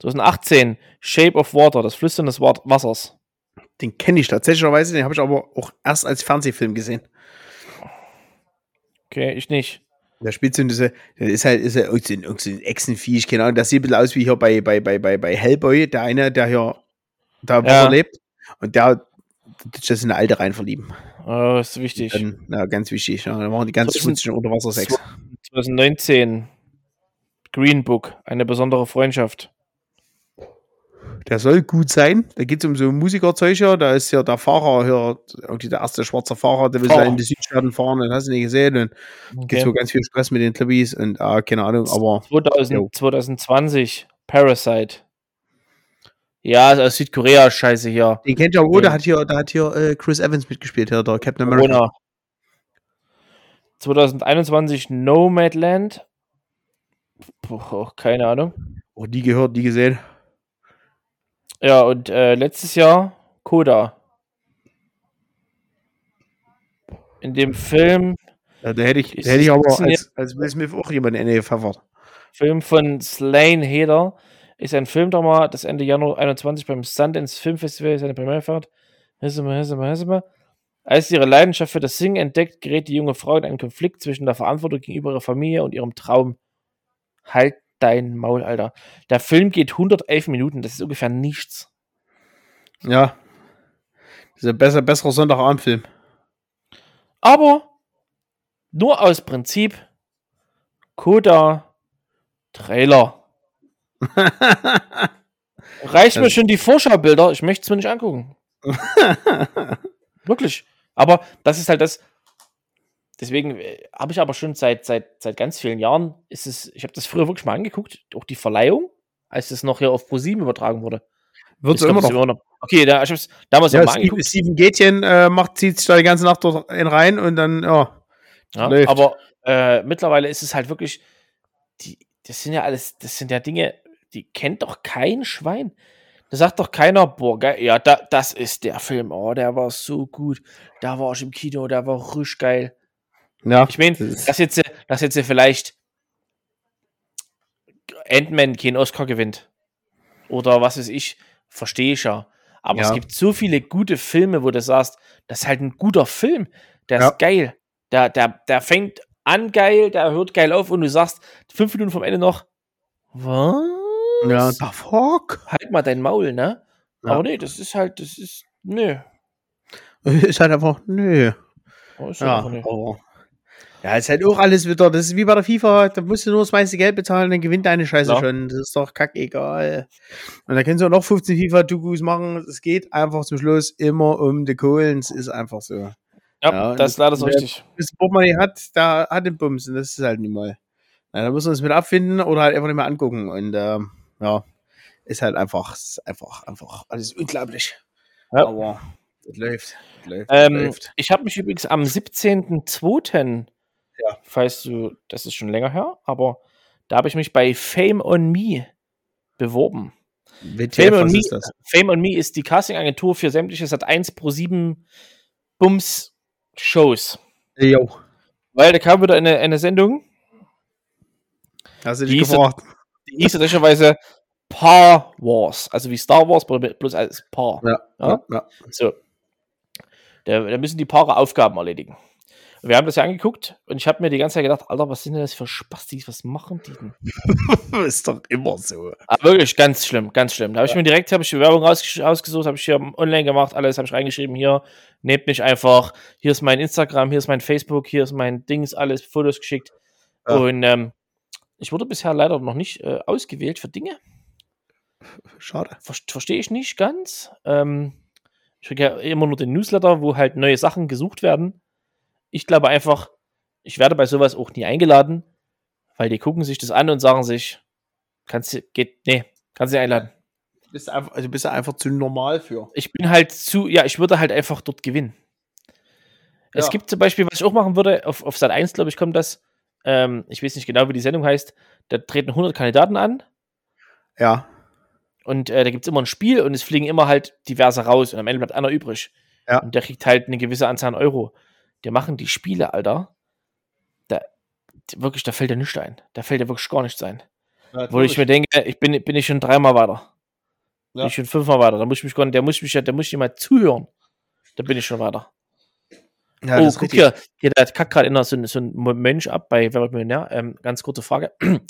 2018, Shape of Water, das Flüstern des Wa- Wassers. Den kenne ich tatsächlicherweise, den habe ich aber auch erst als Fernsehfilm gesehen. Okay, ich nicht. Der spielt so diese, der ist halt, ist ja irgendein, irgendein Echsenviech, keine Ahnung. Das sieht ein bisschen aus wie hier bei, bei, bei, bei, bei Hellboy, der eine, der hier da Ja. Lebt. Und der, das ist eine alte rein verlieben. Oh, ist wichtig. Dann, ja, ganz wichtig. Ja, dann machen die ganz schmutzigen Unterwassersex. 2019, Green Book, eine besondere Freundschaft. Der soll gut sein. Da geht es um so ein Musikerzeug hier. Da ist ja der Fahrer hier, irgendwie der erste schwarze Fahrer, der will Fahrer. in die Südstaaten fahren. Den hast du nicht gesehen. Und gibt Okay. so ganz viel Stress mit den Clubbies und ah, keine Ahnung, aber 2000, Jo. 2020, Parasite. Ja, also aus Südkorea, scheiße hier. den kennt ihr auch, Ja. da hat hier, da hat hier äh, Chris Evans mitgespielt, hier, der Captain America. Corona. 2021 Nomadland. Puh, keine Ahnung. Oh, die gehört, die gesehen. Ja, und äh, letztes Jahr Koda. In dem Film, Ja, da hätte ich, da hätte ich aber als, als Will Smith auch jemanden in gepfeffert. Film von Slane Heder, ist ein Filmdrama, das Ende Januar 21 beim Sundance Film Festival seine Premiere feiert. Als sie ihre Leidenschaft für das Singen entdeckt, gerät die junge Frau in einen Konflikt zwischen der Verantwortung gegenüber ihrer Familie und ihrem Traum. Halt dein Maul, Alter. Der Film geht 111 Minuten, das ist ungefähr nichts. Ja. Ein besser, besserer Sonntagabendfilm. Aber nur aus Prinzip Koda Trailer. Reicht mir Das- schon die Vorschaubilder, ich möchte es mir nicht angucken. Wirklich. Aber das ist halt das. Deswegen äh, habe ich aber schon seit, seit, seit ganz vielen Jahren, ist es, ich habe das früher wirklich mal angeguckt, auch die Verleihung, als es noch hier auf ProSieben übertragen wurde. Wird glaub, immer das noch. Okay, da, ich habe es damals Ja, mal angeguckt. Steven Gätchen äh, macht, zieht sich da die ganze Nacht dort in rein und dann, ja. Ja, läuft. aber äh, mittlerweile ist es halt wirklich, die, das sind ja alles, das sind ja Dinge, die kennt doch kein Schwein. Da sagt doch keiner, boah, geil, ja, da, das ist der Film, oh, der war so gut. Da war ich im Kino, der war richtig geil. Ja, Ich meine, das dass jetzt, dass jetzt vielleicht Ant-Man keinen Oscar gewinnt. Oder was weiß ich, verstehe ich ja. Aber Ja. es gibt so viele gute Filme, wo du sagst, das ist halt ein guter Film. Der Ja. ist geil. Der, der, der fängt an geil, der hört geil auf und du sagst fünf Minuten vom Ende noch, was? Ja, the fuck? Halt mal dein Maul, ne? Ja. Aber nee, das ist halt, das ist, nö. Ist halt einfach, nö. Oh, ist Ja, einfach nö. aber. Ja, ist halt auch alles wieder. Das ist wie bei der FIFA, da musst du nur das meiste Geld bezahlen, dann gewinnt deine Scheiße Ja. schon. Das ist doch kackegal. Und da kannst du auch noch 15 FIFA-Tugus machen. Es geht einfach zum Schluss immer um die Kohlen. Es ist einfach so. Ja, Ja, das ist leider so richtig. Das Portemonnaie hat, da hat den Bums. Und das ist halt nicht mal. Ja, da muss man uns mit abfinden oder halt einfach nicht mehr angucken. Und ähm, ja, ist halt einfach, ist einfach, einfach alles unglaublich. Ja. Aber das läuft. Das läuft. Das Ähm, läuft. ich habe mich übrigens am 17.02., Ja. falls du, das ist schon länger her, aber da habe ich mich bei Fame on Me beworben. WTF, Fame on, Me, ist das? Fame on Me ist die Castingagentur für sämtliche Sat 1 Pro 7 Bums Shows. Jo. Weil da kam wieder eine, eine Sendung, Hast du Die dich gefragt? Die hieß tatsächlich Paar Wars, also wie Star Wars, bloß als Paar. Ja. Ja? ja. ja. So. Da, da müssen die Paare Aufgaben erledigen. Und wir haben das ja angeguckt und ich habe mir die ganze Zeit gedacht, Alter, was sind denn das für Spastis? Was machen die denn? ist doch immer so. Aber wirklich ganz schlimm, ganz schlimm. Da habe ich mir direkt hab ich die Werbung raus, ausgesucht, habe ich hier online gemacht, alles habe ich reingeschrieben. Hier, nehmt mich einfach. Hier ist mein Instagram, hier ist mein Facebook, hier ist mein Dings, alles Fotos geschickt. Ja. Und ähm, ich wurde bisher leider noch nicht äh, ausgewählt für Dinge. Schade. Ver Verstehe ich nicht ganz. Ähm, ich kriege ja immer nur den Newsletter, wo halt neue Sachen gesucht werden. Ich glaube einfach, ich werde bei sowas auch nie eingeladen, weil die gucken sich das an und sagen sich, kannst du, geht, nee, kannst du nicht einladen. Bist du einfach, also bist du einfach zu normal für. Ich bin halt zu, ja, ich würde halt einfach dort gewinnen. Es Ja. gibt zum Beispiel, was ich auch machen würde, auf, auf Sat 1, glaube ich, kommt das, ähm, ich weiß nicht genau, wie die Sendung heißt, da treten 100 Kandidaten an Ja. Und äh, da gibt es immer ein Spiel und es fliegen immer halt diverse raus und am Ende bleibt einer übrig. Ja. Und der kriegt halt eine gewisse Anzahl an Euro. Der machen die Spiele, Alter. Da, die- wirklich, da fällt dir nichts ein. Da fällt dir wirklich gar nichts ein. Wo ich mir denke, ich bin, bin ich schon dreimal weiter. Ja. Bin ich schon fünfmal weiter. Da muss ich mich gar nicht, der muss mich ja, der muss jemand zuhören. Da bin ich schon weiter. Ja, oh, ist guck hier, hier, da kackt gerade so, ein- so ein Mönch ab bei Wer wird Millionär. Ähm, ganz kurze Frage.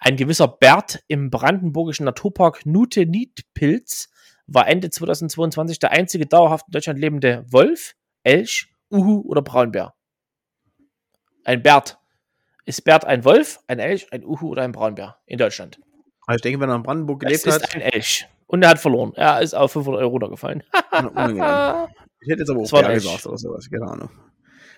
Ein gewisser Bert im brandenburgischen Naturpark Nute-Niedpilz war Ende 2022 der einzige dauerhaft in Deutschland lebende Wolf, Elch, Uhu oder Braunbär. Ein Bert. Ist Bert ein Wolf, ein Elch, ein Uhu oder ein Braunbär in Deutschland? Aber ich denke, wenn er in Brandenburg gelebt ist hat, ein Elch. Und er hat verloren. Er ist auf 500 Euro runtergefallen. ich hätte jetzt aber auch Bär gesagt oder sowas, keine Ahnung.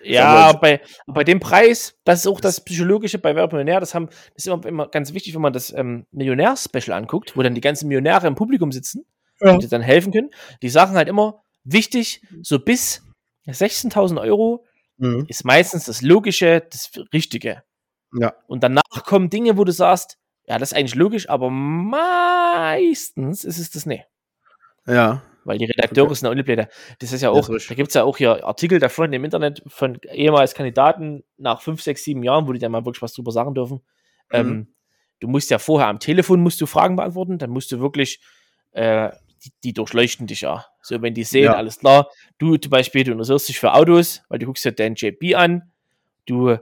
Ja, bei, bei dem Preis, das ist auch das Psychologische bei Wer wird Millionär, das, haben, das ist immer, immer ganz wichtig, wenn man das ähm, Millionär-Special anguckt, wo dann die ganzen Millionäre im Publikum sitzen Ja. und die dann helfen können. Die sagen halt immer, wichtig, so bis 16.000 Euro Mhm. ist meistens das Logische, das Richtige. Ja. Und danach kommen Dinge, wo du sagst, ja, das ist eigentlich logisch, aber meistens ist es das nicht. Ja. Weil die Redakteure Okay. sind auch Uniblätter. Das ist ja auch, ist da gibt es ja auch hier Artikel davon im Internet von ehemals Kandidaten nach fünf, sechs, sieben Jahren, wo die dann mal wirklich was drüber sagen dürfen. Mhm. Ähm, du musst ja vorher am Telefon musst du Fragen beantworten, dann musst du wirklich, äh, die, die durchleuchten dich ja. So, wenn die sehen, Ja. alles klar, du zum Beispiel, du interessierst dich für Autos, weil du guckst dir deinen JP an, du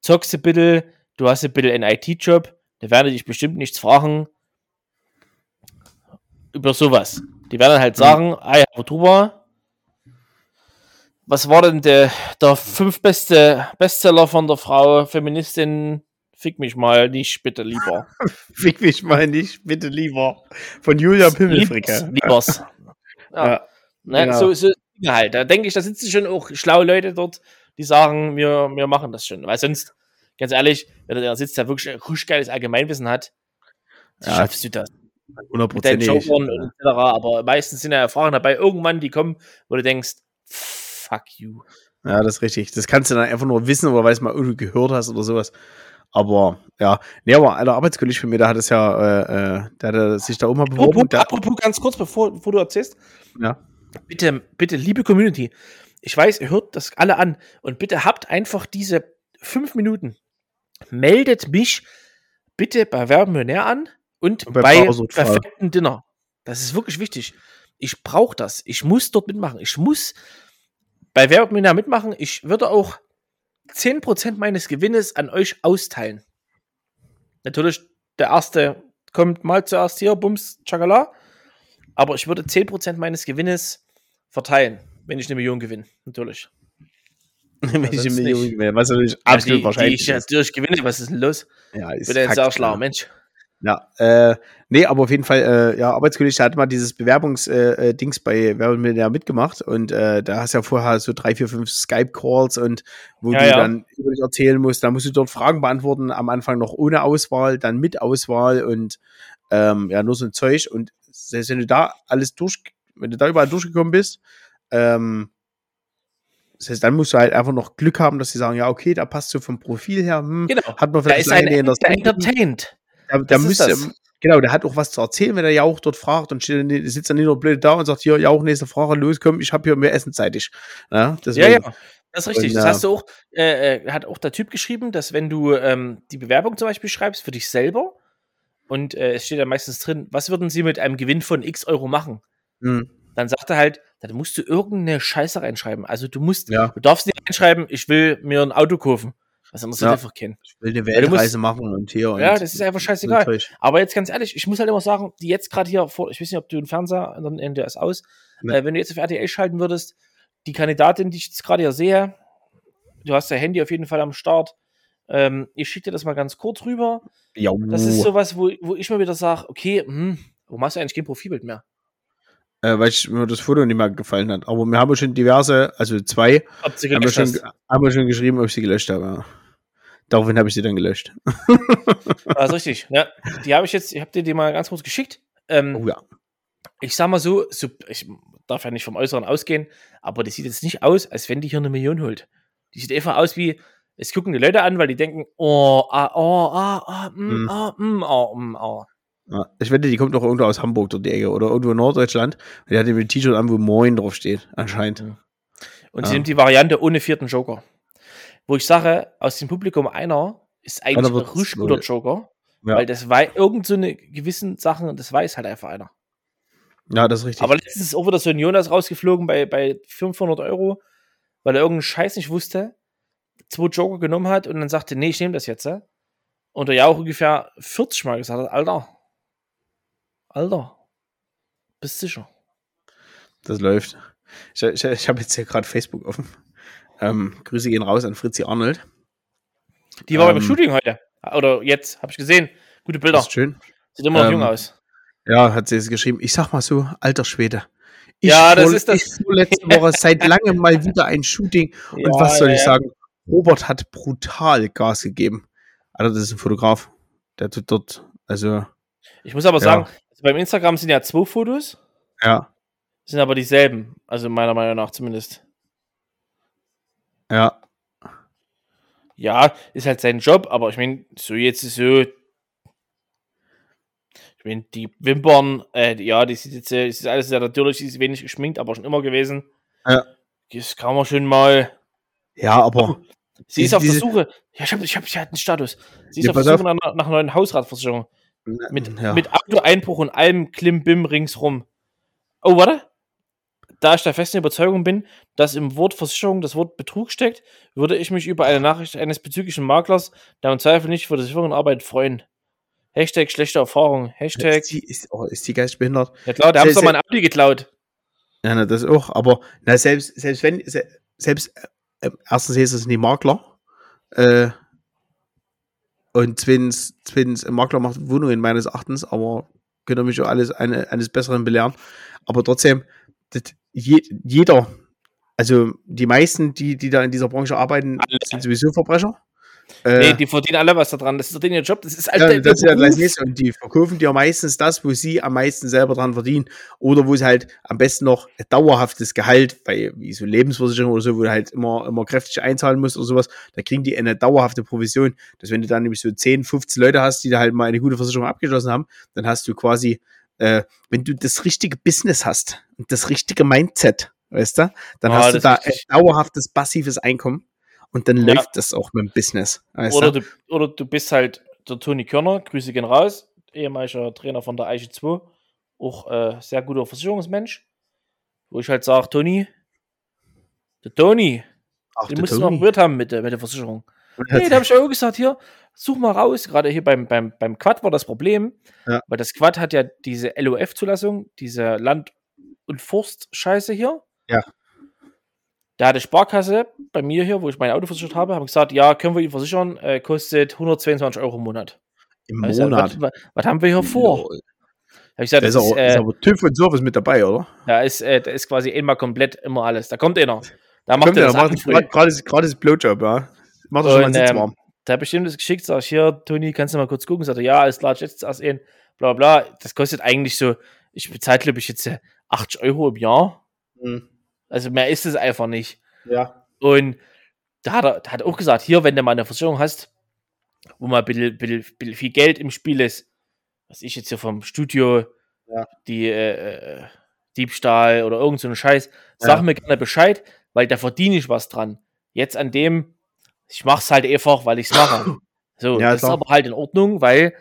zockst ein bisschen, du hast ein bisschen einen IT-Job, da werden die dich bestimmt nichts fragen über sowas. Die werden halt sagen, ah ja, drüber. Was war denn der, der fünf beste Bestseller von der Frau Feministin? Fick mich mal nicht, bitte lieber. Fick mich mal nicht, bitte lieber. Von Julia Pimmelfricke. Liebers. Ja. Ja. Ne, genau. so, so halt. Da denke ich, da sitzen schon auch schlaue Leute dort, die sagen, wir, wir machen das schon. Weil sonst, ganz ehrlich, wenn da sitzt, der wirklich ein geiles Allgemeinwissen hat, Ja, schaffst du das? Mit Hundertprozentig. Jokern und etc. Aber meistens sind ja Fragen dabei, irgendwann, die kommen, wo du denkst, fuck you. Ja, das ist richtig. Das kannst du dann einfach nur wissen oder weil es mal irgendwie gehört hast oder sowas. Aber ja, nee, aber einer Arbeitskollege von mir, der hat es ja, äh, äh, der hat sich da auch mal beworben. Apropos, apropos ganz kurz, bevor, bevor du erzählst, ja. bitte, bitte, liebe Community, ich weiß, ihr hört das alle an und bitte habt einfach diese fünf Minuten. Meldet mich bitte bei Werbemillionär an und, Und bei perfekten Dinner. Das ist wirklich wichtig. Ich brauche das. Ich muss dort mitmachen. Ich muss bei Werbemillionär mitmachen. Ich würde auch 10% meines Gewinnes an euch austeilen. Natürlich, der erste kommt mal zuerst hier, Bums, Chakala. Aber ich würde 10% meines Gewinnes verteilen, wenn ich eine Million gewinne. Natürlich. Wenn ich eine Million gewinne, was natürlich Ja, absolut die, die wahrscheinlich ich ist. natürlich gewinne. Was ist denn los? Ja, ist Ich bin ja Fakt, sehr schlau, ja. Mensch. Ja, äh, nee, aber auf jeden Fall, äh, ja, Arbeitskollege, der hat mal dieses Bewerbungsdings äh, Dings bei Werbemillionär mitgemacht und äh, da hast du ja vorher so drei, vier, fünf Skype-Calls und wo Ja, du ja. dann über dich erzählen musst, da musst du dort Fragen beantworten, am Anfang noch ohne Auswahl, dann mit Auswahl und ähm, ja, nur so ein Zeug und selbst wenn du da alles durch, wenn du da überall durchgekommen bist, ähm, das heißt, dann musst du halt einfach noch Glück haben, dass sie sagen, ja, okay, da passt so vom Profil her, hm, Genau. hat man Da vielleicht ist ein eine in der entertained. Der, der Das ist müsste, genau, der hat auch was zu erzählen, wenn er Jauch dort fragt und steht, sitzt dann nicht nur blöd da und sagt, hier, Jauch, nächste Frage, los, komm, ich habe hier mehr Essen zeitig. Ja, Ja, deswegen, ja. Das ist richtig. Und, das ja. hast du auch, äh, äh, hat auch der Typ geschrieben, dass wenn du ähm, die Bewerbung zum Beispiel schreibst für dich selber und äh, es steht ja meistens drin, was würden sie mit einem Gewinn von x Euro machen? Hm, Dann sagt er halt, dann musst du irgendeine Scheiße reinschreiben. Also du musst, ja, du darfst nicht reinschreiben, ich will mir ein Auto kaufen. Was anderes Ja. einfach kennen. ich will eine du musst- Weltreise machen und hier und Ja, das ist einfach scheißegal. Aber jetzt ganz ehrlich, ich muss halt immer sagen, die jetzt gerade hier vor, ich weiß nicht, ob du den Fernseher an der ist aus, Nee. äh, wenn du jetzt auf RTL schalten würdest, die Kandidatin, die ich jetzt gerade hier sehe, du hast dein Handy auf jeden Fall am Start. Ähm, ich schicke dir das mal ganz kurz rüber. Ja, Das ist sowas, wo, wo ich mir wieder sage, okay, hm, warum hast du eigentlich kein Profilbild mehr? äh, weil ich, mir das Foto nicht mehr gefallen hat. Aber wir haben schon diverse, also zwei, haben wir, schon, haben wir schon geschrieben, ob ich sie gelöscht habe. Ja. Daraufhin habe ich sie dann gelöscht. Das ist richtig. Ja, die habe ich jetzt, ich habe dir die mal ganz kurz geschickt. Ähm, Oh ja. ich sag mal so, so, ich darf ja nicht vom Äußeren ausgehen, aber die sieht jetzt nicht aus, als wenn die hier eine Million holt. Die sieht einfach aus wie, es gucken die Leute an, weil die denken, oh, ah, oh, ah, ah, mm, Hm. ah, mm, oh, mm, oh. ja. Ich wette, die kommt doch irgendwo aus Hamburg, dort die Ecke, oder irgendwo in Norddeutschland. Und die hat eben ein T-Shirt an, wo Moin drauf steht, anscheinend. Und Ah. sie nimmt die Variante ohne vierten Joker. Wo ich sage, aus dem Publikum einer ist eigentlich Einer ein richtig guter. Joker. Ja. Weil das war irgend so eine gewissen Sachen, das weiß halt einfach einer. Ja, das ist richtig. Aber letztens ist auch wieder so ein Jonas rausgeflogen bei, bei 500 Euro, weil er irgendeinen Scheiß nicht wusste, zwei Joker genommen hat und dann sagte, nee, ich nehme das jetzt. äh. Und er ja auch ungefähr 40 Mal gesagt hat, Alter, Alter, bist sicher. das läuft. Ich, ich, ich habe jetzt hier gerade Facebook offen. Ähm, Grüße gehen raus an Fritzi Arnold. Die war Ähm. beim Shooting heute. Oder jetzt, habe ich gesehen. Gute Bilder. Ist schön. Sieht immer noch Ähm, jung aus. Ja, hat sie es geschrieben. Ich sag mal so, alter Schwede. Ich Ja, das ist das- Ich fuhr letzte Woche seit langem mal wieder ein Shooting. Und Ja, was soll ich ja. sagen? Robert hat brutal Gas gegeben. Alter, das ist ein Fotograf. Der tut dort, also, Ich muss aber Ja. sagen, also beim Instagram sind ja zwei Fotos, ja, sind aber dieselben. Also meiner Meinung nach zumindest. Ja. Ja, ist halt sein Job, aber ich meine, so jetzt ist so. Ich meine, die Wimpern, äh, ja, die sieht jetzt, äh, das ist alles sehr natürlich, sie ist wenig geschminkt, aber schon immer gewesen. Ja. Das kann man schon mal. Ja, aber Sie ist Diese- auf der Suche. Ja, ich habe ich hab, ich hab einen Status. Sie ist Ja, auf der Suche nach, nach einer neuen Hausratversicherung. Mit, ja. mit Autoeinbruch und allem Klimbim ringsrum. Oh, warte. Da ich der festen Überzeugung bin, dass im Wort Versicherung das Wort Betrug steckt, würde ich mich über eine Nachricht eines bezüglichen Maklers, der im Zweifel nicht für die arbeitet, freuen. Hashtag schlechte Erfahrung. Hashtag. ist, die, ist, oh, ist die geistbehindert? Ja klar, der hat Sehr, doch mal ein Audi geklaut. Ja, na, das auch. Aber na, selbst, selbst wenn, se- selbst äh, erstens ist es nicht Makler. Äh, und zweitens, zweitens, ein Makler macht Wohnungen meines Erachtens, aber könnt ihr mich auch alles eine, eines Besseren belehren. Aber trotzdem, das, je, jeder, also die meisten, die, die da in dieser Branche arbeiten, Alle. sind sowieso Verbrecher. Äh, Nee, die verdienen alle was da dran. Das ist denen ihr Job. Das ist halt ja, der, das ist ja das nächste. Und die verkaufen dir meistens das, wo sie am meisten selber dran verdienen. Oder wo sie halt am besten noch ein dauerhaftes Gehalt, weil wie so Lebensversicherung oder so, wo du halt immer, immer kräftig einzahlen musst oder sowas, da kriegen die eine dauerhafte Provision. Dass wenn du dann nämlich so 10, 15 Leute hast, die da halt mal eine gute Versicherung abgeschlossen haben, dann hast du quasi, äh, wenn du das richtige Business hast und das richtige Mindset, weißt du, dann Ah, hast du da ein dauerhaftes passives Einkommen. Und dann Ja. läuft das auch mit dem Business. Oder du? oder du bist halt der Toni Körner, Grüße gehen raus, ehemaliger Trainer von der Eiche 2, auch äh, sehr guter Versicherungsmensch, wo ich halt sage, Toni, der Toni, Ach, den der musst du noch gehört haben mit mit der Versicherung. Nee, hat- da habe ich auch gesagt, hier, such mal raus. Gerade hier beim, beim, beim Quad war das Problem, Ja. weil das Quad hat ja diese LOF-Zulassung, diese Land- und Forst-Scheiße hier. Ja. Da hatte Sparkasse bei mir hier, wo ich mein Auto versichert habe, haben gesagt, ja, können wir ihn versichern, äh, kostet 122 Euro im Monat. Im gesagt, Monat. Was, was, was haben wir hier vor? Hab ich gesagt, Da das ist, ist, aber, ist äh, aber TÜV und Service mit dabei, oder? da, ist, äh, da ist quasi einmal komplett immer alles. Da kommt einer. Da macht er ja, das gerade gratis Blowjob, ja. Macht er schon mal einen Und, Sitz ähm, warm. Habe ich ihm das geschickt, sag ich, hier, Toni, kannst du mal kurz gucken? Sagt er, ja, alles klar, jetzt erst ein, bla bla. Das kostet eigentlich so, ich bezahle, glaube ich, jetzt äh, 80 Euro im Jahr. Mhm. Also mehr ist es einfach nicht. Ja. Und da hat er da hat er auch gesagt, hier, wenn du mal eine Versicherung hast, wo mal ein bisschen, bisschen, bisschen viel Geld im Spiel ist, was ich jetzt hier vom Studio, Ja. die äh, äh, Diebstahl oder irgend so einen Scheiß, sag Ja. mir gerne Bescheid, weil da verdiene ich was dran. Jetzt an dem, ich mach's halt einfach, weil ich's mache. So, Ja, das klar. ist aber halt in Ordnung, weil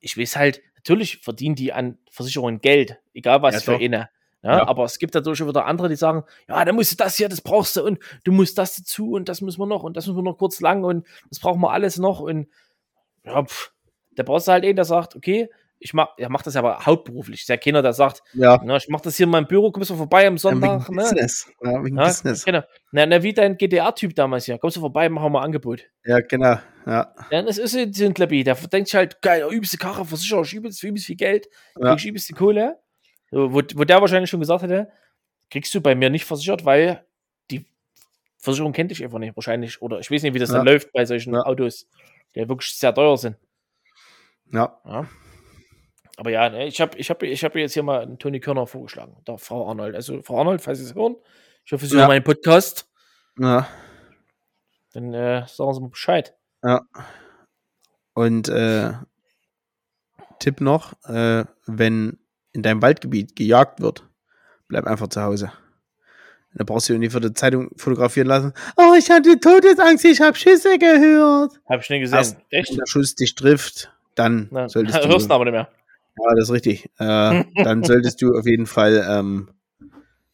ich weiß halt, natürlich verdienen die an Versicherungen Geld, egal was Ja, für eine. Ja, Ja. Aber es gibt natürlich schon wieder andere, die sagen, ja, dann musst du das hier, das brauchst du und du musst das dazu und das müssen wir noch und das müssen wir noch kurz lang und das brauchen wir alles noch und ja, pff, der brauchst du halt einen, der sagt, okay, ich mach, er macht das aber hauptberuflich. Ist ja keiner, der sagt, Ja. na, ich mach das hier in meinem Büro, kommst du vorbei am Sonntag, wegen ne? Business. Ja, wegen Ja, Business. genau. Na, na, wie dein GDR-Typ damals hier. Kommst du vorbei, machen wir mal ein Angebot. Ja, genau. Ja. Ja, das ist so ein Klappi. Der denkt sich halt, geil, übelste Karre, Versicherer, ich übelst, übelst viel Geld, Ja. krieg ich übelste Kohle. So, wo, wo der wahrscheinlich schon gesagt hätte, kriegst du bei mir nicht versichert, weil die Versicherung kennt dich einfach nicht, wahrscheinlich. Oder ich weiß nicht, wie das dann Ja. läuft bei solchen Ja. Autos, die wirklich sehr teuer sind. Ja. Ja. Aber ja, ne, ich habe ich hab, ich hab jetzt hier mal einen Toni Körner vorgeschlagen, der Frau Arnold. Also, Frau Arnold, falls Sie es hören, ich hoffe, Sie Ja. hören meinen Podcast, Ja. dann äh, sagen Sie mir Bescheid. Ja. Und äh, Tipp noch, äh, wenn in deinem Waldgebiet gejagt wird, bleib einfach zu Hause. Da brauchst du nicht für die Zeitung fotografieren lassen. Oh, ich hatte Todesangst, ich habe Schüsse gehört. Habe ich nicht gesehen. Erst- Echt? Wenn der Schuss dich trifft, dann Na, solltest du. hörst du aber nicht mehr. Ja, das ist richtig. Äh, dann solltest du auf jeden Fall ähm,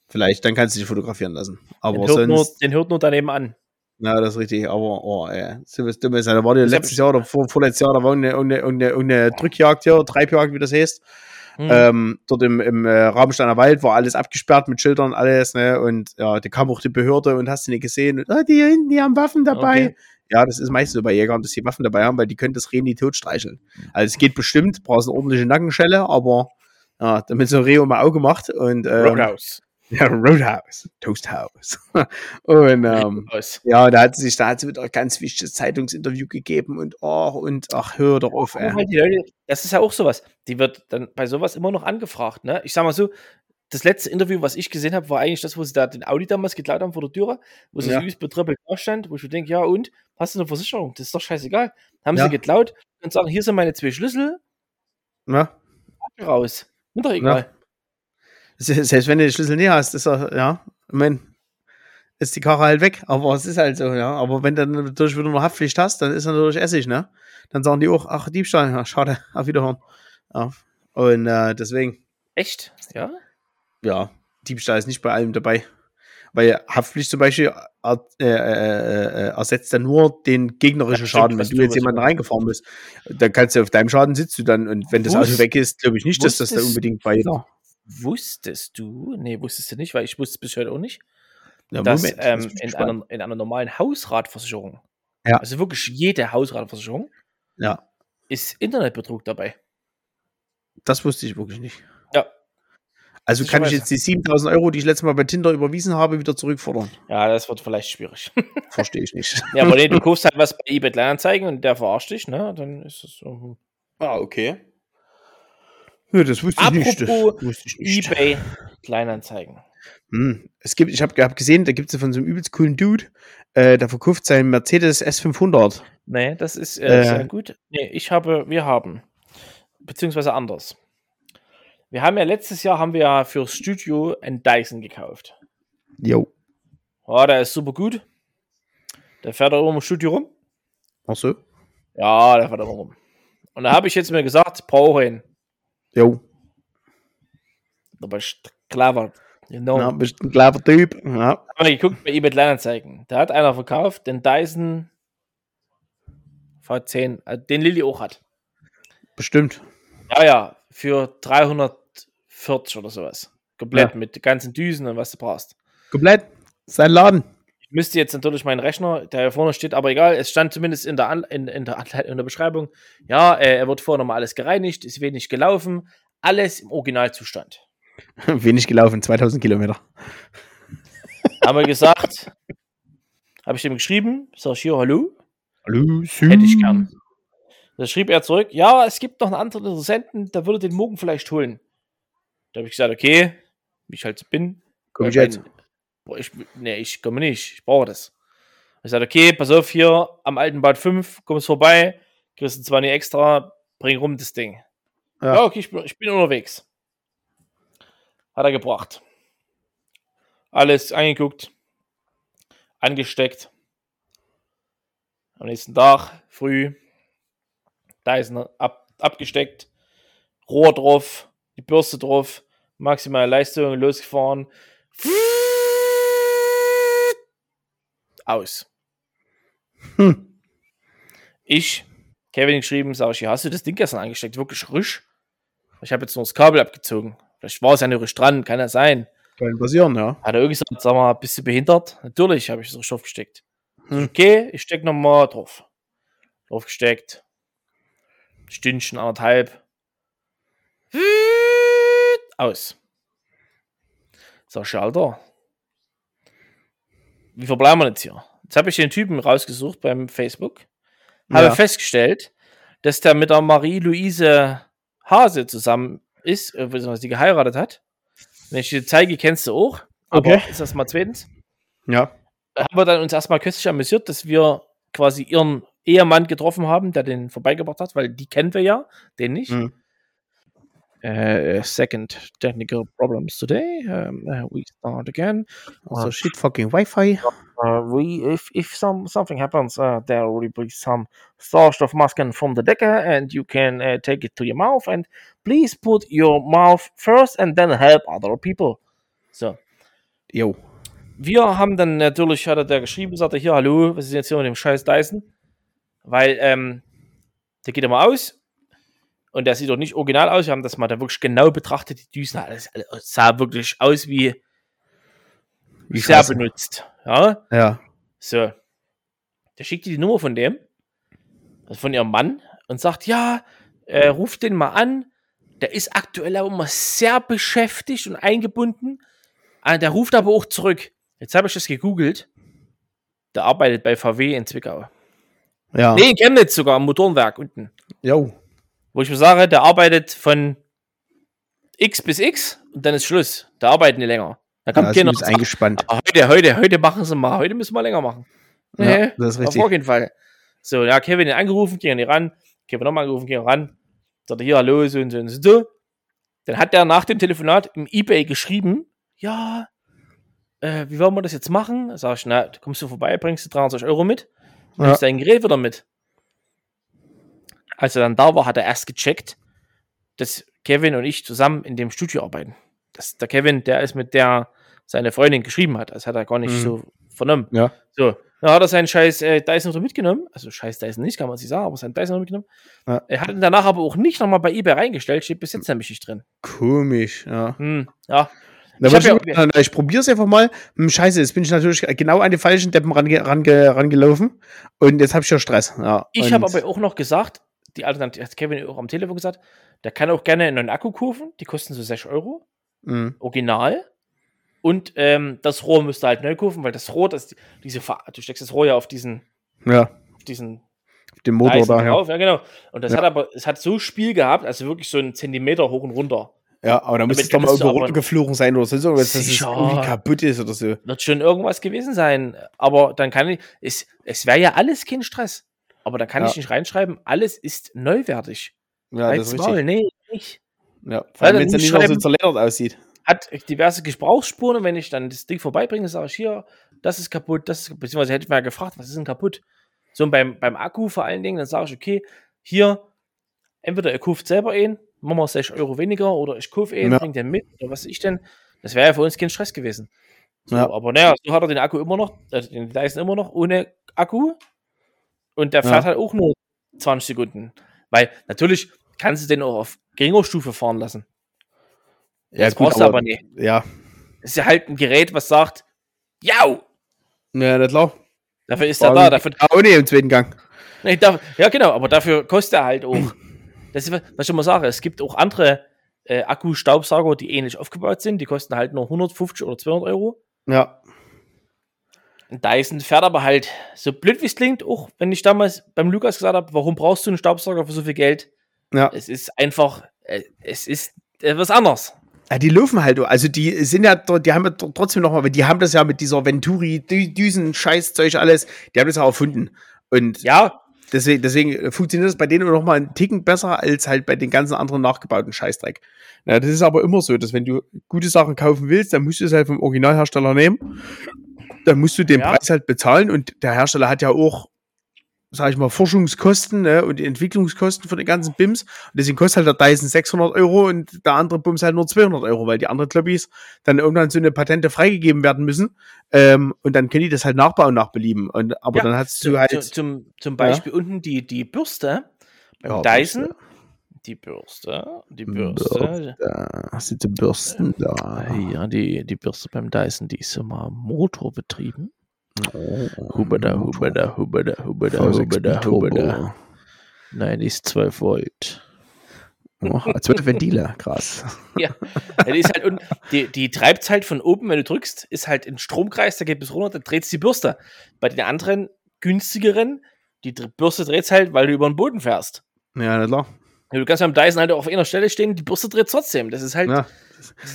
vielleicht, dann kannst du dich fotografieren lassen. Aber Den hört, nur, sonst, den hört nur daneben an. ja, das ist richtig. Aber, oh, ey, so was Dummes. Da war ja letztes Jahr oder vor, vorletztes Jahr, da war eine, eine, eine, eine Drückjagd hier, Treibjagd, wie das heißt. Hm. Ähm, dort im, im äh, Rabensteiner Wald war alles abgesperrt mit Schildern, alles, ne? Und ja, da kam auch die Behörde und hast du nicht gesehen. Und, ah, die hinten, die haben Waffen dabei. Okay. Ja, das ist meistens so bei Jägern, dass die Waffen dabei haben, weil die können das Reh nie totstreicheln. Also es geht bestimmt, brauchst eine ordentliche Nackenschelle, aber ja, damit so ein Reh um ein Auge macht und ähm, Roadhouse. ja, Roadhouse, Toasthouse. und ähm, ja, da hat sie sich, da hat sie wieder ein ganz wichtiges Zeitungsinterview gegeben und ach, und ach, hör doch auf, ey. das ist ja auch sowas. Die wird dann bei sowas immer noch angefragt. Ne? Ich sag mal so, das letzte Interview, was ich gesehen habe, war eigentlich das, wo sie da den Audi damals geklaut haben vor der Türe, wo sie Ja. so übelst betröppelt da stand, wo ich mir denke, ja und? Hast du eine Versicherung? Das ist doch scheißegal. Haben Ja. sie geklaut und sagen, hier sind meine zwei Schlüssel, Ja. raus. Mir doch egal. Se- Selbst wenn du den Schlüssel nicht hast, ist er, ja, ich mein, ist die Karre halt weg. Aber es ist halt so, ja. Aber wenn du dann natürlich wieder noch Haftpflicht hast, dann ist natürlich Essig, ne? Dann sagen die auch, ach, Diebstahl, ja, schade, auf Wiederhören. Ja. Und äh, deswegen, Echt? Ja? ja, Diebstahl ist nicht bei allem dabei. Weil Haftpflicht zum Beispiel äh, äh, äh, ersetzt dann nur den gegnerischen Ja, Schaden. Wenn du jetzt jemanden reingefahren bist, dann kannst du auf deinem Schaden sitzt du dann. Und wenn das Auto Wusst- weg ist, glaube ich nicht, dass das da unbedingt bei jeder. Wusstest du, nee, wusstest du nicht, weil ich wusste es bis heute auch nicht, Ja, dass Moment, ähm, ich in, einer, in einer normalen Hausratversicherung, Ja. also wirklich jede Hausratversicherung, Ja, ist Internetbetrug dabei. das wusste ich wirklich nicht. Ja. Also kann ich Sicherweise. jetzt die 7000 Euro, die ich letztes Mal bei Tinder überwiesen habe, wieder zurückfordern? Ja, das wird vielleicht schwierig. Verstehe ich nicht. ja, aber nee, du kaufst halt was bei eBay Kleinanzeigen und der verarscht dich, ne? Dann ist es so. hm. Ah, okay. Ja, das wusste ich nicht. Das Apropos wusste ich nicht. eBay Kleinanzeigen. Hm. Es gibt, ich habe hab gesehen, da gibt es von so einem übelst coolen Dude, äh, der verkauft seinen Mercedes S500. Nee, das ist äh, Äh. sehr gut. Nee, ich habe, wir haben, beziehungsweise anders. Wir haben ja letztes Jahr haben wir ja fürs Studio einen Dyson gekauft. Jo. Ja, der ist super gut. Der fährt auch im Studio rum. Ach so? Ja, der fährt auch rum. Und da habe ich jetzt mir gesagt, brauche ihn. Jo. Aber ich clever. Genau. Ja, bist ein clever Typ. Ja. Hab mal geguckt bei eBay Kleinanzeigen. Da hat einer verkauft, den Dyson V10, also den Lilly auch hat. Bestimmt. Ja, ja, für 340 oder sowas. Komplett Ja. mit ganzen Düsen und was du brauchst. Komplett. Sein Laden. Müsste jetzt natürlich meinen Rechner, der hier vorne steht, aber egal, es stand zumindest in der, An in, in der, in der Beschreibung, ja, äh, er wird vorher nochmal alles gereinigt, ist wenig gelaufen, alles im Originalzustand. Wenig gelaufen, 2000 Kilometer. Haben wir gesagt, habe ich ihm geschrieben, sag ich hier, hallo, Hallo, hätte ich gern. Da schrieb er zurück, ja, es gibt noch einen anderen Interessenten, der würde den morgen vielleicht holen. Da habe ich gesagt, okay, wie ich halt so bin. Komm ich jetzt? mein- Boah, ich, nee, ich komme nicht, ich brauche das. Ich sagte, okay, pass auf, hier am alten Bad 5, kommst vorbei, kriegst du zwar nicht extra, bring rum das Ding. Ja. Ja, okay, ich bin, ich bin unterwegs. Hat er gebracht. Alles angeguckt, angesteckt. Am nächsten Tag, früh, Dyson ab, abgesteckt, Rohr drauf, die Bürste drauf, maximale Leistung, losgefahren. Aus. Hm. Ich, Kevin geschrieben, sage ich, ja, hast du das Ding gestern angesteckt? Wirklich risch? Ich habe jetzt nur das Kabel abgezogen. Vielleicht war es ja nicht risch dran, kann ja sein. Kann passieren, ja. Hat er irgendwie gesagt, sag mal, bist du behindert? Natürlich habe ich so Stoff gesteckt. Hm. Okay, ich steck nochmal drauf. Drauf gesteckt. Stündchen, anderthalb. Aus. Sag ich, Alter. Wie verbleiben wir jetzt hier? Jetzt habe ich den Typen rausgesucht beim Facebook. Habe Ja. festgestellt, dass der mit der Marie-Louise Hase zusammen ist, äh, beziehungsweise die geheiratet hat. Wenn ich dir zeige, kennst du auch. Aber Okay. ist das mal zweitens? Ja. haben wir dann uns erstmal köstlich amüsiert, dass wir quasi ihren Ehemann getroffen haben, der den vorbeigebracht hat, weil die kennen wir ja, den nicht. Mhm. Uh, second technical problems today. Um, uh, we start again. Also shit fucking Wi-Fi. Uh, we, if if some something happens, uh, there will be some Sauerstoffmasken from the Decker, and you can uh, take it to your mouth. And please put your mouth first, and then help other people. So, Jo. wir haben dann natürlich, hat er der geschrieben, sagte hier, hallo, was ist jetzt hier mit dem scheiß Dyson? Weil, ähm, der geht immer aus und der sieht doch nicht original aus. Wir haben das mal da wirklich genau betrachtet. Die Düsen, alles, alles sah wirklich aus wie, Wie sehr benutzt. Ja, Ja. so. Der schickt die Nummer von dem, also von ihrem Mann, und sagt, ja, äh, ruft den mal an. Der ist aktuell aber immer sehr beschäftigt und eingebunden. Ah, der ruft aber auch zurück. Jetzt habe ich das gegoogelt. Der arbeitet bei VW in Zwickau. Ja. Nee, in Chemnitz sogar, am Motorenwerk unten. Jo. Wo ich mir sage, der arbeitet von X bis X und dann ist Schluss. Da arbeiten die länger. Da kommt Ja, keiner ist eingespannt. "Ah, heute, heute, heute machen sie mal, heute müssen wir länger machen. Ja, Nee, das ist auf richtig. jeden Fall. So, ja, Kevin den angerufen, ging nicht ran. Kevin nochmal angerufen, ging ran. Sagt er, hier, hallo, so und so und so. Dann hat der nach dem Telefonat im Ebay geschrieben, ja, äh, wie wollen wir das jetzt machen? Sag ich, na, kommst du vorbei, bringst du 320 Euro mit, Ja. nimmst dein Gerät wieder mit. Als er dann da war, hat er erst gecheckt, dass Kevin und ich zusammen in dem Studio arbeiten. Das, der Kevin, der ist mit der seine Freundin geschrieben hat. Das hat er gar nicht Mhm. so vernommen. Ja. So, dann hat er seinen scheiß äh, Dyson so mitgenommen. Also scheiß Dyson nicht, kann man sich sagen, aber seinen Dyson mitgenommen. Ja. Er hat ihn danach aber auch nicht nochmal bei eBay reingestellt, steht bis jetzt nämlich nicht drin. Komisch, ja. Hm, ja. Ich ich, ja- ich probiere es einfach mal. Hm, Scheiße, jetzt bin ich natürlich genau an die falschen Deppen range, range, rangelaufen. Und jetzt habe ich ja Stress. Ja. Ich habe aber auch noch gesagt, die Alternative, hat Kevin auch am Telefon gesagt, der kann auch gerne einen neuen Akku kaufen. Die kosten so 6 Euro. Hm, Original. Und ähm, das Rohr müsste halt neu kaufen, weil das Rohr, das, diese, du steckst das Rohr ja auf diesen, ja, auf diesen den Motor Dyson da, ja. drauf. Ja, genau. Und das Ja. hat aber, es hat so Spiel gehabt, also wirklich so einen Zentimeter hoch und runter. Ja, aber da müsste es doch mal aber- runtergeflogen sein oder sonst irgendwas, dass es irgendwie kaputt ist oder so. Wird schon irgendwas gewesen sein. Aber dann kann ich, es, es wäre ja alles kein Stress. Aber dann kann Ja. ich nicht reinschreiben, alles ist neuwertig. Ja, das ist Maul, richtig. nee, nicht. Ja, vor Weil allem, wenn es dann nicht noch so zerledert aussieht. Hat diverse Gebrauchsspuren und wenn ich dann das Ding vorbeibringe, sage ich hier, das ist kaputt, das ist kaputt. Beziehungsweise hätte ich mal gefragt, was ist denn kaputt? So und beim, beim Akku vor allen Dingen, dann sage ich, okay, hier, entweder ihr kauft selber einen, machen wir 6 Euro weniger oder ich kaufe einen, Ja. bringt den mit oder was ich denn. Das wäre ja für uns kein Stress gewesen. So, Ja. Aber naja, so hat er den Akku immer noch, äh, den Dyson immer noch ohne Akku und der Ja. fährt halt auch nur 20 Sekunden. Weil natürlich kannst du den auch auf geringer Stufe fahren lassen. das brauchst du aber nicht. Ja, Das ist ja halt ein Gerät, was sagt, ja, ja, na klar. dafür ist er da. Dafür, Auch nicht im zweiten Gang. nee, darf, ja, genau, aber dafür kostet er halt auch. Das ist, was ich immer sage, es gibt auch andere äh, Akku-Staubsauger, die ähnlich aufgebaut sind. Die kosten halt nur 150 oder 200 Euro. Ja, Dyson fährt aber halt, so blöd wie es klingt, auch wenn ich damals beim Lukas gesagt habe, warum brauchst du einen Staubsauger für so viel Geld? ja. Es ist einfach, äh, es ist äh, was anderes. Ja, die laufen halt, also die sind ja, dort- die haben ja tr- trotzdem noch mal, die haben das ja mit dieser Venturi, Dü- Düsen, Scheißzeug, alles, die haben das ja erfunden. Und Ja, deswegen, deswegen funktioniert das bei denen noch mal einen Ticken besser als halt bei den ganzen anderen nachgebauten Scheißdreck. Ja, das ist aber immer so, dass wenn du gute Sachen kaufen willst, dann musst du es halt vom Originalhersteller nehmen. Dann musst du den Ja. Preis halt bezahlen und der Hersteller hat ja auch, sag ich mal, Forschungskosten ne, und die Entwicklungskosten für den ganzen BIMs. Und deswegen kostet halt der Dyson 600 Euro und der andere Bums halt nur 200 Euro, weil die anderen Kloppis dann irgendwann so eine Patente freigegeben werden müssen. Ähm, und dann können die das halt nachbauen nach Belieben. Und, aber Ja, dann hast du halt. zu, zum, zum Beispiel unten die, die Bürste beim Ja, Dyson. Bürste. Die Bürste, die Bürste. Da sind die Bürsten da. Ja, die, die Bürste beim Dyson, die ist immer motorbetrieben. Hubada, hubada, hubada, hubada, hubada, hubada. Nein, die ist 12 Volt. Oh, 12 Ventile, krass. Ja, die, ist halt, und die, die treibt halt von oben, wenn du drückst, ist halt ein Stromkreis, der geht bis runter, dann dreht die Bürste. Bei den anderen günstigeren, die Bürste dreht halt, weil du über den Boden fährst. Ja, na klar. Du kannst beim Dyson halt auf einer Stelle stehen, die Bürste dreht trotzdem. Das ist halt. Ja.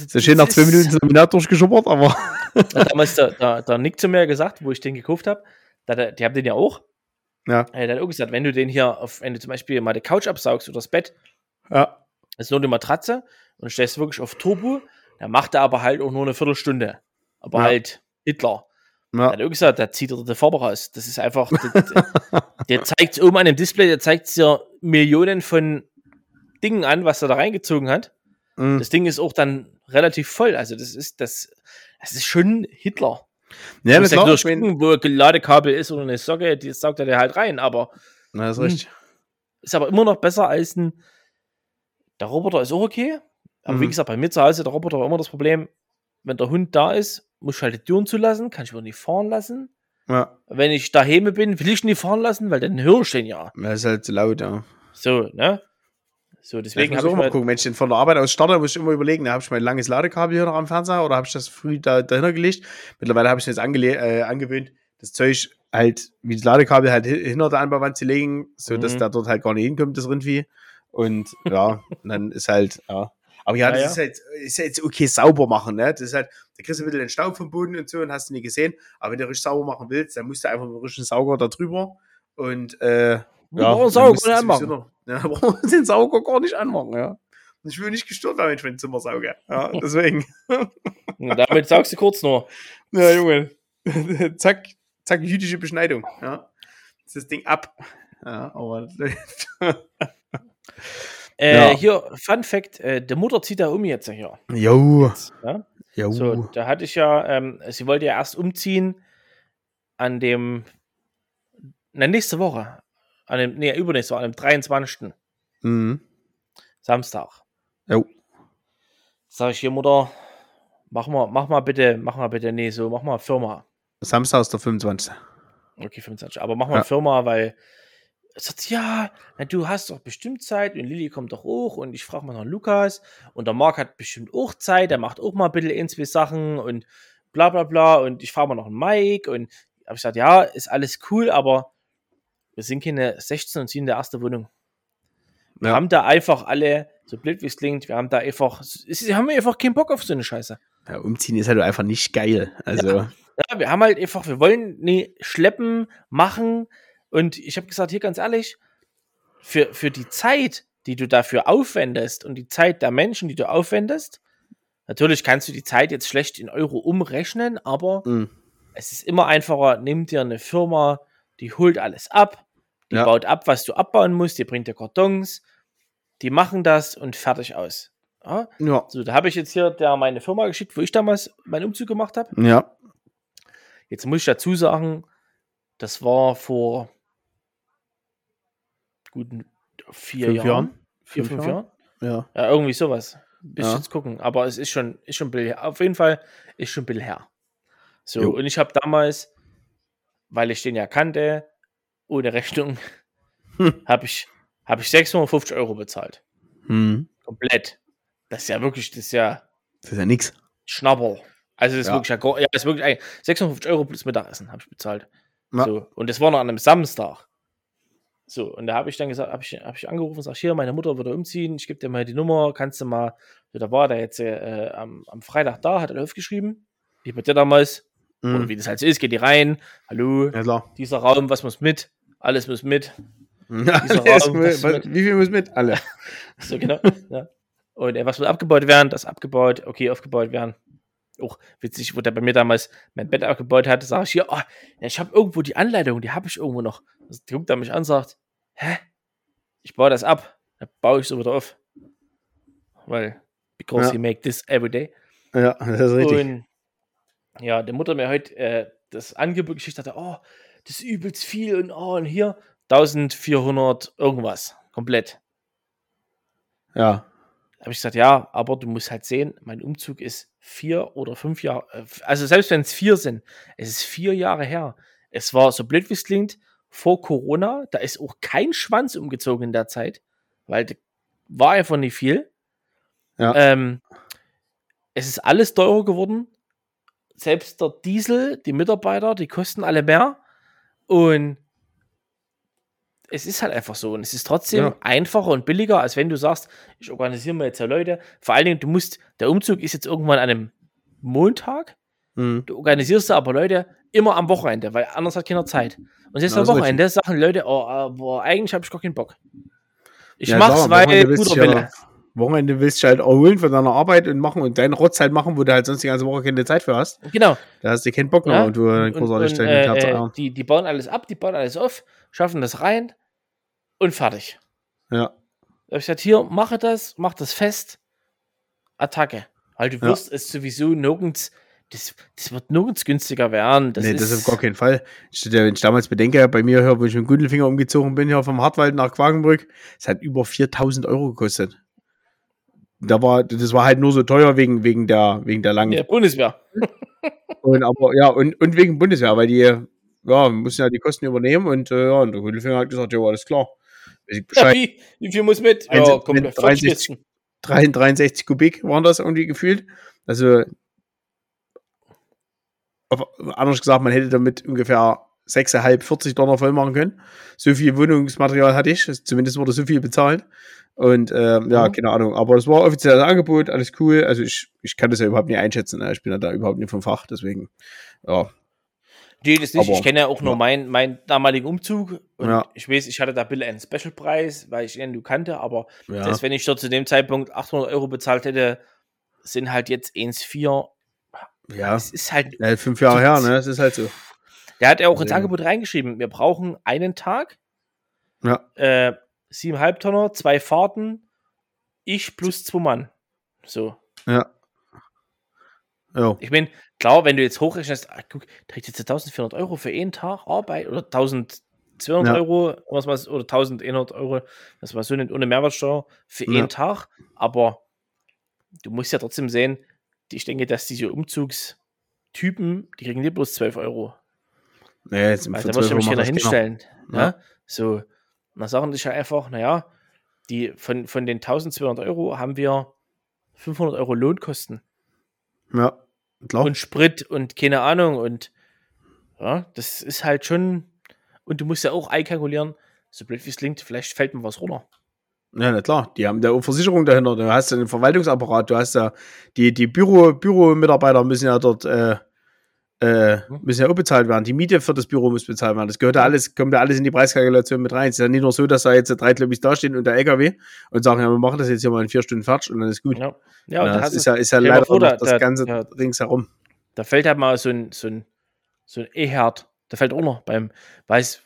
So schön nach zwei Minuten das Laminat durchgeschuppert, aber. Hat damals der, der, der Nick zu mir gesagt, wo ich den gekauft habe, da, die haben den ja auch. Ja. Er hat auch gesagt, wenn du den hier auf, wenn du zum Beispiel mal die Couch absaugst oder das Bett, Ja. Das ist nur die Matratze und stellst wirklich auf Turbo. Dann macht er aber halt auch nur eine Viertelstunde. Aber Ja. halt Hitler. Ja. Er hat auch gesagt, da zieht er die Farbe raus. Das ist einfach, der, der zeigt oben an dem Display, der zeigt dir Millionen von Dingen an, was er da reingezogen hat. Mhm. Das Ding ist auch dann relativ voll. Also das ist das, das ist schon Hitler. Ja, das musst ja klar. durch Ich mein, gucken, wo ein Ladekabel ist oder eine Socke, die saugt er dir halt rein. Aber na, das ist Hm. richtig. ist aber immer noch besser als ein. Der Roboter ist auch okay. Aber wie Mhm. gesagt, bei mir zu Hause, der Roboter war immer das Problem, wenn der Hund da ist, muss ich halt die Türen zulassen, kann ich aber nicht fahren lassen. Ja. Wenn ich daheim bin, will ich ihn nicht fahren lassen, weil dann höre ich den ja. Das ist halt zu laut, ja. So, ne? So, Deswegen habe auch ich mal mal, gucken, wenn ich den von der Arbeit aus starte, muss ich immer überlegen, habe ich mein langes Ladekabel hier noch am Fernseher oder habe ich das früh da, dahinter gelegt? Mittlerweile habe ich jetzt äh, angewöhnt, das Zeug halt, wie das Ladekabel halt hi- hinter der Anbauwand zu legen, so dass Mhm. da dort halt gar nicht hinkommt, das Rindvieh. Und ja, und dann ist halt, ja. Aber ja, Ja, das ja. ist halt, ist halt okay sauber machen, ne? Das ist halt, da kriegst du ein bisschen den Staub vom Boden und so und hast du nie gesehen. Aber wenn du richtig sauber machen willst, dann musst du einfach mit dem richtigen Sauger da drüber und äh, brauchen dann Sauger musst Ja, da brauchen wir den Sauger gar nicht anmachen, ja. Ich will nicht gestört werden, wenn ich mein Zimmer sauge. Ja, deswegen. Und damit sagst du kurz nur. ja, Junge. zack, zack, jüdische Beschneidung. Ja. Das Ding ab. Ja, aber. Äh, Ja. Hier, Fun Fact: äh, Der Mutter zieht da um jetzt hier. Jo. Ja? Jo. So, da hatte ich ja, ähm, sie wollte ja erst umziehen an dem, na, nächste Woche. An dem, nee, übernächste Woche, an dem 23. Mhm. Samstag. Jo. Sag ich hier, Mutter, mach mal, mach mal bitte, mach mal bitte, nee, so, mach mal Firma. Samstag ist der 25. Okay, 25. Aber mach mal Ja. Firma, weil sagt, ja, du hast doch bestimmt Zeit und Lilly kommt doch hoch und ich frage mal noch Lukas und der Marc hat bestimmt auch Zeit, der macht auch mal ein bisschen ein, zwei Sachen und bla bla bla und ich frage mal noch einen Mike und habe ich gesagt, ja, ist alles cool, aber wir sind keine 16 und ziehen in der erste Wohnung. Wir Ja. haben da einfach alle, so blöd wie es klingt, wir haben da einfach, sie haben einfach keinen Bock auf so eine Scheiße. Ja, umziehen ist halt einfach nicht geil. Also, Ja, wir haben halt einfach, wir wollen nie schleppen, machen. Und ich habe gesagt, hier ganz ehrlich, für, für die Zeit, die du dafür aufwendest und die Zeit der Menschen, die du aufwendest, natürlich kannst du die Zeit jetzt schlecht in Euro umrechnen, aber mh. es ist immer einfacher, nimm dir eine Firma, die holt alles ab, die Ja. baut ab, was du abbauen musst, die bringt dir Kartons, die machen das und fertig aus. Ja? ja. So, da habe ich jetzt hier der meine Firma geschickt, wo ich damals meinen Umzug gemacht habe. Ja. Jetzt muss ich dazu sagen, das war vor guten vier Fünf Jahren. Jahren? Vier, Fünf fünf Jahren? Jahren? Ja. Ja, irgendwie sowas. Bis Ja. jetzt gucken. Aber es ist schon, ist schon ein bisschen her. Auf jeden Fall ist schon ein bisschen her. So, Jo. und ich habe damals, weil ich den ja kannte, ohne Rechnung, Hm. habe ich, hab ich 650 Euro bezahlt. Hm. Komplett. Das ist ja wirklich, das ist ja Das ist ja nix. Schnabber. Also das ist Ja. wirklich, ja, das ist wirklich ein- 650 Euro plus Mittagessen habe ich bezahlt. Ja. So, und das war noch an einem Samstag. So, und da habe ich dann gesagt, habe ich, hab ich angerufen und sag, hier, meine Mutter würde umziehen, ich gebe dir mal die Nummer, kannst du mal, so, da war der jetzt äh, am, am Freitag da, hat er aufgeschrieben, wie bei dir damals, oder Mhm. wie das halt so ist, geht die rein, hallo, Ja, dieser Raum, was muss mit? Alles muss mit. Alles Raum, das mit- wie viel muss mit? Alle. So, genau. ja. Und äh, was muss abgebaut werden? Das abgebaut, okay, aufgebaut werden. Auch witzig, wo der bei mir damals mein Bett abgebaut hat, sage ich hier, oh, ja, ich habe irgendwo die Anleitung, die habe ich irgendwo noch. Also, der guckt er mich an und sagt, hä? Ich baue das ab. Dann baue ich es wieder auf. Weil, because Ja. he make this every day. Ja, das ist richtig. Und ja, der Mutter mir heute äh, das Angebot geschickt hatte, oh, das ist übelst viel und oh, und hier 1400 irgendwas. Komplett. ja. habe ich gesagt, ja, aber du musst halt sehen, mein Umzug ist vier oder fünf Jahre, äh, also selbst wenn es vier sind, es ist vier Jahre her. Es war, so blöd wie es klingt, vor Corona, da ist auch kein Schwanz umgezogen in der Zeit, weil war einfach nicht viel. Ja. Ähm, es ist alles teurer geworden. Selbst der Diesel, die Mitarbeiter, die kosten alle mehr. Und es ist halt einfach so. Und es ist trotzdem Ja. einfacher und billiger, als wenn du sagst, ich organisiere mir jetzt ja Leute. Vor allen Dingen, du musst, der Umzug ist jetzt irgendwann an einem Montag. Mhm. Du organisierst aber Leute immer am Wochenende, weil anders hat keiner Zeit. Und jetzt am Wochenende sagen Leute, oh, äh, boah, eigentlich habe ich gar keinen Bock. Ich Ja, mach's, weil guter du ja- Wille. Wochenende willst du halt erholen von deiner Arbeit und machen und deinen Rotz halt machen, wo du halt sonst die ganze Woche keine Zeit für hast. Genau. Da hast du keinen Bock mehr Ja, und du dann Und, großartig und, äh, Tag zu äh, ärgern. die, die bauen alles ab, die bauen alles auf, schaffen das rein und fertig. Ja. Da hab ich gesagt, hier, mache das, mach das fest. Attacke. Weil du Ja. wirst es sowieso nirgends, das, das wird nirgends günstiger werden. Das nee, ist, das auf gar keinen Fall. Ich, wenn ich damals bedenke, bei mir, hier, wo ich mit dem Gundelfinger umgezogen bin, hier vom Hartwald nach Quakenbrück, es hat über 4000 Euro gekostet. Da war, das war halt nur so teuer wegen, wegen der, wegen der langen ja, Bundeswehr. Und aber ja, und, und wegen Bundeswehr, weil die ja, mussten ja die Kosten übernehmen und äh, ja, und der Hundelfinger hat gesagt, ja, alles klar. Ja, wie, wie viel muss mit? Eins- Ja, komplett. 63 Kisten. 3, 63 Kubik waren das irgendwie gefühlt. Also auf, anders gesagt, man hätte damit ungefähr 6,5, 40 Dollar voll machen können. So viel Wohnungsmaterial hatte ich, es- zumindest wurde so viel bezahlt. Und ähm, ja, Mhm. keine Ahnung. Aber es war offizielles Angebot, alles cool. Also ich, ich kann das ja überhaupt nicht einschätzen. Ne? Ich bin ja da überhaupt nicht vom Fach, deswegen, ja. Nee, das nicht. Aber- ich kenne ja auch nur ja. meinen meinen damaligen Umzug. Und Ja. ich weiß, ich hatte da Bill einen Specialpreis, weil ich ihn du kannte, aber ja. selbst wenn ich dort zu dem Zeitpunkt 800 Euro bezahlt hätte, sind halt jetzt 1,4. ja. Es ist halt, ja, fünf Jahre her, ne? Das ist halt so. Der hat ja auch ins. Angebot reingeschrieben, wir brauchen einen Tag, Ja. äh, siebeneinhalb Tonner, zwei Fahrten, ich plus zwei Mann. So. Ja. Ja. Ich meine, klar, wenn du jetzt hochrechnest, ah, guck, trägt jetzt 1400 Euro für einen Tag Arbeit oder 1200 Ja. Euro was was, oder 1100 Euro, was man so nennt, ohne Mehrwertsteuer für Ja. einen Tag. Aber du musst ja trotzdem sehen, ich denke, dass diese Umzugstypen, die kriegen nicht bloß 12 Euro. Nee, jetzt Weil für da muss 12 ich mich das keiner. hinstellen. Ja. Ja. So. Dann sagen die ja einfach, naja, die, von, von den 1200 Euro haben wir 500 Euro Lohnkosten Ja, klar. und Sprit und keine Ahnung und ja, das ist halt schon und du musst ja auch einkalkulieren, so blöd wie es klingt, vielleicht fällt mir was runter. Ja, na klar, die haben da auch Versicherung dahinter. Du hast ja einen Verwaltungsapparat, du hast ja die, die Büro, Büromitarbeiter müssen ja dort äh, äh, müssen ja auch bezahlt werden. Die Miete für das Büro muss bezahlt werden. Das gehört ja alles, kommt ja alles in die Preiskalkulation mit rein. Es ist ja nicht nur so, dass da jetzt drei Klubis dastehen und der LKW und sagen, ja, wir machen das jetzt hier mal in vier Stunden fertig und dann ist gut. Ja, ja, und Ja, da, das ist ja, ist ja leider vor, da- das da- Ganze ja. ringsherum. da fällt halt mal so ein, so ein, so ein E-Herd, da fällt auch noch beim, weiß,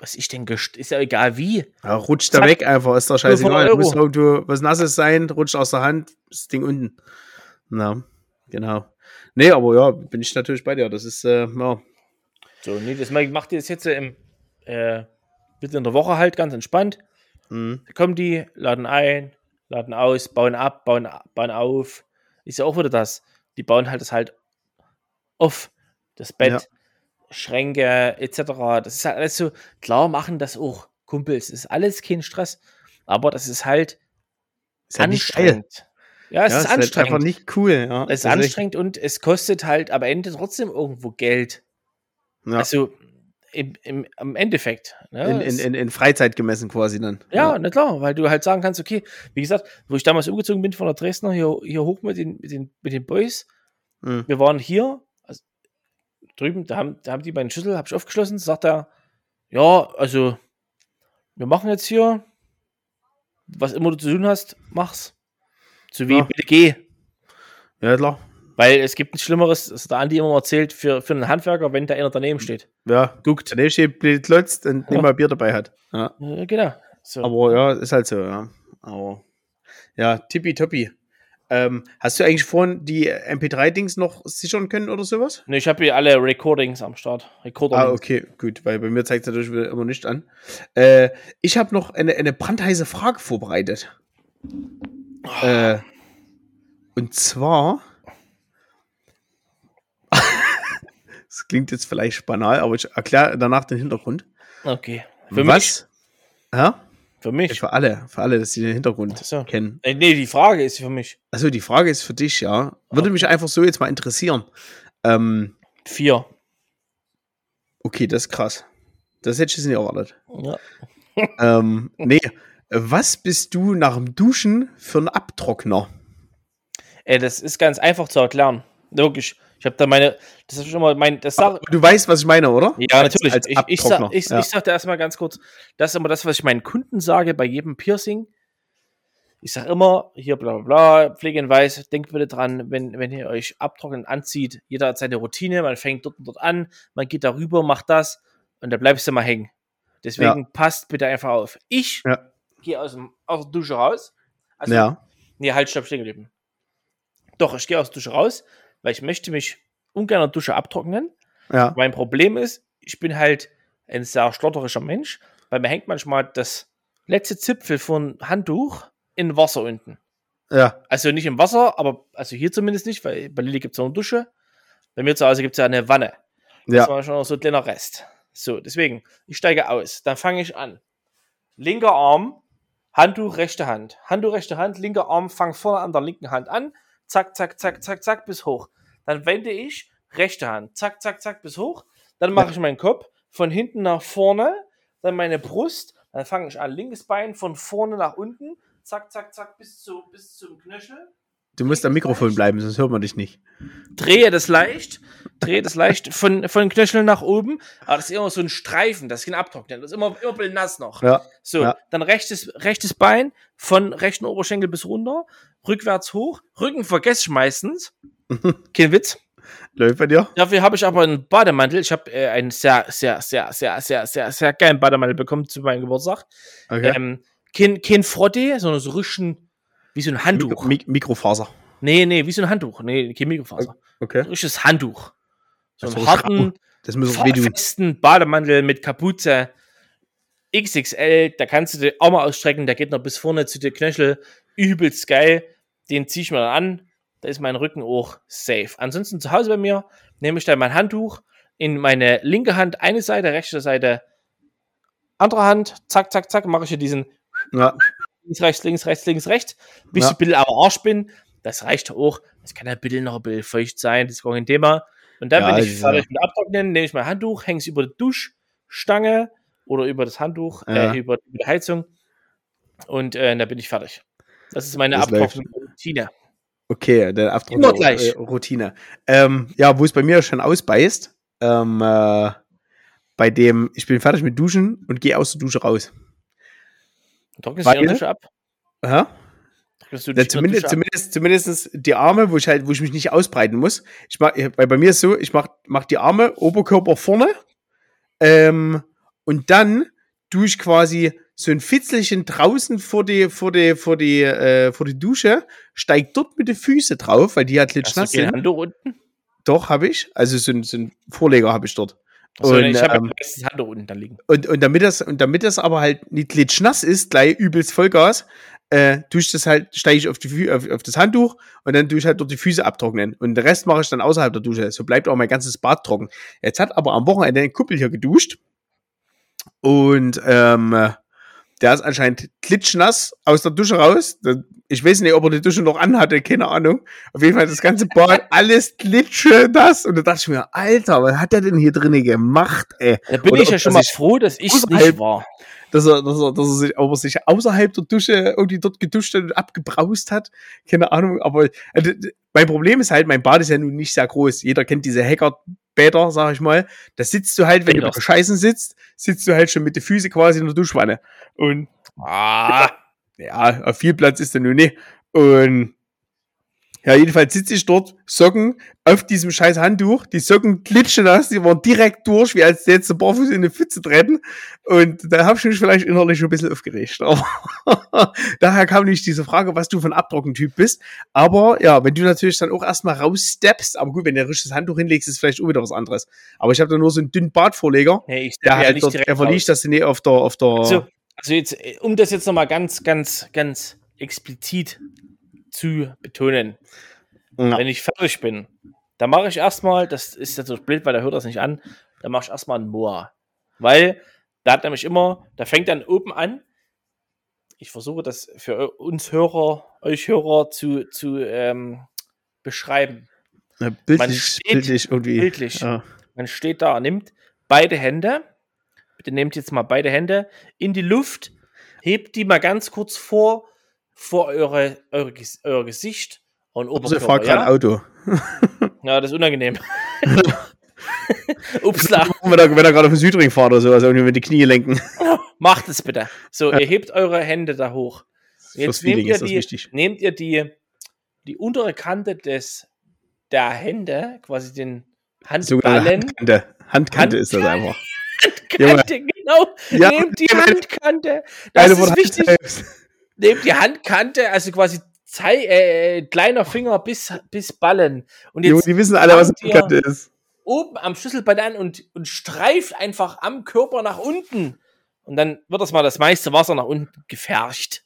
was ich denke, ist ja egal wie. Ja, rutscht da weg einfach, ist doch scheißegal. 500 Muss irgendwo was Nasses sein, rutscht aus der Hand, ist das Ding unten. Na, genau. Nee, aber ja, bin ich natürlich bei dir. Das ist, äh, ja, So, nee, das macht ihr das jetzt im, äh, mitten in der Woche halt ganz entspannt. mhm. Kommen die, laden ein, laden aus, bauen ab, bauen, bauen auf. Ist ja auch wieder das. Die bauen halt das halt auf. Das Bett, Ja. Schränke, etc. Das ist halt alles so, klar machen das auch Kumpels. Ist alles kein Stress. Aber das ist halt ist halt anstrengend. Ja, es ja, ist halt anstrengend. einfach nicht cool. Ja. es ist Also ich- anstrengend und es kostet halt am Ende trotzdem irgendwo Geld. Ja. Also im, im, im Endeffekt. Ne? in, in, in, in Freizeit gemessen quasi dann. ja, na klar, weil du halt sagen kannst, okay, wie gesagt, wo ich damals umgezogen bin von der Dresdner hier, hier hoch mit den, mit, den, mit den Boys, Mhm. wir waren hier, also drüben, da haben, da haben die meinen Schlüssel, habe ich aufgeschlossen, sagt er, ja, also wir machen jetzt hier, was immer du zu tun hast, mach's. So wie Ja. bitte geh. Ja, klar. Weil es gibt nichts Schlimmeres, das hat der Andi immer erzählt, für, für einen Handwerker, wenn da einer daneben steht. Ja, Guckt. daneben steht, blöd klotzt und Ja. nicht mal Bier dabei hat. Ja. Ja, genau. So. Aber ja, ist halt so, ja. Aber ja, tippitoppi. Ähm, hast du eigentlich vorhin die MP3-Dings noch sichern können oder sowas? Ne, ich habe hier alle Recordings am Start. Recorder Ah, okay, gut, weil bei mir zeigt es natürlich immer nicht an. Äh, ich habe noch eine, eine brandheiße Frage vorbereitet. Äh, und zwar. das klingt jetzt vielleicht banal, aber ich erkläre danach den Hintergrund. Okay. Für mich. Was? Ja? Für mich. Für alle, für alle, dass sie den Hintergrund so. kennen. Äh, nee, die Frage ist für mich. Also die Frage ist für dich, ja. Würde mich einfach so jetzt mal interessieren. Ähm, Vier. okay, das ist krass. Das hätte ich jetzt nicht erwartet. Ja. ähm, nee, was bist du nach dem Duschen für ein Abtrockner? Ey, das ist ganz einfach zu erklären. Wirklich. Ich habe da meine. Das ist schon mal mein. Das sag, Du weißt, was ich meine, oder? ja, Als- natürlich. Als ich, ich, sag, ich, ja. ich sag da erstmal ganz kurz. Das ist immer das, was ich meinen Kunden sage bei jedem Piercing. ich sage immer, hier bla bla bla, Pflegehinweis, denkt bitte dran, wenn, wenn ihr euch abtrocknen anzieht, jeder hat seine Routine, man fängt dort und dort an, man geht darüber, macht das und da bleibst du mal hängen. Deswegen ja. passt bitte einfach auf. Ich ja. Gehe aus, dem, aus der Dusche raus. Also, ja. Nee, halt, stopp, stehen geblieben. Doch, ich gehe aus der Dusche raus, weil ich möchte mich ungern in der Dusche abtrocknen. Ja. Mein Problem ist, ich bin halt ein sehr schlotterischer Mensch, weil mir hängt manchmal das letzte Zipfel von Handtuch in Wasser unten. Ja. Also nicht im Wasser, aber also hier zumindest nicht, weil bei Lilly gibt es eine Dusche. Bei mir zu Hause gibt es ja eine Wanne. Ja. Das war schon noch so ein kleiner Rest. So, deswegen, ich steige aus. Dann fange ich an. Linker Arm, Handtuch, rechte Hand. Handtuch, rechte Hand, linker Arm, fang vorne an der linken Hand an. Zack, zack, zack, zack, zack, bis hoch. Dann wende ich rechte Hand. Zack, zack, zack, bis hoch. Dann mache ich meinen Kopf von hinten nach vorne. Dann meine Brust. Dann fange ich an. Linkes Bein von vorne nach unten. Zack, zack, zack, bis, zu, bis zum Knöchel. Du musst am Mikrofon bleiben, sonst hört man dich nicht. Drehe das leicht, drehe das leicht von, von Knöchel nach oben. Aber das ist immer so ein Streifen, das kann abtrocknen. Das ist immer, immer ein nass noch. Ja. So, ja. dann rechtes, rechtes Bein von rechten Oberschenkel bis runter, rückwärts hoch. Rücken vergesse ich meistens. Kein Witz. Läuft bei dir? Dafür habe ich aber einen Bademantel. Ich habe äh, einen sehr, sehr, sehr, sehr, sehr, sehr, sehr geilen Bademantel bekommen zu meinem Geburtstag. Okay. Ähm, kein, kein Frotte, sondern so richtig wie so ein Handtuch. Mik Mikrofaser. Nee, nee, wie so ein Handtuch. Nee, kein Mikrofaser. Okay. So richtiges Handtuch. So Das einen harten, Das auch festen Bademantel mit Kapuze. XXL, da kannst du die Arme ausstrecken, der geht noch bis vorne zu den Knöchel. Übelst geil. Den zieh ich mir dann an. Da ist mein Rücken auch safe. Ansonsten zu Hause bei mir nehme ich dann mein Handtuch in meine linke Hand, eine Seite, rechte Seite, andere Hand, zack, zack, zack, mache ich hier diesen Ja. Links, rechts, links, rechts, links, rechts, bis Ja. ich ein bisschen am Arsch bin. Das reicht auch. Das kann ja bitte noch ein bisschen feucht sein, das ist gar kein Thema. Und dann Ja, bin ich das- fertig mit Abtrocknen, nehme ich mein Handtuch, hänge es über die Duschstange oder über das Handtuch, Ja. äh, über, über die Heizung und äh, dann bin ich fertig. Das ist meine. Abtrocknungsroutine. Okay, der After Immer gleich. Äh, Routine. Ähm, ja, wo es bei mir schon ausbeißt, ähm, äh, bei dem, ich bin fertig mit Duschen und gehe aus der Dusche raus. Trocknest Weil- du die ab? Aha. Ja, zumindest, zumindest, zumindest die Arme, wo ich halt, wo ich mich nicht ausbreiten muss. Ich mach, weil bei mir ist so, ich mach, mach die Arme, Oberkörper vorne, ähm, und dann tue ich quasi so ein Fitzelchen draußen vor die, vor die, vor die, äh, vor die Dusche, steig dort mit den Füßen drauf, weil die Hast du sind. Handtuch unten? Doch, habe ich. Also so ein, so ein Vorleger habe ich dort. Und, ich habe ähm, meistens Handtuch unten da liegen. Und, und damit das, und damit das aber halt nicht klitschnass ist, gleich übelst Vollgas, äh, tue ich das halt, steige ich auf, die, auf, auf das Handtuch und dann tue ich halt dort die Füße abtrocknen. Und den Rest mache ich dann außerhalb der Dusche. So bleibt auch mein ganzes Bad trocken. Jetzt hat aber am Wochenende ein Kuppel hier geduscht. Und ähm, äh, der ist anscheinend klitschnass aus der Dusche raus. Ich weiß nicht, ob er die Dusche noch anhatte, keine Ahnung. Auf jeden Fall das ganze Bad, alles klitsche das. Und da dachte ich mir, Alter, was hat der denn hier drinnen gemacht, ey? Da bin Oder ich ja schon mal froh, dass ich nicht war. Dass er, dass er, dass er sich, ob er sich außerhalb der Dusche irgendwie dort geduscht hat und abgebraust hat. Keine Ahnung, aber d- mein Problem ist halt, mein Bad ist ja nun nicht sehr groß. Jeder kennt diese Hacker-Bäder, sag ich mal. Da sitzt du halt, wenn du Bäders. beim Scheißen sitzt, sitzt du halt schon mit den Füßen quasi in der Duschwanne. Und Ah, ja, auf viel Platz ist da nun nicht. Und ja, jedenfalls sitze ich dort, Socken auf diesem scheiß Handtuch. Die Socken glitschen nass, die waren direkt durch, wie als jetzt ein Barfuß in eine Pfütze treten. Und da habe ich mich vielleicht innerlich schon ein bisschen aufgeregt. Aber daher kam nicht diese Frage, was du für ein Abtrockentyp bist. Aber ja, wenn du natürlich dann auch erstmal raussteppst, aber gut, wenn du ein richtiges Handtuch hinlegst, ist vielleicht auch wieder was anderes. Aber ich habe da nur so einen dünnen Bartvorleger. nee, ich Der, ja halt nicht dort, direkt der verliegt das nicht auf der, auf der, Also, also jetzt, äh, um das jetzt nochmal ganz, ganz, ganz explizit zu betonen, Ja. wenn ich fertig bin, dann mache ich erstmal, das ist jetzt so blöd, weil der hört das nicht an, dann mache ich erstmal einen Moa. Weil da hat nämlich immer, da fängt dann oben an, ich versuche das für uns Hörer, euch Hörer zu, zu ähm, beschreiben. Ja, bildlich, Man steht bildlich irgendwie. bildlich. Ja. Man steht da, nimmt beide Hände, bitte nehmt jetzt mal beide Hände in die Luft, hebt die mal ganz kurz vor, vor eure, eure, euer Gesicht und Also Oberkörper. fahr gerade Ja? Auto. ja, das ist unangenehm. Upsla, Wenn er, wenn er gerade auf den Südring fährt oder so, also irgendwie mit die Knie lenken. macht es bitte. So, ihr hebt eure Hände da hoch. Jetzt nehmt ihr, die, nehmt ihr die, die untere Kante des, der Hände, quasi den Handballen. Handkante. Handkante ist das einfach. Handkante, genau. Ja, nehmt die Handkante. Das ist wichtig. selbst. Nehmt die Handkante, also quasi Zei äh, kleiner Finger bis, bis Ballen. Und jetzt die wissen alle, was Handkante ist. oben am Schlüsselbein an und, und streift einfach am Körper nach unten. Und dann wird das mal das meiste Wasser nach unten gefärscht.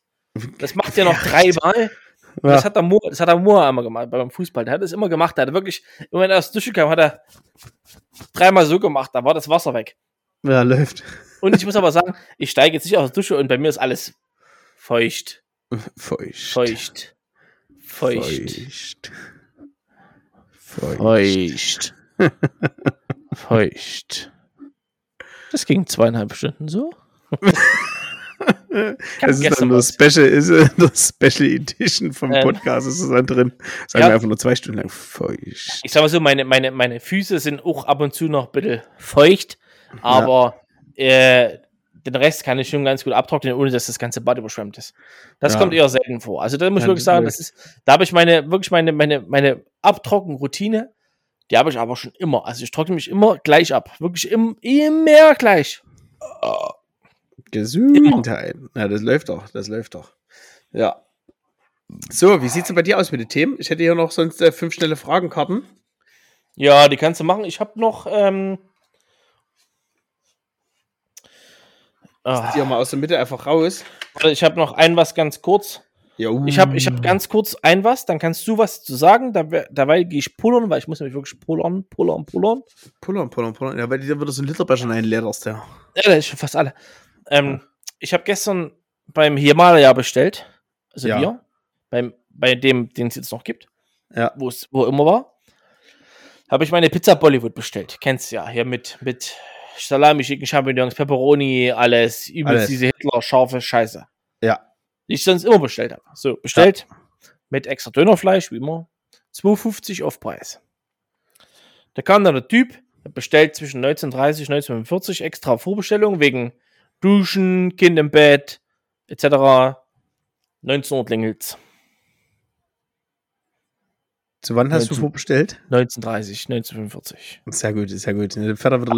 Das macht ihr noch dreimal. Und Das Ja. hat der Moore, das hat der Moore einmal gemacht beim Fußball. Der hat das immer gemacht. Der hat wirklich, immer wenn er aus der Dusche kam, hat er dreimal so gemacht. Da war das Wasser weg. ja, läuft. Und ich muss aber sagen, ich steige jetzt nicht aus der Dusche und bei mir ist alles feucht. Feucht. Feucht. Feucht. Feucht. Feucht. Das ging zweieinhalb Stunden so. Das ist dann nur. Special, ist nur Special Edition vom Ähm. Podcast, ist das dann drin. Sagen Ja. wir einfach nur zwei Stunden lang feucht. Ich sag mal so, meine, meine, meine Füße sind auch ab und zu noch ein bisschen feucht, aber äh, den Rest kann ich schon ganz gut abtrocknen, ohne dass das ganze Bad überschwemmt ist. Das Ja. kommt eher selten vor. Also da muss ich wirklich sagen, das- ist, da habe ich meine, wirklich meine, meine, meine Abtrockenroutine, die habe ich aber schon immer. Also ich trockne mich immer gleich ab. Wirklich im, immer gleich. Gesundheit. Ja, das läuft doch, das läuft doch. Ja. So, wie sieht's denn bei dir aus mit den Themen? Ich hätte hier noch sonst äh, fünf schnelle Fragenkarten. Ja, die kannst du machen. Ich habe noch, ähm, Die hier mal aus der Mitte einfach raus. ich habe noch ein was ganz kurz. Jo. Ich habe ich hab ganz kurz ein was, dann kannst du was zu sagen. Da, dabei gehe ich pullern, weil ich muss nämlich wirklich pullern, pullern, pullern. Pullern, pullern, pullern. Ja, weil dir wird so ein Literbecher einläderst, ja. Ja, das ist schon fast alle. Ähm, ich habe gestern beim Himalaya bestellt, also Ja. Bier, beim, bei dem, den es jetzt noch gibt, Ja. wo es wo immer war, habe ich meine Pizza Bollywood bestellt. Kennst du ja, hier mit, mit Salami, Chicken Champignons, Pepperoni, alles, übelst Alles. diese Hitler-scharfe Scheiße. Ja. Die ich sonst immer bestellt habe. So, bestellt mit extra Dönerfleisch, wie immer. 2,50 auf Preis. Da kam dann der Typ, hat bestellt zwischen 1930 und 1945 extra Vorbestellung wegen Duschen, Kind im Bett, etc. 19 Uhr klingelt's. Zu wann hast du 19. vorbestellt? 1930, 1945. Sehr gut, sehr gut. Dann fährt er wieder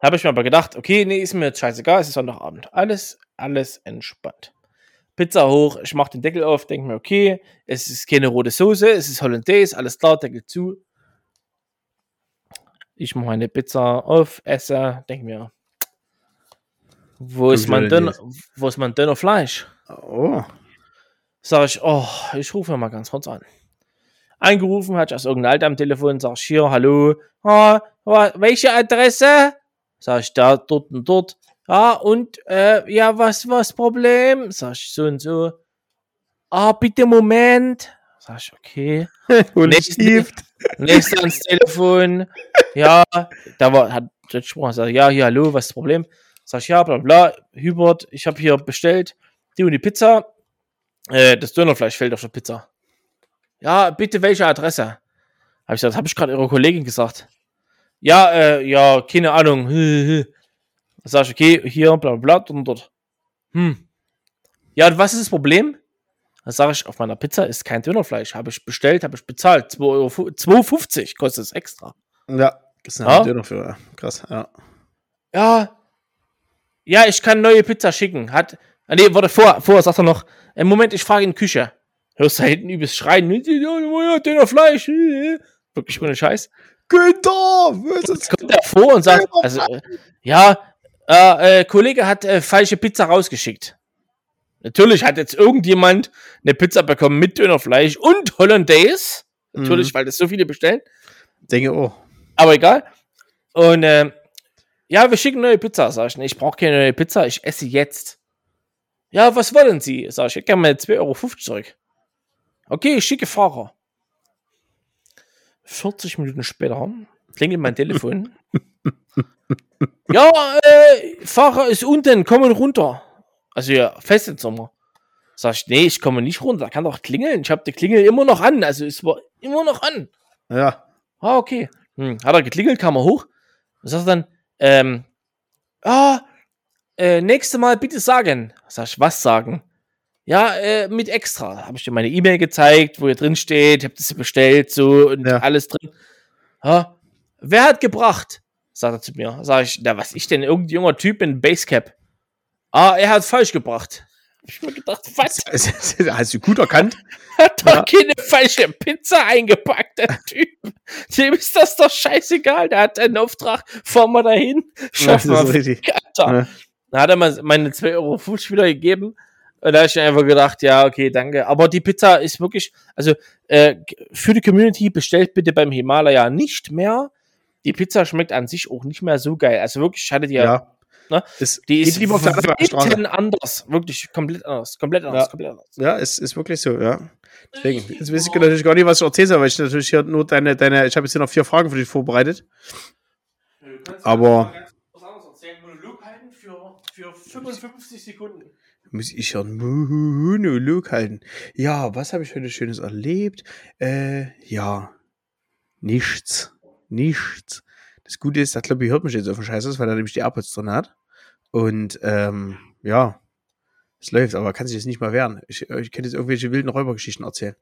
Habe ich, mir aber gedacht, okay, nee, ist mir jetzt scheißegal, es ist Sonntagabend. Alles, alles entspannt. Pizza hoch, ich mache den Deckel auf, denke mir, okay, es ist keine rote Soße, es ist Hollandaise, alles klar, Deckel zu. Ich mache meine Pizza auf, esse, denke mir, wo ist, mein Döner, wo ist mein Dönerfleisch? Oh. Sag ich, oh, ich rufe mal ganz kurz an. Angerufen hat ich aus irgendeinem Alter am Telefon, sag ich hier, hallo, ah, welche Adresse? Sag ich, da, dort und dort. Ja, und, äh, ja, was, was Problem? Sag ich, so und so. Ah, bitte Moment. Sag ich, okay. Und Nächste- stieft. Nächster ans Telefon. Ja, da war, hat der gesprochen, sag ich, ja, hier, hallo, was ist das Problem? Sag ich, ja, bla, bla, Hubert, ich habe hier bestellt, die und die Pizza. Äh, das Dönerfleisch fällt auf der Pizza. Ja, bitte, welche Adresse? Hab ich gesagt, habe ich gerade ihrer Kollegin gesagt. Ja, äh, ja, keine Ahnung. Sag ich, okay, hier, bla, bla, bla, und dort. Hm. Ja, und was ist das Problem? Da sage ich, auf meiner Pizza ist kein Dönerfleisch. Habe ich bestellt, habe ich bezahlt. 2,50 Euro, 2,50 kostet es extra. Ja, ist Ja? ein Döner für. Krass, ja. Ja. Ja, ich kann neue Pizza schicken. Hat. Ah, nee, warte, vor, vorher sagt er noch, im Moment, ich frage in die Küche. Hörst du da hinten übelst schreien, ja, Dönerfleisch. Wirklich ohne Scheiß. Günther! Ist kommt er vor und sagt, also, äh, ja, äh, äh, Kollege hat äh, falsche Pizza rausgeschickt. Natürlich hat jetzt irgendjemand eine Pizza bekommen mit Dönerfleisch und Hollandaise. Natürlich, weil das so viele bestellen. Denke, oh. Aber egal. Und ähm, ja, wir schicken neue Pizza. Sag ich, nee, ich brauche keine neue Pizza, ich esse jetzt. Ja, was wollen Sie? Sag ich, ich gerne mal 2,50 Euro zurück. Okay, ich schicke Fahrer. 40 Minuten später klingelt mein Telefon. ja, äh, Fahrer ist unten, kommen runter. Also ja, Festnetznummer. Sag ich, nee, ich komme nicht runter, kann doch klingeln. Ich habe die Klingel immer noch an, also es war immer noch an. Ja. Ah, okay. Hm. Hat er geklingelt, kam er hoch. Und sagt dann, ähm, ah, äh, nächste Mal bitte sagen. Sag ich, was sagen? Ja, äh, mit extra. Habe ich dir meine E-Mail gezeigt, wo hier drin steht, hab das bestellt, so und Ja. alles drin. Ha? Wer hat gebracht? Sagt er zu mir. Sag ich, na, was ich denn? Irgendein junger Typ in Basecap. Ah, er hat falsch gebracht. Hab ich mir gedacht, was? Hast du gut erkannt? Hat doch Ja. keine falsche Pizza eingepackt, der Typ. Dem ist das doch scheißegal. Der hat einen Auftrag, fahr mal dahin, schaff das mal richtig. Alter. Ja. Dann hat er mal meine 2 Euro Fuß wieder gegeben. Und da habe ich einfach gedacht, ja, okay, danke. Aber die Pizza ist wirklich, also äh, für die Community bestellt bitte beim Himalaya nicht mehr. Die Pizza schmeckt an sich auch nicht mehr so geil. Also wirklich, ich hatte die ja, Ja. Ne? Es die ist lieber auf der anderen anders. Wirklich komplett anders. Komplett anders. Ja. Komplett anders. Ja, es ist wirklich so, ja. Deswegen, jetzt weiß ich natürlich gar nicht, was ich erzählen soll, weil ich natürlich hier nur deine, deine, ich habe jetzt hier noch vier Fragen für dich vorbereitet. Aber- Was anderes erzählen, Monolog halten für, für 55 Sekunden. Muss ich ja einen Monolog halten. Ja, was habe ich heute Schönes erlebt? Äh, ja, nichts. Nichts. Das Gute ist, glaube, ihr hört mich jetzt auf den Scheiß, weil er nämlich die AirPods drin hat. Und, ähm, ja, es läuft, aber kann sich jetzt nicht mal wehren. Ich, ich könnte jetzt irgendwelche wilden Räubergeschichten erzählen.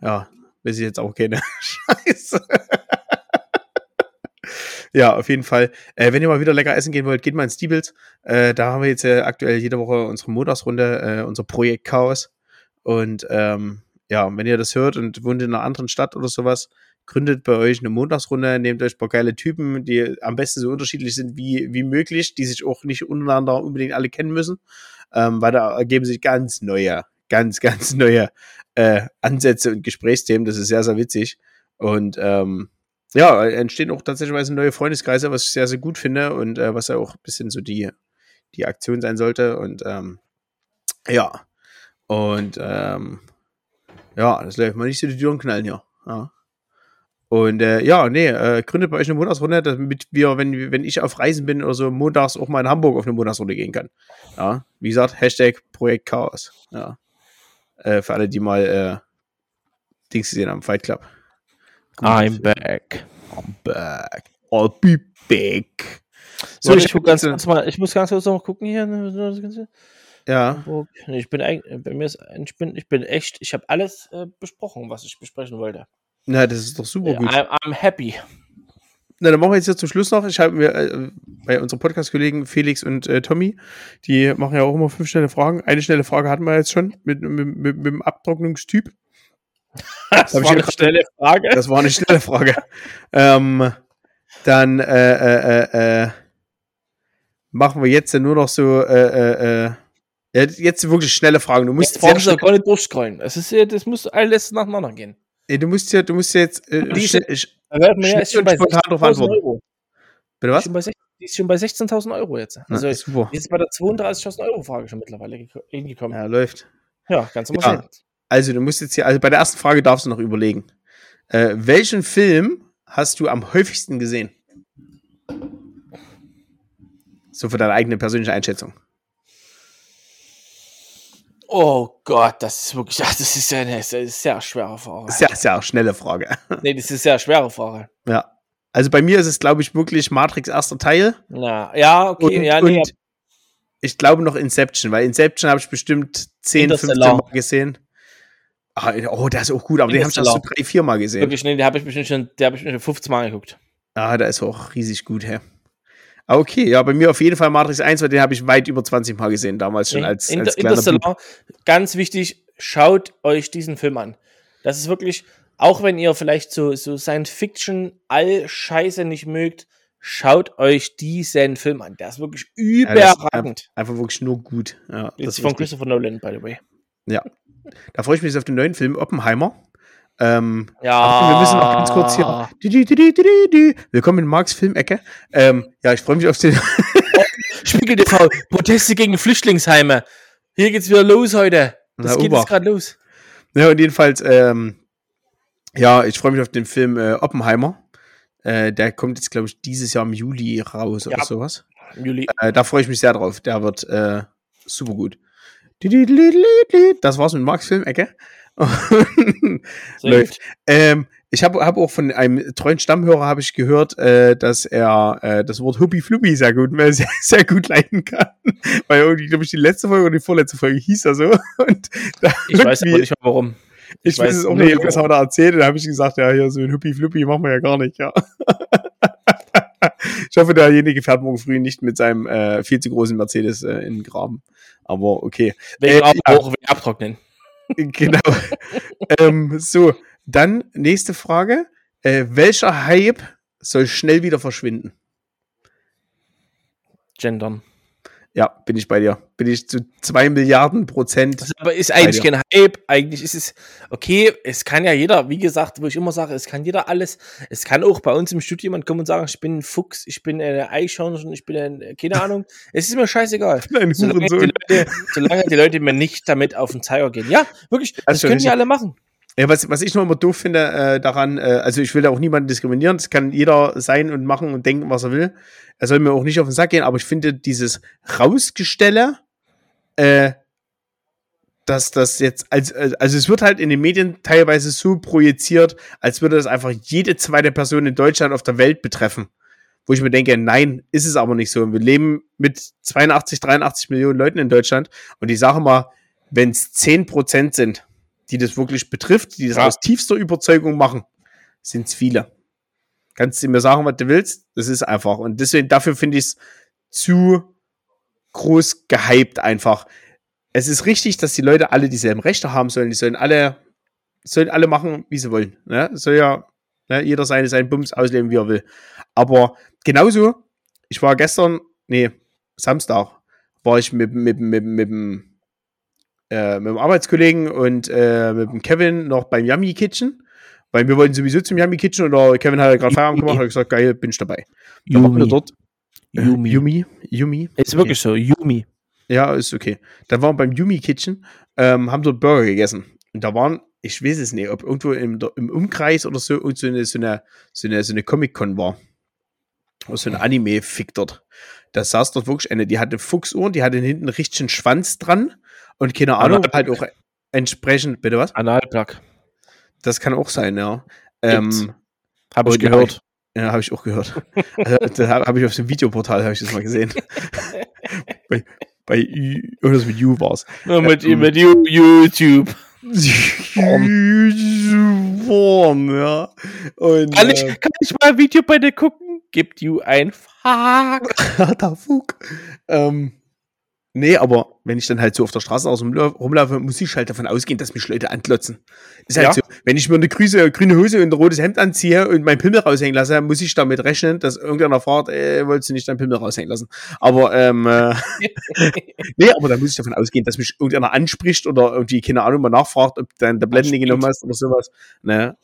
Ja, weiß ich jetzt auch keine. Scheiße. Ja, auf jeden Fall. Äh, wenn ihr mal wieder lecker essen gehen wollt, geht mal ins Diebels. Äh, da haben wir jetzt äh, aktuell jede Woche unsere Montagsrunde, äh, unser Projekt Chaos. Und ähm, ja, wenn ihr das hört und wohnt in einer anderen Stadt oder sowas, gründet bei euch eine Montagsrunde, nehmt euch ein paar geile Typen, die am besten so unterschiedlich sind wie, wie möglich, die sich auch nicht untereinander unbedingt alle kennen müssen, ähm, weil da ergeben sich ganz neue, ganz, ganz neue äh, Ansätze und Gesprächsthemen. Das ist sehr, sehr witzig. Und ähm, ja, entstehen auch tatsächlich neue Freundeskreise, was ich sehr, sehr gut finde und äh, was ja auch ein bisschen so die, die Aktion sein sollte. Und ähm, ja, und ähm, ja, das läuft mal nicht so die Türen knallen hier. Ja. Und äh, ja, nee, äh, gründet bei euch eine Montagsrunde, damit wir, wenn, wenn ich auf Reisen bin oder so, montags auch mal in Hamburg auf eine Montagsrunde gehen kann. Ja, wie gesagt, Hashtag Projekt Chaos. Ja. Äh, für alle, die mal äh, Dings gesehen haben, Fight Club. I'm back. I'm back. I'll be back. So, ich, guck ganz kurz mal, ich muss ganz kurz noch gucken hier. Ja, Ich bin bei mir ist, ich bin, ich bin echt, ich habe alles äh, besprochen, was ich besprechen wollte. na, das ist doch super Ja, gut. I'm, I'm happy. Na, dann machen wir jetzt hier zum Schluss noch. Ich habe mir äh, bei unseren Podcast-Kollegen Felix und äh, Tommy, die machen ja auch immer fünf schnelle Fragen. Eine schnelle Frage hatten wir jetzt schon mit, mit, mit, mit dem Abtrocknungstyp. Das ich war eine schnelle Frage. Das war eine schnelle Frage. ähm, dann äh, äh, äh, äh, machen wir jetzt nur noch so äh, äh, ja, jetzt wirklich schnelle Fragen. Du musst Jetzt doch gar nicht durchscrollen. Das, ist, ja- das muss alles nacheinander gehen. Ey, du musst ja, du musst ja jetzt äh, Die schnell, ich, ja ist schon bei spontan drauf 16.000 antworten. Euro. bitte was? Schon bei 16 Die ist schon bei 16.000 Euro jetzt. Also, Na, super. die ist bei der 32.000 Euro Frage schon mittlerweile geko- hingekommen. Ja, läuft. Ja, ganz normal. Also, du musst jetzt hier, also bei der ersten Frage darfst du noch überlegen. Äh, welchen Film hast du am häufigsten gesehen? So für deine eigene persönliche Einschätzung. Oh Gott, das ist wirklich, das ist ja eine sehr, sehr schwere Frage. Sehr, sehr schnelle Frage. Nee, das ist eine sehr schwere Frage. Ja. Also bei mir ist es, glaube ich, wirklich Matrix erster Teil. Na, ja, okay, Und, ja, nee, und ich glaube noch Inception, weil Inception habe ich bestimmt 10, 15 Interstellar. Mal gesehen. Ah, oh, der ist auch gut, aber den habe ich erst so drei, vier Mal gesehen. wirklich, nee, die habe ich bestimmt schon, der habe ich mir schon 15 Mal geguckt. Ah, da ist auch riesig gut, hä? Ah, okay, ja, bei mir auf jeden Fall Matrix 1, weil den habe ich weit über 20 Mal gesehen, damals schon als, Inter als. Interstellar, ganz wichtig, schaut euch diesen Film an. Das ist wirklich, auch wenn ihr vielleicht so, so Science-Fiction all Scheiße nicht mögt, schaut euch diesen Film an. Der ist wirklich Ja, das ist überragend. Einfach wirklich nur gut. Ja, das ist ist von richtig. Christopher Nolan, by the way. Ja. Da freue ich mich jetzt auf den neuen Film Oppenheimer. Ähm, Ja. Achtung, wir müssen noch ganz kurz hier. Du, du, du. Willkommen in Marks Filmecke. Ähm, ja, ich freue mich auf den. Spiegel TV, Proteste gegen Flüchtlingsheime. Hier geht's wieder los heute. Das Na, geht Ober. jetzt gerade los. ja, und jedenfalls, ähm, ja, ich freue mich auf den Film äh, Oppenheimer. Äh, der kommt jetzt, glaube ich, dieses Jahr im Juli raus oder Ja. sowas. Juli. Äh, da freue ich mich sehr drauf. Der wird äh, super gut. Das war's mit Marks Filmecke. Läuft. Ähm, ich habe hab auch von einem treuen Stammhörer habe ich gehört, äh, dass er äh, das Wort Huppi Fluppi sehr gut, sehr, sehr gut leiten kann. Weil irgendwie, glaube ich, die letzte Folge oder die vorletzte Folge hieß er so. Und ich weiß aber nicht mehr warum. Ich, ich weiß es auch nicht, was hat er erzählt. Und da habe ich gesagt, ja, hier so ein Huppi Fluppi machen wir ja gar nicht, ja. ich hoffe, derjenige fährt morgen früh nicht mit seinem äh, viel zu großen Mercedes äh, in den Graben. Aber okay. Wegen äh, auch ja. abtrocknen. Genau. ähm, so, dann nächste Frage. Äh, welcher Hype soll schnell wieder verschwinden? Gendern. Ja, bin ich bei dir. Bin ich zu zwei Milliarden Prozent. Das aber ist eigentlich kein Hype. Eigentlich ist es, okay, es kann ja jeder, wie gesagt, wo ich immer sage, es kann jeder alles. Es kann auch bei uns im Studio jemand kommen und sagen, ich bin ein Fuchs, ich bin eine Eichhörnchen, ich bin ein, keine Ahnung. es ist mir scheißegal. Ein solange, die Leute, solange die Leute mir nicht damit auf den Zeiger gehen. Ja, wirklich, das, das können die alle machen. Ja, was, was ich noch immer doof finde äh, daran, äh, also ich will da auch niemanden diskriminieren, das kann jeder sein und machen und denken, was er will. Er soll mir auch nicht auf den Sack gehen, aber ich finde dieses Rausgestelle, äh, dass das jetzt, als, also es wird halt in den Medien teilweise so projiziert, als würde das einfach jede zweite Person in Deutschland auf der Welt betreffen. Wo ich mir denke, nein, ist es aber nicht so. Wir leben mit 82, 83 Millionen Leuten in Deutschland und ich sage mal, wenn es 10 Prozent sind, die das wirklich betrifft, die das ja. aus tiefster Überzeugung machen, sind es viele. Kannst du mir sagen, was du willst? Das ist einfach. Und deswegen, dafür finde ich es zu groß gehypt einfach. Es ist richtig, dass die Leute alle dieselben Rechte haben sollen. Die sollen alle, sollen alle machen, wie sie wollen. Ne? Soll ja ne, jeder seine, seinen Bums ausleben, wie er will. Aber genauso, ich war gestern, nee, Samstag, war ich mit, mit, mit, mit, mit, äh, mit dem Arbeitskollegen und äh, mit dem Kevin noch beim Yummy Kitchen. Weil wir wollten sowieso zum Yummy Kitchen oder Kevin hat ja gerade Feierabend gemacht und hat gesagt, geil, bin ich dabei. Dann waren wir dort. Yumi. Yumi. Yumi. Ist wirklich so, Yumi. Ja, ist okay. Dann waren wir beim Yumi Kitchen, ähm, haben dort Burger gegessen. Und da waren, ich weiß es nicht, ob irgendwo im, im Umkreis oder so, so eine, so eine, so eine, so eine Comic-Con war. Oder so ein Anime-Fick dort. Da saß dort wirklich eine, die hatte Fuchsohren, die hatte hinten einen richtigen Schwanz dran und keine Ahnung, halt auch entsprechend, bitte was? Analplug. Das kann auch sein, ja. Ähm, habe ich gehört. ja, habe ich auch gehört. also, da habe ich auf dem Videoportal habe ich das mal gesehen. bei, bei irgendwas mit You war's. Ja, mit, ähm, mit you, YouTube. Form, ja. Und, kann, ich, äh, kann ich mal ein Video bei dir gucken? Gibt you ein Da Fuck. Ähm, Nee, aber wenn ich dann halt so auf der Straße aus rumlaufe, muss ich halt davon ausgehen, dass mich Leute anklotzen. Ist halt ja. so, wenn ich mir eine grüne, grüne Hose und ein rotes Hemd anziehe und mein Pimmel raushängen lasse, muss ich damit rechnen, dass irgendeiner fragt, äh, wolltest du nicht dein Pimmel raushängen lassen? Aber, ähm, äh, nee, aber dann muss ich davon ausgehen, dass mich irgendeiner anspricht oder irgendwie, keine Ahnung, mal nachfragt, ob dann der Blenden genommen hast oder sowas. Ne?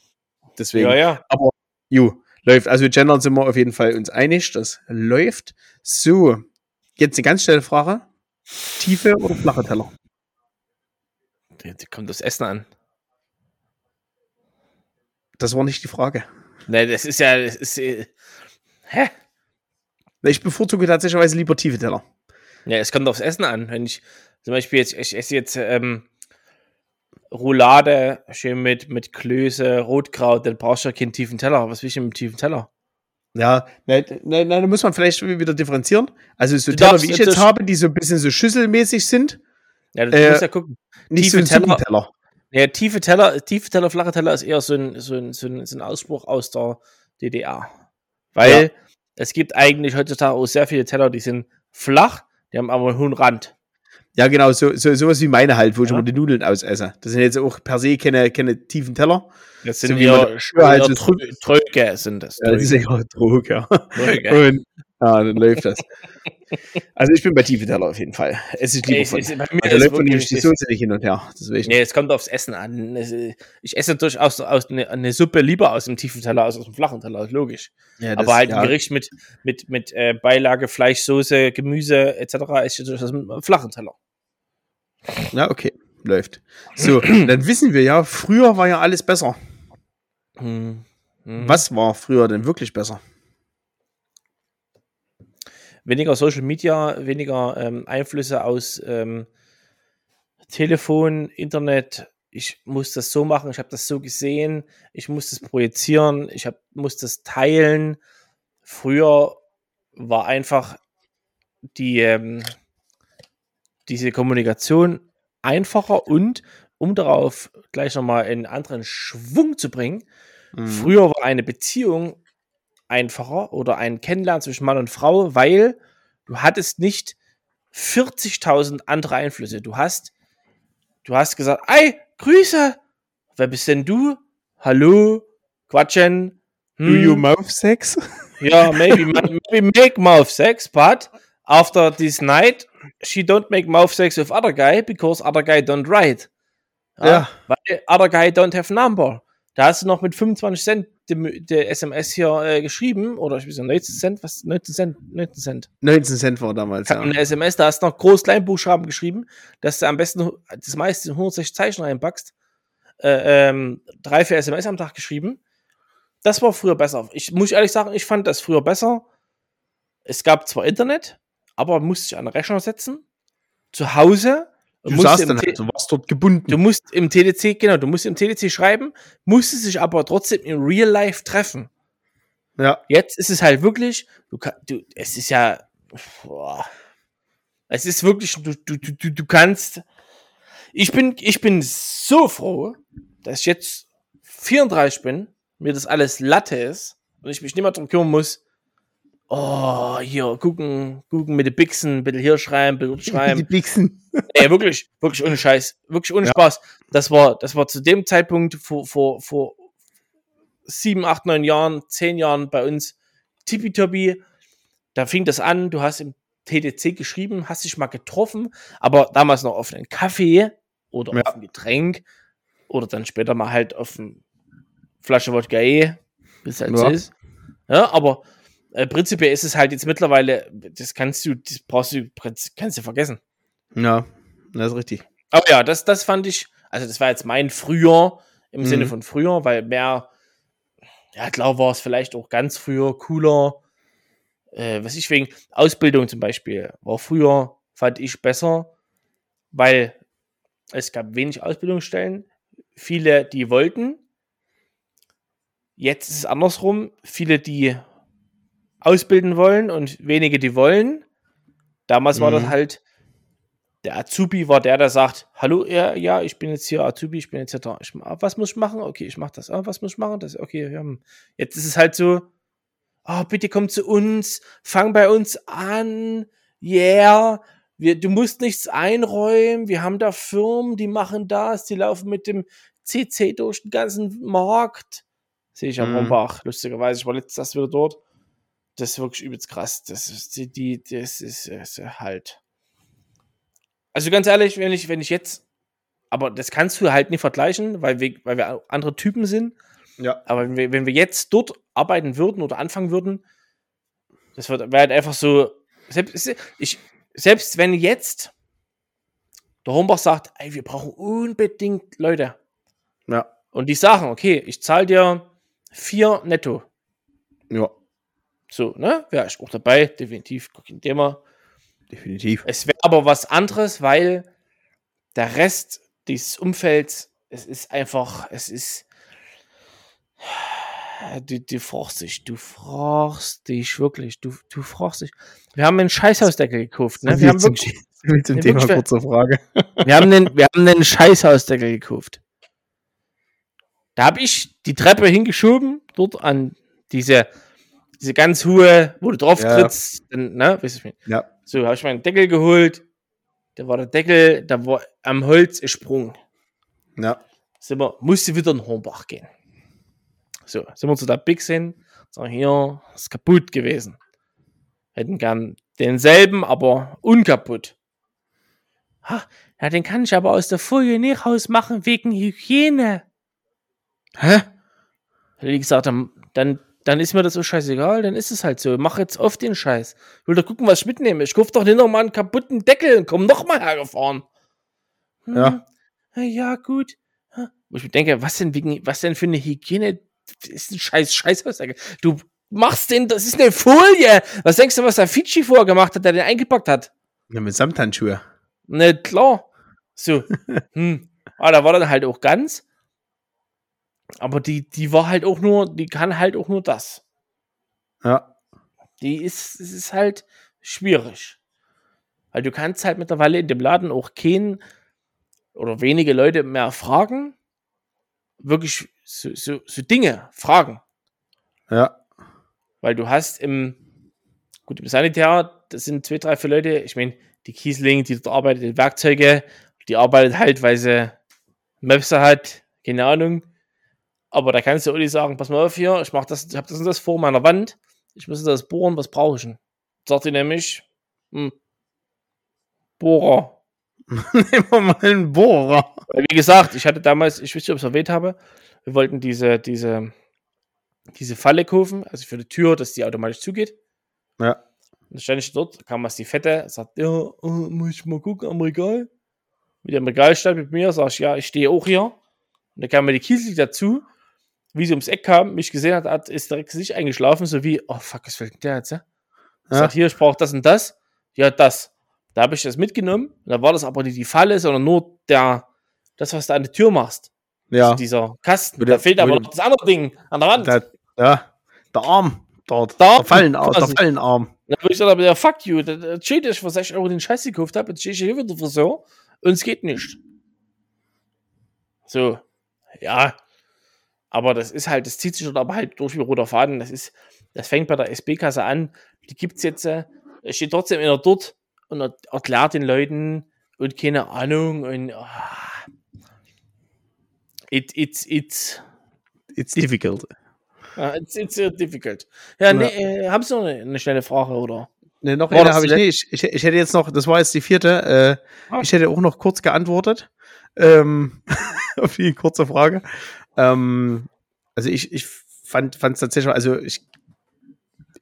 Deswegen. Ja, ja. Aber, ju, läuft. Also, gendern sind wir auf jeden Fall uns einig, das läuft. So. Jetzt eine ganz schnelle Frage. Tiefe oder flache Teller? Die kommt das Essen an. Das war nicht die Frage. Ne, das ist ja. Das ist, äh, hä? Ich bevorzuge tatsächlich lieber tiefe Teller. Ja, es kommt aufs Essen an. Wenn ich zum Beispiel jetzt, ich esse jetzt ähm, Roulade schön mit, mit Klöße, Rotkraut, dann brauchst du ja keinen tiefen Teller. Was will ich denn mit einem tiefen Teller? Ja, nein, nein, nein, da muss man vielleicht wieder differenzieren. Also so Teller, wie ich jetzt habe, die so ein bisschen so schüsselmäßig sind. Ja, du äh, musst ja gucken. Nicht tiefe so ein Teller. Teller. Ja, tiefe Teller, tiefe Teller, flache Teller ist eher so ein, so ein, so ein, so ein Ausspruch aus der DDR. Weil ja. es gibt eigentlich heutzutage auch sehr viele Teller, die sind flach, die haben aber einen hohen Rand. Ja, genau, so, so, sowas wie meine halt, wo ja. ich immer die Nudeln ausesse. Das sind jetzt auch per se keine, keine tiefen Teller. Das sind so eher, halt so Tröge sind das. Ja, das ist eher Trog, ja. Und ja, dann läuft das. Also ich bin bei tiefe Teller auf jeden Fall. Es ist lieber von. Mir also läuft von die Soße nicht hin und her. Deswegen. Nee, es kommt aufs Essen an. Ich esse durchaus aus eine, eine Suppe lieber aus dem tiefen Teller als aus dem flachen Teller, logisch. Ja, das, Aber halt ja. ein Gericht mit, mit, mit äh, Beilage, Fleisch, Soße, Gemüse etc. ist durchaus aus dem flachen Teller. Ja, okay. Läuft. So, dann wissen wir ja, früher war ja alles besser. Hm. Hm. Was war früher denn wirklich besser? Weniger Social Media, weniger ähm, Einflüsse aus ähm, Telefon, Internet, ich muss das so machen, ich habe das so gesehen, ich muss das projizieren, ich hab, muss das teilen. Früher war einfach die, ähm, diese Kommunikation einfacher und um darauf gleich nochmal einen anderen Schwung zu bringen, Mhm. früher war eine Beziehung einfacher oder ein Kennenlernen zwischen Mann und Frau, weil du hattest nicht 40.000 andere Einflüsse. Du hast, du hast gesagt, ey, Grüße, wer bist denn du? Hallo, Quatschen. Do Hm, you mouth sex? ja, maybe, maybe make mouth sex, but after this night, she don't make mouth sex with other guy because other guy don't write. Ja. Weil other guy don't have number. Da hast du noch mit 25 Cent die, der SMS hier äh, geschrieben, oder ich weiß nicht, 19 Cent, was? 19 Cent, 19 Cent. 19 Cent war damals, ja. eine SMS, da hast du noch Groß-Kleinbuchstaben geschrieben, dass du am besten das meiste in 160 Zeichen reinpackst. Äh, ähm, drei, vier SMS am Tag geschrieben. Das war früher besser. Ich muss ehrlich sagen, ich fand das früher besser. Es gab zwar Internet, aber man musste sich an den Rechner setzen. Zu Hause. Du saßt dann halt, du warst dort gebunden. Du musst im TDC, genau, du musst im TDC schreiben, musstest dich aber trotzdem in Real Life treffen. ja. Jetzt ist es halt wirklich, du, du es ist ja, boah, es ist wirklich, du, du, du, du, kannst, ich bin, ich bin so froh, dass ich jetzt 34 bin, mir das alles Latte ist und ich mich nicht mehr darum kümmern muss, oh, hier, gucken, gucken mit den Bixen, ein bisschen hier schreiben, ein bisschen dort Die schreiben. Bixen. Ey, wirklich, wirklich ohne Scheiß, wirklich ohne Ja. Spaß. Das war, das war zu dem Zeitpunkt vor, vor, vor sieben, acht, neun Jahren, zehn Jahren bei uns tippitoppi. Da fing das an, du hast im TDC geschrieben, hast dich mal getroffen, aber damals noch auf einen Kaffee oder Ja. auf ein Getränk oder dann später mal halt auf eine Flasche Wodka E, wie es halt Ja. ist. Ja, aber äh, prinzipiell ist es halt jetzt mittlerweile, das kannst du, das brauchst du, kannst du vergessen. Ja, das ist richtig. Aber ja, das, das fand ich, also das war jetzt mein Früher, im Mhm. Sinne von früher, weil mehr, ja klar war es vielleicht auch ganz früher cooler, äh, was ich wegen Ausbildung zum Beispiel, war früher, fand ich besser, weil es gab wenig Ausbildungsstellen, viele, die wollten, jetzt ist es andersrum, viele, die ausbilden wollen und wenige, die wollen. Damals war das Mhm. halt, der Azubi war der, der sagt, hallo, ja, ja, ich bin jetzt hier Azubi, ich bin jetzt hier da. Ich, was muss ich machen? Okay, ich mach das. Ah, was muss ich machen? Das, okay, ja. hm. Jetzt ist es halt so, oh, bitte komm zu uns, fang bei uns an, yeah, wir, du musst nichts einräumen, wir haben da Firmen, die machen das, die laufen mit dem CC durch den ganzen Markt. Sehe ich am Mhm. Rombach, lustigerweise, ich war letztes Jahr wieder dort. Das ist wirklich übelst krass. Das ist die, das ist, das ist halt. Also ganz ehrlich, wenn ich, wenn ich jetzt, aber das kannst du halt nicht vergleichen, weil wir, weil wir andere Typen sind. Ja. Aber wenn wir, wenn wir jetzt dort arbeiten würden oder anfangen würden, das wäre halt einfach so, selbst, ich, selbst wenn jetzt der Hombach sagt, ey, wir brauchen unbedingt Leute. Ja. Und die sagen, okay, ich zahle dir vier netto. Ja. So, ne? Wäre ich auch dabei, definitiv, kein Thema. Definitiv. Es wäre aber was anderes, weil der Rest dieses Umfelds, es ist einfach, es ist. Du, du fragst dich, du fragst dich wirklich, du, du fragst dich. Wir haben einen Scheißhausdeckel gekauft, ne? Wir haben wirklich, zum, zum Thema wirklich, kurze Frage. wir haben einen, wir haben einen Scheißhausdeckel gekauft. Da habe ich die Treppe hingeschoben, dort an diese, diese ganz hohe, wo du drauf Ja. trittst, dann, ne, weißt du, Ja. so, habe ich meinen Deckel geholt. Da war der Deckel, da war am Holz gesprungen. Ja. Sind wir, musste wieder in Hornbach gehen. So, sind wir zu der Big hin. Sagen, hier, ist kaputt gewesen. Hätten gern denselben, aber unkaputt. Ha, ja, den kann ich aber aus der Folie nicht rausmachen, wegen Hygiene. Hä? Die gesagt, dann, dann, dann ist mir das so scheißegal, dann ist es halt so. Mach jetzt oft den Scheiß. Ich will doch gucken, was ich mitnehme. Ich kauf doch nicht nochmal einen kaputten Deckel und komm nochmal hergefahren. Hm, Ja. Ja, gut. Wo ich mir denke, was denn wegen, was denn für eine Hygiene? Das ist ein scheiß Scheißaussage. Du machst den, das ist eine Folie. Was denkst du, was der Fidschi vorher gemacht hat, der den eingepackt hat? ja mit Samthandschuhe. Ne, klar. So. hm. Ah, da war dann halt auch ganz. Aber die, die war halt auch nur, die kann halt auch nur das. Ja. Die ist, es ist halt schwierig. Weil du kannst halt mittlerweile in dem Laden auch keinen oder wenige Leute mehr fragen. Wirklich so, so, so Dinge fragen. Ja. Weil du hast im, gut, im Sanitär, das sind zwei, drei, vier Leute, ich meine, die Kiesling, die dort arbeitet, die Werkzeuge, die arbeitet halt, weil sie Möpse hat, keine Ahnung. Aber da kannst du auch nicht sagen, pass mal auf hier, ich mach das, ich hab das und das vor meiner Wand, ich muss das bohren, was brauche ich denn? Sagt die nämlich, hm, Bohrer. Nehmen wir mal einen Bohrer. Wie gesagt, ich hatte damals, ich weiß nicht, ob ich es erwähnt habe, wir wollten diese, diese, diese Falle kaufen, also für die Tür, dass die automatisch zugeht. Ja. Und dann stand ich dort, kam was die Fette, sagt, ja, äh, muss ich mal gucken am Regal. Mit dem Regal stand mit mir, sag ich, ja, ich stehe auch hier. Und dann kam mir die Kiesel dazu, wie sie ums Eck kam, mich gesehen hat, hat ist direkt sich eingeschlafen, so wie, oh fuck, was fällt denn der jetzt? Ja? Ich Ja. sag, hier, ich brauche das und das. Ja, das. Da habe ich das mitgenommen. Da war das aber nicht die Falle, sondern nur der, das, was du an der Tür machst. Ja. Also dieser Kasten. Wo Da der- fehlt aber der- noch das andere Ding an der Wand. Der, ja. Der Arm. Dort. Der Der, Fallenarm. Der. Fallenarm. Da würde ich sagen, aber ja, fuck you. Da, steht, ich für 60 Euro den Scheiß gekauft habe. Jetzt stehe ich hier wieder Friseur und es geht nicht. So. Ja. Aber das ist halt, das zieht sich dort aber halt durch wie roter Faden. Das ist, das fängt bei der SB-Kasse an. Die gibt's jetzt, äh, es steht trotzdem einer dort und er, erklärt den Leuten und keine Ahnung und, ah. it, it's, it's, It's difficult. it's, it's uh, difficult. Ja, Ja. nee, äh, haben Sie noch eine, eine schnelle Frage, oder? Ne, noch eine habe ich nicht. Ich, ich, ich hätte jetzt noch, das war jetzt die vierte, äh, Ah. ich hätte auch noch kurz geantwortet. Ähm, auf die kurze Frage. Ähm, also ich, ich fand es tatsächlich, also ich,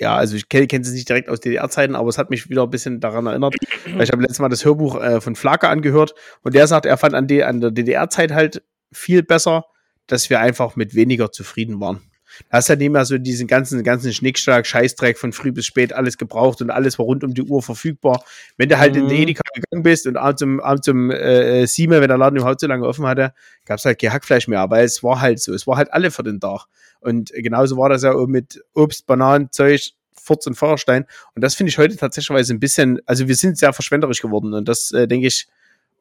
ja, also ich kenne es nicht direkt aus DDR-Zeiten, aber es hat mich wieder ein bisschen daran erinnert, weil ich habe letztes Mal das Hörbuch äh, von Flake angehört und der sagt, er fand an, die, an der DDR-Zeit halt viel besser, dass wir einfach mit weniger zufrieden waren. Da hast du halt nicht mehr so diesen ganzen, ganzen Schnickschnack, Scheißdreck von früh bis spät, alles gebraucht und alles war rund um die Uhr verfügbar. Wenn du halt in Mhm. den Edeka gegangen bist und abends um, abends um äh, sieben, wenn der Laden überhaupt so lange offen hatte, gab es halt kein Hackfleisch mehr, weil es war halt so, es war halt alle für den Tag. Und genauso war das ja auch mit Obst, Bananen, Zeug, Furz und Feuerstein. Und das finde ich heute tatsächlich ein bisschen, also wir sind sehr verschwenderisch geworden und das, äh, denke ich,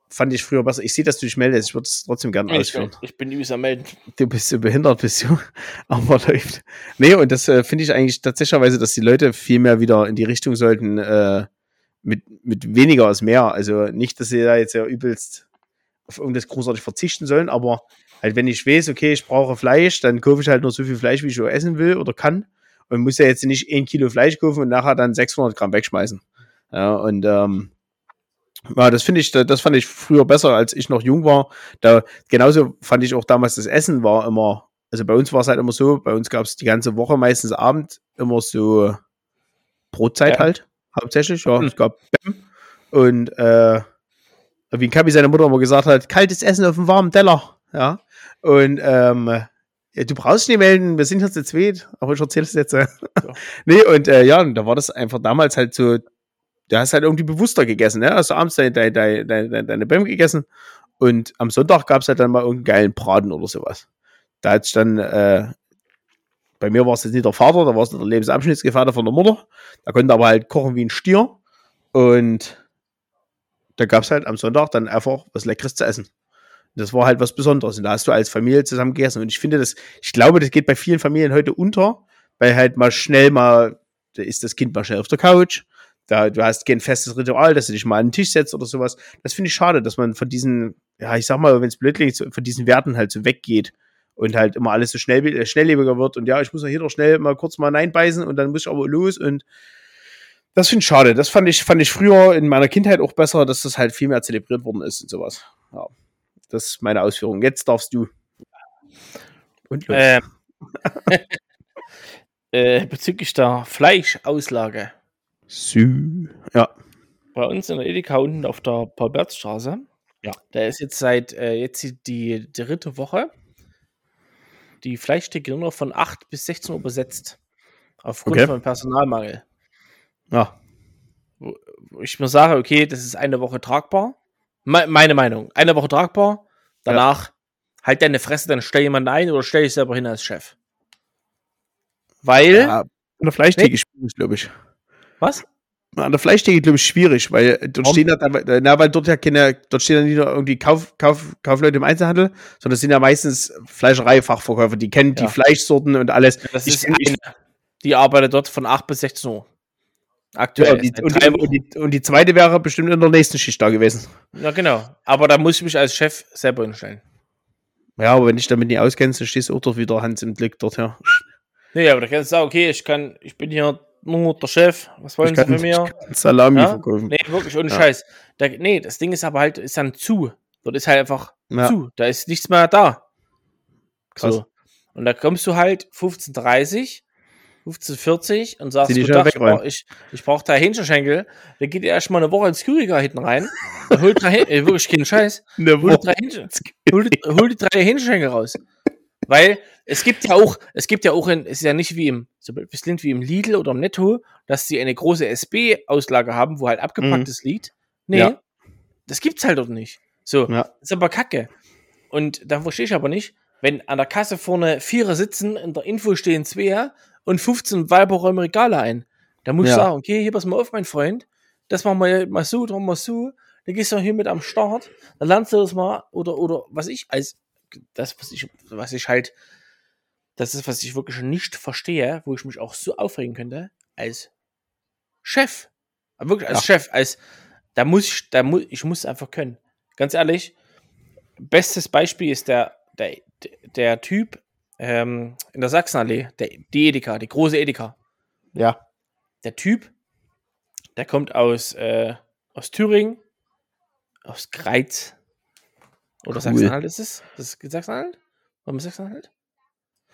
fand ich früher besser. Ich sehe, dass du dich meldest, ich würde es trotzdem gerne ausführen ich bin übelst am Melden. du bist so behindert, bist du. Aber läuft. Nee, und das äh, finde ich eigentlich tatsächlich, dass die Leute viel mehr wieder in die Richtung sollten, äh, mit, mit weniger als mehr. Also nicht, dass sie da jetzt ja übelst auf irgendwas großartig verzichten sollen, aber halt, wenn ich weiß, okay, ich brauche Fleisch, dann kaufe ich halt nur so viel Fleisch, wie ich essen will oder kann. Und muss ja jetzt nicht ein Kilo Fleisch kaufen und nachher dann 600 Gramm wegschmeißen. Ja, und ähm, ja, das finde ich, das fand ich früher besser, als ich noch jung war. Da genauso fand ich auch damals das Essen war immer, also bei uns war es halt immer so, bei uns gab es die ganze Woche meistens Abend immer so Brotzeit Ja. halt, hauptsächlich. Ja, Mhm. es gab Bäm. Und äh, wie Kabi seine Mutter immer gesagt hat, kaltes Essen auf dem warmen Teller. Ja. Und ähm, ja, du brauchst nicht melden, wir sind hier zu zweit, aber ich erzähle es jetzt. Äh. nee, und äh, ja, und da war das einfach damals halt so, du hast halt irgendwie bewusster gegessen, ne? Hast abends deine, deine, deine, deine, deine Bäm gegessen und am Sonntag gab es halt dann mal irgendeinen geilen Braten oder sowas. Da hat's dann, äh, bei mir war es jetzt nicht der Vater, da war es der Lebensabschnittsgefährte von der Mutter. Da konnte aber halt kochen wie ein Stier. Und da gab es halt am Sonntag dann einfach was Leckeres zu essen. Das war halt was Besonderes. Und da hast du als Familie zusammen gegessen. Und ich finde das, ich glaube, das geht bei vielen Familien heute unter, weil halt mal schnell mal, da ist das Kind mal schnell auf der Couch. Da, du hast kein festes Ritual, dass du dich mal an den Tisch setzt oder sowas. Das finde ich schade, dass man von diesen, ja, ich sag mal, wenn es blöd klingt, von diesen Werten halt so weggeht und halt immer alles so schnell, äh, schnelllebiger wird. Und ja, ich muss ja hier doch schnell mal kurz mal reinbeißen und dann muss ich aber los. Und das finde ich schade. Das fand ich, fand ich früher in meiner Kindheit auch besser, dass das halt viel mehr zelebriert worden ist und sowas. Ja. Das ist meine Ausführung. Jetzt darfst du. Und los. Ähm, äh, bezüglich der Fleischauslage. Sü. Ja. Bei uns in der Edeka unten auf der Paul-Berz-Straße. Ja. Da ist jetzt seit äh, jetzt die, dritte Woche die Fleischtheke nur noch von 8 bis 16 Uhr besetzt. Aufgrund Okay. von Personalmangel. Ja. Wo ich mir sage, okay, das ist eine Woche tragbar. Me meine Meinung. Eine Woche tragbar. Danach halt deine Fresse, dann stell jemanden ein oder stell dich selber hin als Chef. Weil, Ja, an der Fleischtheke ist schwierig, glaube ich. Was? An der Fleischtheke, glaube ich, schwierig, weil dort Warum? stehen ja, dann- na, weil dort ja keine, dort stehen ja nicht nur irgendwie Kauf, Kauf, Kaufleute im Einzelhandel, sondern es sind ja meistens Fleischereifachverkäufer, die kennen Ja. die Fleischsorten und alles. Das Ich ist eine, die arbeitet dort von 8 bis 16 Uhr. Ja, Aktuell. und, die, und, die, und, die, und die zweite wäre bestimmt in der nächsten Schicht da gewesen. Ja, genau. Aber da muss ich mich als Chef selber hinstellen. Ja, aber wenn ich damit nicht auskennst, dann stehst du auch dort wieder Hans im Blick dort, ja. Nee, aber da kannst du sagen, okay, ich kann, ich bin hier nur der Chef. Was wollen Ich Sie von mir? Salami Ja? verkaufen. Nee, wirklich, ohne Ja. Scheiß. Da, nee, das Ding ist aber halt, ist dann zu. Dort ist halt einfach Ja. zu. Da ist nichts mehr da. Krass. So. Und da kommst du halt 15.30 15.40 und sagst, Tag, ich brauch, ich, ich brauch drei Hähnchenschenkel. Da geht ihr erstmal eine Woche ins Küriger hinten rein. Holt drei, Häh- äh, wirklich kein Scheiß. Ne, Hol drei Hähnchen, drei Hähnchenschenkel raus. Weil es gibt ja auch, es gibt ja auch in, es ist ja nicht wie im, so es klingt wie im Lidl oder im Netto, dass sie eine große SB-Auslage haben, wo halt abgepacktes liegt. Nee, Ja. das gibt's halt dort nicht. So, Ja. ist aber kacke. Und da verstehe ich aber nicht, wenn an der Kasse vorne Vierer sitzen, in der Info stehen zwei und 15 Weiber räumen Regale ein. Da muss ich Ja. sagen, okay, hier pass mal auf, mein Freund, das machen wir mal so, machen wir so, dann gehst du hier mit am Start, dann lernst du das mal, oder, oder was ich als, das, was ich, was ich halt, das ist, was ich wirklich nicht verstehe, wo ich mich auch so aufregen könnte, als Chef. Wirklich als Ja. Chef, als, da muss ich, da muss, ich muss es einfach können. Ganz ehrlich, bestes Beispiel ist der, der, der Typ ähm, in der Sachsenallee, der, die Edeka, die große Edeka. Ja. Der Typ, der kommt aus, äh, aus Thüringen, aus Greiz. Oder Cool. Sachsen-Anhalt ist es? Das ist Sachsen-Anhalt? Warum Sachsen-Anhalt?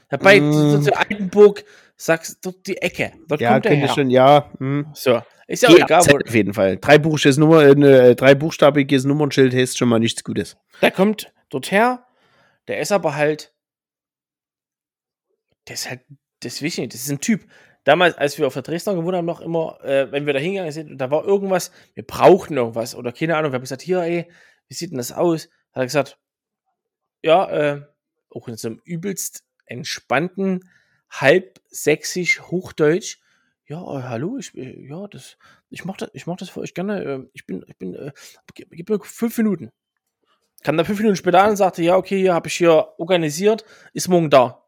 Dabei, Mm. Altenburg, Sachsen, dort die Ecke. Dort Ja, kommt könnte schon, ja. Hm. So, ist ja auch egal, wo, auf jeden Fall. Drei, Buchstabiges Nummer, äh, drei buchstabiges Nummernschild heißt schon mal nichts Gutes. der kommt dort her, der ist aber halt, der ist halt, das weiß ich nicht, das ist ein Typ. Damals, als wir auf der Dresdner gewohnt haben, noch immer, äh, wenn wir da hingegangen sind, und da war irgendwas, wir brauchten irgendwas, oder keine Ahnung, wir haben gesagt, hier, ey, wie sieht denn das aus? Hat er gesagt, ja, äh, auch in so einem übelst entspannten, halb sächsisch Hochdeutsch, ja, äh, hallo, ich, äh, ja, das, ich mach das, ich mach das für euch gerne, äh, ich bin, ich bin, äh, gib, gib mir fünf Minuten. Kam da fünf Minuten später an und sagte, ja, okay, hier habe ich hier organisiert, ist morgen da.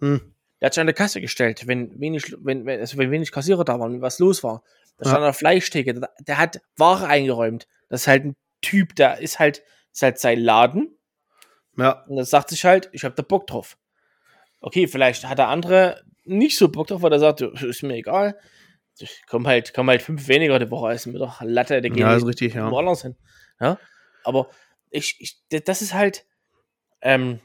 Hm. Der hat sich an der Kasse gestellt, wenn wenig, wenn, wenn, also wenn wenig Kassierer da waren, was los war. Da Ja. stand eine Fleischtheke, der, der hat Ware eingeräumt. Das ist halt ein Typ, der ist halt, ist halt sein Laden Ja. und das sagt sich halt, ich habe da Bock drauf. Okay, vielleicht hat der andere nicht so Bock drauf, weil er sagt, ist mir egal. Ich komm halt, komm halt fünf weniger die Woche, ist mir doch Latte, der geht Ja, ist richtig, ja. woanders hin. Ja? Aber ich, ich, das ist halt, ähm,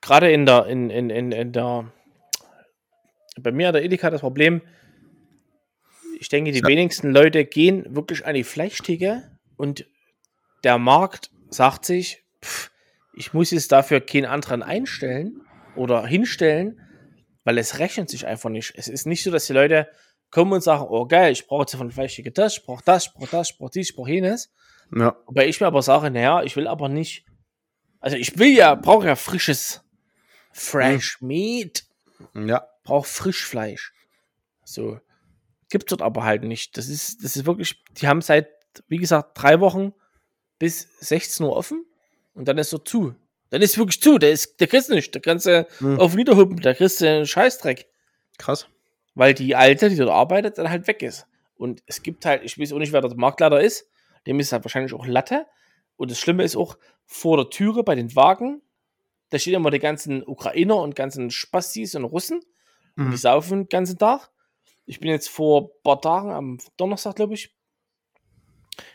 gerade in der, in, in, in, in der, bei mir an der Edeka das Problem, ich denke, die Ja. wenigsten Leute gehen wirklich an die Fleischtheke und der Markt sagt sich, pff, ich muss jetzt dafür keinen anderen einstellen oder hinstellen, weil es rechnet sich einfach nicht. Es ist nicht so, dass die Leute kommen und sagen, oh geil, ich brauche jetzt von Fleischtheke das, ich brauche das, ich brauche das, ich brauche dies, ich brauche jenes. Ja. Wobei ich mir aber sage, naja, ich will aber nicht, also ich will ja, brauche ja frisches Fresh Meat, Ja. brauche Frischfleisch. So. Gibt's dort aber halt nicht. Das ist, das ist wirklich, die haben seit, wie gesagt, drei Wochen bis 16 Uhr offen und dann ist so zu. Dann ist wirklich zu, der ist, der kriegst du nicht, der kannst du Hm. auf Niederhuppen, da kriegst du einen Scheißdreck. Krass. Weil die Alte, die dort arbeitet, dann halt weg ist. Und es gibt halt, ich weiß auch nicht, wer der Marktleiter ist, dem ist halt wahrscheinlich auch Latte. Und das Schlimme ist auch, vor der Türe bei den Wagen, da stehen immer die ganzen Ukrainer und ganzen Spastis und Russen. Und die Mhm. saufen den ganzen Tag. Ich bin jetzt vor ein paar Tagen, am Donnerstag, glaube ich,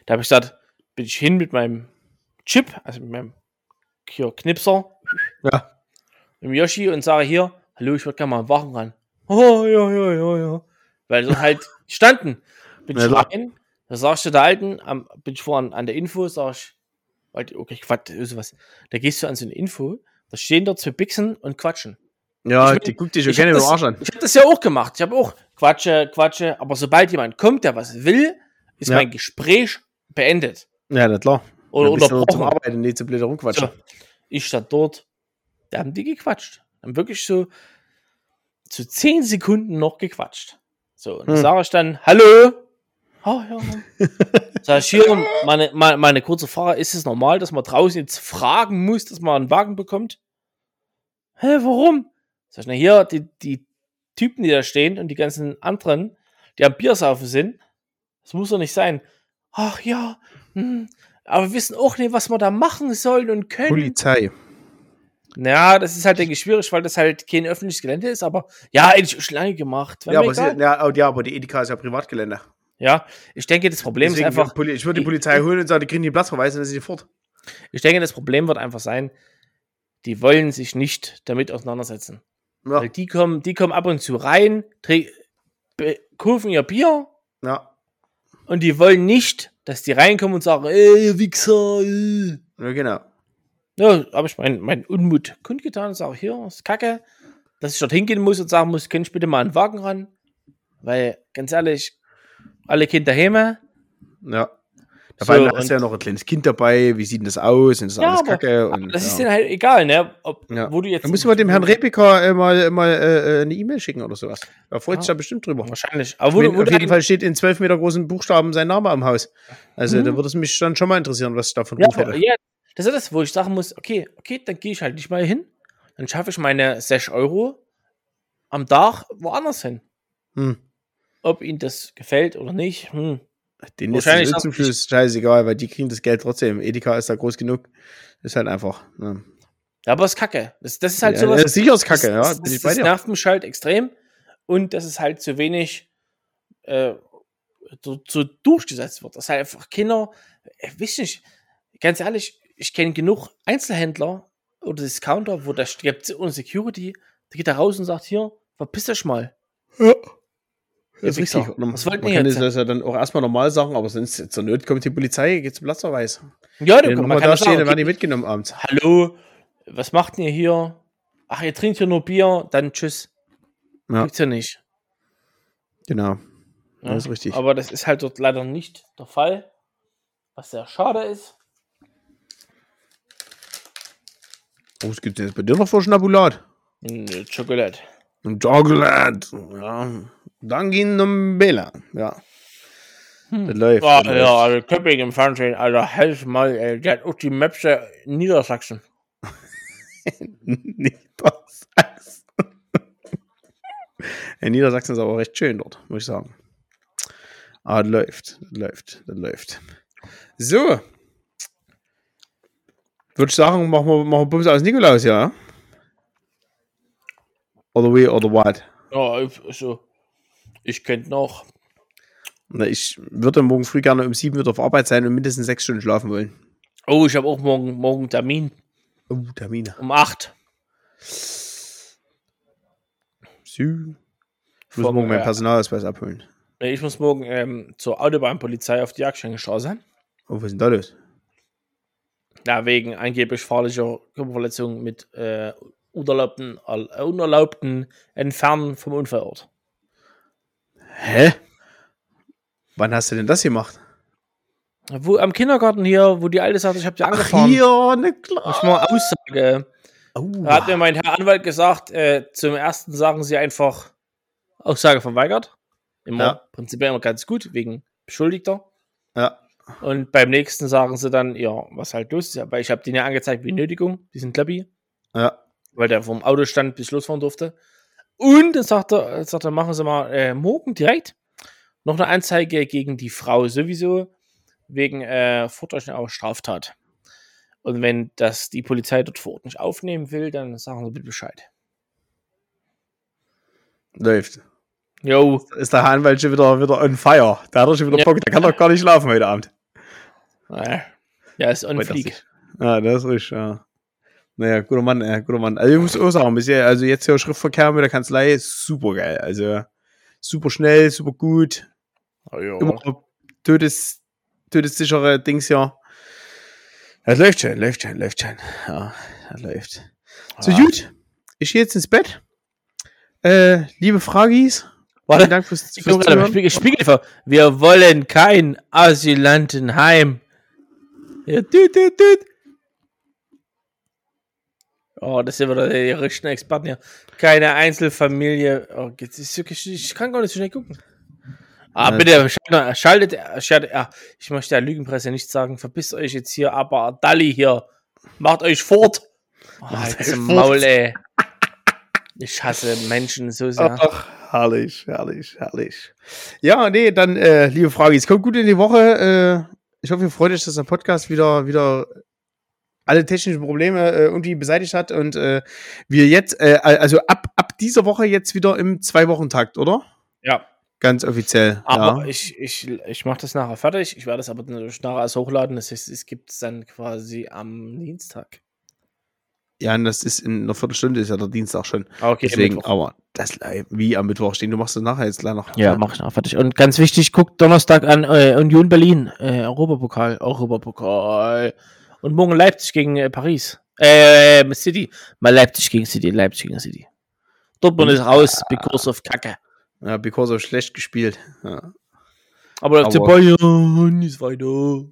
da habe ich gesagt, bin ich hin mit meinem Chip, also mit meinem hier Knipser, Ja. mit dem Yoshi und sage hier, hallo, ich würde gerne mal einen Wagen ran. Oh, ja, ja, ja, ja. Weil sie halt standen. Bin Ja, ich rein, da sagst du der Alten, am, bin ich vorhin an der Info, sag ich, okay, Quatsch, sowas. Da gehst du an so eine Info, da stehen dort zwei Bixen und quatschen. Ja, Ich die guckt dich schon hab gerne im das- Arsch an. Ich habe das ja auch gemacht. Ich habe auch Quatsche, Quatsche, aber sobald jemand kommt, der was will, ist Ja. mein Gespräch beendet. Ja, na klar. Oder noch zum unterbrochen. Arbeiten, nicht zu blöd rumquatschen. So, ich stand dort, da haben die gequatscht. Haben wirklich so zu zehn Sekunden noch gequatscht. So, und Hm. sage ich dann, hallo? Oh, ja. Sag ich hier, meine, meine, meine kurze Frage, ist es normal, dass man draußen jetzt fragen muss, dass man einen Wagen bekommt? Hä, warum? Sag ich, na hier, die, die Typen, die da stehen und die ganzen anderen, die am Biersaufen sind, das muss doch nicht sein. Ach ja, hm, aber wir wissen auch nicht, was wir da machen sollen und können. Polizei. Ja, das ist halt, denke ich, schwierig, weil das halt kein öffentliches Gelände ist, aber ja, eigentlich schon lange gemacht. Ja aber, sie, ja, ja, aber die Edeka ist ja Privatgelände. ja, ich denke, das Problem Deswegen, ist einfach, ich würde die Polizei holen und sagen, die kriegen die Platzverweise, dann sind sie fort. ich denke, das Problem wird einfach sein, die wollen sich nicht damit auseinandersetzen. Ja, Weil die kommen, die kommen ab und zu rein, kaufen ihr Bier ja. Und die wollen nicht, dass die reinkommen und sagen, ey, ihr Wichser, äh. ja genau. Ja, habe ich meinen mein Unmut kundgetan und sage, hier, ist kacke, dass ich dort hingehen muss und sagen muss, könnt ich bitte mal einen Wagen ran? Weil, ganz ehrlich, alle Kinder daheim. Ja. Da So, und- du ja noch ein kleines Kind dabei, wie sieht denn das aus? Ist das Ja, alles aber- kacke? Und, das ja. ist denen halt egal, ne? Ob, Ja. Wo du jetzt. Da müssen wir dem Herrn Repiker äh, mal, mal äh, äh, eine E-Mail schicken oder sowas. Da freut Ja. sich da bestimmt drüber. Wahrscheinlich. Aber wo, jeden- wo auf jeden Fall steht in zwölf Meter großen Buchstaben sein Name am Haus. Also Mhm. da würde es mich dann schon mal interessieren, was ich davon Ja, hätte. ja, das ist das, wo ich sagen muss, okay, okay, dann gehe ich halt nicht mal hin. Dann schaffe ich meine 6 Euro am Tag woanders hin. Hm. Ob ihnen das gefällt oder nicht, hm. Den ist Wahrscheinlich das Schluss scheißegal, weil die kriegen das Geld trotzdem. Edeka ist da groß genug. Ist halt einfach. Ne. Ja, aber es ist kacke. Das, das ist halt ja, sowas. das ist sicher ist kacke, ja. das, bin das, ich das nervt mich halt extrem. Und dass es halt zu wenig äh, so, so durchgesetzt wird. Dass halt einfach Kinder, äh, weiß nicht, ganz ehrlich, ich kenne genug Einzelhändler oder Discounter, wo da gibt es ohne Security, der geht da raus und sagt, hier, verpiss dich mal. Ja. Das ist richtig. Man, Was wollten man kann jetzt? das ja dann auch erstmal normal sagen, aber sonst zur Not kommt die Polizei, geht zum Platzverweis. Ja, du man kann da stehen, dann werden die mitgenommen abends. Hallo, was macht ihr hier? Ach, ihr trinkt hier nur Bier, dann tschüss. Ja. Gibt's ja nicht. Genau. Ja, Das ist richtig. Aber das ist halt dort leider nicht der Fall. Was sehr schade ist. Oh, es gibt jetzt bei dir noch vor Schnabulat. Schokolade. Und Chocolate. Ja. Danke um Bella. Ja. Das läuft. Ja, das ja, also Köpping im Fernsehen, Alter, helf mal, ey. Der hat auch die Mapse in Niedersachsen. Niedersachsen. In Niedersachsen ist aber recht schön dort, muss ich sagen. Aber das läuft, das läuft, das läuft. So. Würde ich sagen, machen wir, machen wir Bums aus Nikolaus, ja? Oder wie, oder what? Ja, also, ich könnte noch. Na, ich würde morgen früh gerne um sieben wieder auf Arbeit sein und mindestens sechs Stunden schlafen wollen. Oh, ich habe auch morgen, morgen Termin Oh, Termine. um 8. Sü. Ich muss Vom, morgen meinen äh, Personalausweis abholen. Ich muss morgen ähm, zur Autobahnpolizei auf die Jagdschenkenstraße. Oh, was ist denn da los? Ja, wegen angeblich fahrlicher Körperverletzung mit äh, unerlaubten, äh, unerlaubten Entfernen vom Unfallort. Hä? Wann hast du denn das gemacht? Wo, am Kindergarten hier, wo die Alte sagt, ich habe die angefahren. hier, ne klar. Ich mal Aussage. Oh, Da hat mir mein Herr Anwalt gesagt, äh, zum ersten sagen sie einfach Aussage verweigert. Immer Ja. prinzipiell immer ganz gut, wegen Beschuldigter. ja. Und beim nächsten sagen sie dann, ja, was halt los ist. Aber ich habe den ja angezeigt wie Nötigung, diesen Klappi, Ja. weil der vom Auto stand, bis ich losfahren durfte. Und dann sagt er, sagt er machen Sie mal äh, morgen direkt noch eine Anzeige gegen die Frau sowieso, wegen äh, vortäuschender Straftat. Und wenn das die Polizei dort vor Ort nicht aufnehmen will, dann sagen Sie bitte Bescheid. Läuft. Jo, Ist der Anwalt schon wieder, wieder on fire. Da hat er schon wieder Ja. Bock. Der kann doch gar nicht schlafen heute Abend. ja, ist on fleek. Ja, das ist richtig, ja. Naja, guter Mann, äh, guter Mann. Also ich muss auch sagen, bisher, also jetzt hier Schriftverkehr mit der Kanzlei ist super geil. Also super schnell, super gut. Oh, ja. Immer todes, todessichere Dings ja. Das läuft schon, läuft schon, läuft schon. Ja, das läuft. So Ah. gut. Ich gehe jetzt ins Bett. Äh, liebe Fragis, Warte, vielen Dank fürs, Zuhören. Spiegel, Spiegelfer. Wir wollen kein Asylantenheim. Ja, düt, düt, düt. Oh, das sind wieder die richtigen Experten hier. Keine Einzelfamilie. Oh, jetzt ist wirklich, ich kann gar nicht so schnell gucken. Ah, Ja. bitte, schaltet, schaltet, schaltet ja, ich möchte der Lügenpresse nicht sagen, verpisst euch jetzt hier, aber Dalli hier, macht euch fort. Oh, Macht jetzt euch im fort. Maul, ey. Ich hasse Menschen so sehr. Ach, herrlich, herrlich, herrlich. Ja, nee, dann, äh, liebe Fragis, kommt gut in die Woche. Äh, ich hoffe, ihr freut euch, dass der Podcast wieder, wieder alle technischen Probleme äh, irgendwie beseitigt hat und äh, wir jetzt, äh, also ab, ab dieser Woche jetzt wieder im Zwei-Wochen-Takt, oder? Ja, Ganz offiziell. aber ja. ich, ich, ich mache das nachher fertig. Ich werde es aber nachher als hochladen. Das heißt, es gibt es dann quasi am Dienstag. ja, und das ist in einer Viertelstunde, ist ja der Dienstag schon. Ah, Okay, Deswegen, aber das wie am Mittwoch stehen, du machst es nachher jetzt gleich noch. Ja, mach ich noch fertig. Und ganz wichtig, guckt Donnerstag an äh, Union Berlin, äh, Europapokal, Europapokal. Und morgen Leipzig gegen äh, Paris. Äh, City. Mal Leipzig gegen City, Leipzig gegen City. Dortmund ist raus, because of Kacke. Ja, because of schlecht gespielt. Ja, Aber der Aber- Bayern ist weiter.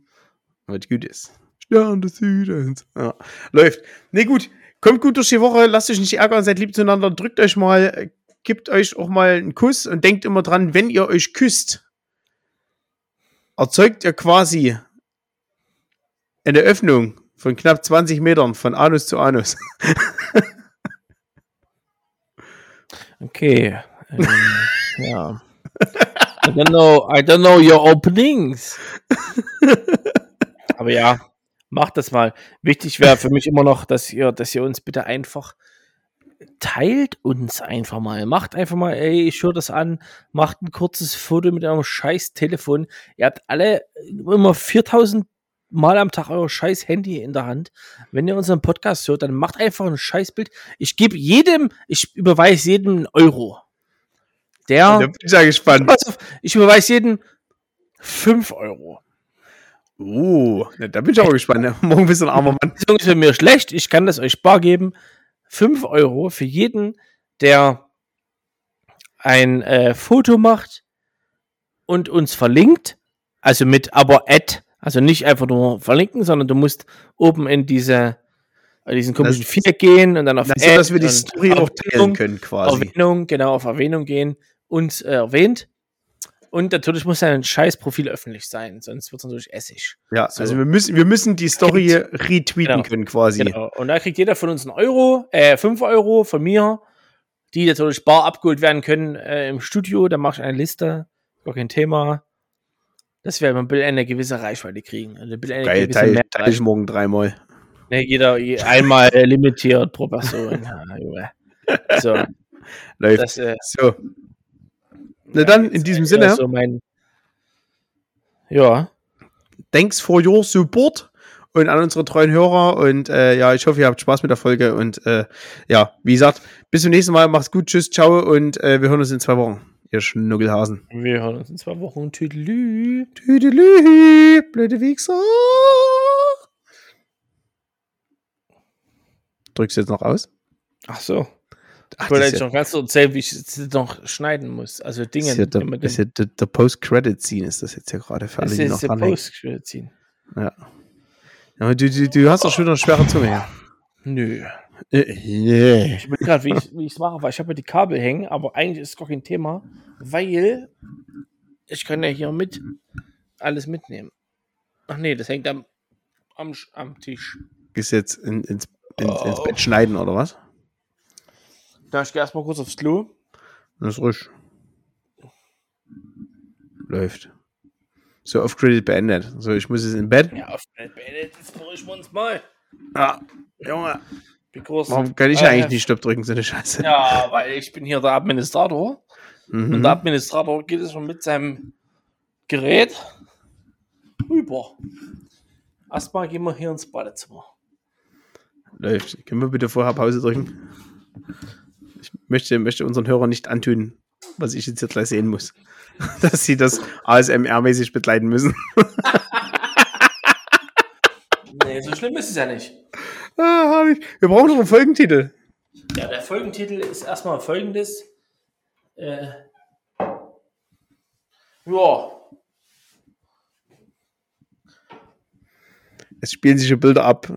was gut ist. Stern des Südens. Ja, läuft. Nee, gut. Kommt gut durch die Woche, lasst euch nicht ärgern, seid lieb zueinander, drückt euch mal, äh, gebt euch auch mal einen Kuss und denkt immer dran, wenn ihr euch küsst, erzeugt ihr quasi eine Öffnung von knapp 20 Metern von Anus zu Anus. Okay. Ähm, ja. I don't know, I don't know your openings. Aber ja, macht das mal. Wichtig wäre für mich immer noch, dass ihr, dass ihr uns bitte einfach teilt uns einfach mal. Macht einfach mal, ey, ich höre das an, macht ein kurzes Foto mit eurem scheiß Telefon. Ihr habt alle immer 4000 Mal am Tag euer scheiß Handy in der Hand. Wenn ihr unseren Podcast hört, dann macht einfach ein Scheißbild. Ich gebe jedem, ich überweise jedem einen Euro. Der, Da bin ich ja gespannt. Auf, ich überweise jedem 5 Euro. Uh, da bin ich auch gespannt. Morgen bist du ein armer Mann. Beziehung ist für mir schlecht. Ich kann das euch bar geben. 5 Euro für jeden, der ein äh, Foto macht und uns verlinkt. Also mit aber Ad. Also nicht einfach nur verlinken, sondern du musst oben in diese in diesen komischen Das- Viereck gehen und dann auf Na, so, dass wir die Story auch teilen Erwähnung, können, quasi. Erwähnung, genau, auf Erwähnung gehen und äh, erwähnt. Und natürlich muss dein scheiß Profil öffentlich sein, sonst wird es natürlich Essig. Ja, So. also wir müssen, wir müssen die Story retweeten Genau. können, quasi. Genau. Und da kriegt jeder von uns einen Euro, äh, 5 Euro von mir, die natürlich bar abgeholt werden können äh, im Studio. Da mache ich eine Liste, gar kein Thema. Dass wir beim Bill eine gewisse Reichweite kriegen. Also Bill eine Geil, gewisse teile Mehr- teil ich morgen dreimal. Ne, jeder je- einmal limitiert pro Person. so, Läuft. das äh, so. Na dann, in diesem Sinne, So mein, ja, thanks for your support und an unsere treuen Hörer. Und äh, ja, ich hoffe, ihr habt Spaß mit der Folge. Und äh, ja, wie gesagt, bis zum nächsten Mal. Macht's gut, tschüss, ciao und äh, wir hören uns in zwei Wochen. Ihr Schnuckelhasen. wir hören uns in zwei Wochen. Tüdelü. Tüdelü, blöde Wichser. Drückst du jetzt noch aus? Ach so. Ach, Ich wollte das jetzt ist ja, noch ganz kurz erzählen, wie ich es noch schneiden muss. Also das Dinge. ist ja der, das ist ja der, der Post-Credit-Scene ist das jetzt hier gerade für alle, Das die noch ist der dranhängen. Post ziehen. Ja. Aber du, du, du hast doch schon wieder eine schwere Zunge. Ja. Nö. Äh, yeah. Ich bin gerade, wie ich es mache, weil ich habe ja die Kabel hängen, aber eigentlich ist es gar kein Thema, weil ich kann ja hier mit alles mitnehmen. Ach nee, das hängt am, am, am Tisch. Gehst jetzt in, ins, ins, ins Oh. Bett schneiden oder was? Da ich gehe erstmal kurz aufs Klo. Das ist ruhig. Läuft. So, Off-Credit beendet. So, ich muss jetzt in Bett. Ja, auf beendet, jetzt beruhigen wir uns mal. Ja, Junge. Because Warum kann ich I eigentlich nicht Stopp drücken, so eine Scheiße? Ja, weil ich bin hier der Administrator. Und Mhm. der Administrator geht es schon mit seinem Gerät rüber. Erstmal gehen wir hier ins Badezimmer. Läuft. Können wir bitte vorher Pause drücken? Ich möchte, möchte unseren Hörern nicht antun, was ich jetzt hier gleich sehen muss. Dass sie das ASMR-mäßig begleiten müssen. Nee, so schlimm ist es ja nicht. Ah. Wir brauchen noch einen Folgentitel. Ja, der Folgentitel ist erstmal folgendes. Äh, ja, Es spielen sich schon Bilder ab.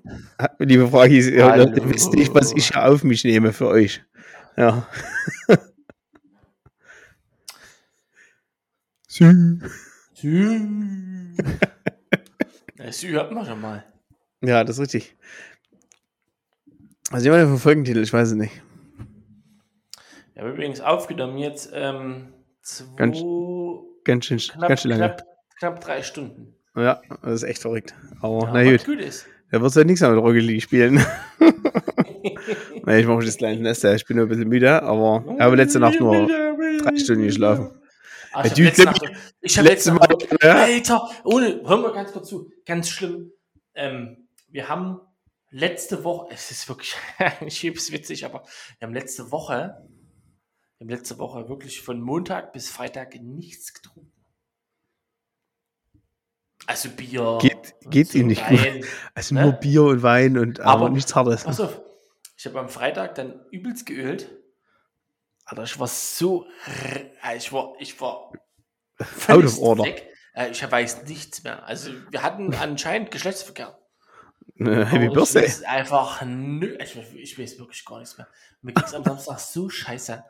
Liebe Frage, ihr. Leute wisst nicht, was ich hier auf mich nehme für euch. Ja. Sü. Sü. Sü hört man schon mal. ja, das ist richtig. Was ist immer der für Folgentitel? Ich weiß es nicht. Wir haben übrigens aufgenommen jetzt ähm, zwei, Ganz Ganz schön, knapp, ganz schön lange. knapp, knapp drei Stunden. Ja, das ist echt verrückt. Aber Ja, na gut, gut ist. da wird halt nichts mehr mit Rocket spielen. nee, ich mache das kleine Nester. Ich bin nur ein bisschen müde, aber ich habe letzte Nacht nur drei Stunden geschlafen. Ah, ich Ja, habe letzte Nacht, ich hab letzte Mal, ja. Alter, ohne, hör mal ganz kurz zu, ganz schlimm. Ähm, wir haben letzte Woche, es ist wirklich, ich es witzig, aber wir haben letzte Woche, wir haben letzte Woche wirklich von Montag bis Freitag nichts getrunken. Also Bier. Geht- geht's Ihnen nicht gut? Wein. Also Ne? nur Bier und Wein und aber, Aber- nichts Hartes. Pass auf, ich habe am Freitag dann übelst geölt. Alter, ich war so, r- ich war, ich war Out of order. weg. Äh, Ich weiß nichts mehr. Also wir hatten anscheinend Geschlechtsverkehr. Äh, Happy Aber Birthday. Ich weiß einfach nö, ich, ich weiß wirklich gar nichts mehr. Mir ging es am Samstag so scheiße.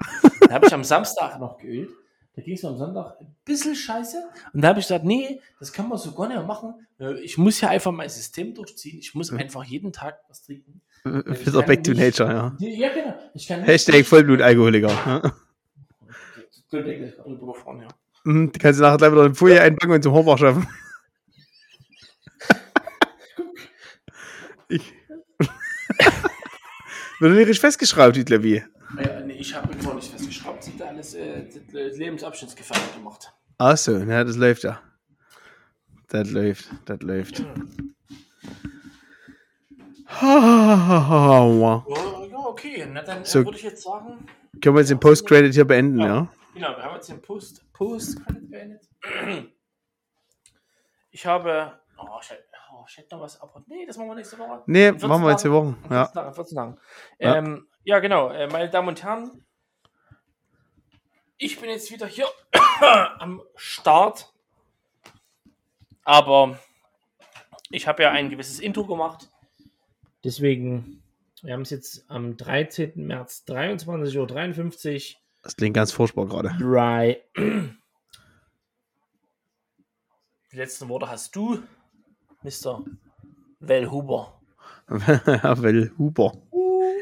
Da habe ich am Samstag noch geölt. Da ging es mir am Sonntag ein bisschen scheiße. Und da habe ich gesagt, nee, das kann man so gar nicht mehr machen. Äh, Ich muss ja einfach mein System durchziehen. Ich muss einfach jeden Tag was trinken. Wieder back to nature, ja. Ja, genau. Ich kann Hashtag Vollblutalkoholiker. Mhm, Die kannst du nachher gleich wieder in Folie einpacken und zum Homework schaffen. Ich. Wird nicht festgeschraubt, die Klavier. Ja, nee, ich habe immer nicht festgeschraubt. Sind da alles äh, das Lebensabschnittsgefährdet gemacht. Ach so, ja, das läuft ja. Das läuft, das läuft. Ja, ja okay. Na, dann äh, So. würde ich jetzt sagen, Können wir jetzt den Post-Credit hier beenden, ja? genau, wir haben jetzt den Post, Post beendet. Ich habe, oh ich, oh, ich hätte noch was, aber nee, das machen wir nächste Woche. Nee, In 14 machen wir jetzt die Tagen. Wochen. In Ja. 14 Tagen, in 14 Tagen. Ja. Ähm, ja, genau, äh, meine Damen und Herren, ich bin jetzt wieder hier am Start, aber ich habe ja ein gewisses Intro gemacht, deswegen, wir haben es jetzt am 13. März 23.53 Uhr. Das klingt ganz furchtbar gerade. Dry. Die letzten Worte hast du, Mr. Wellhuber. Well, Huber.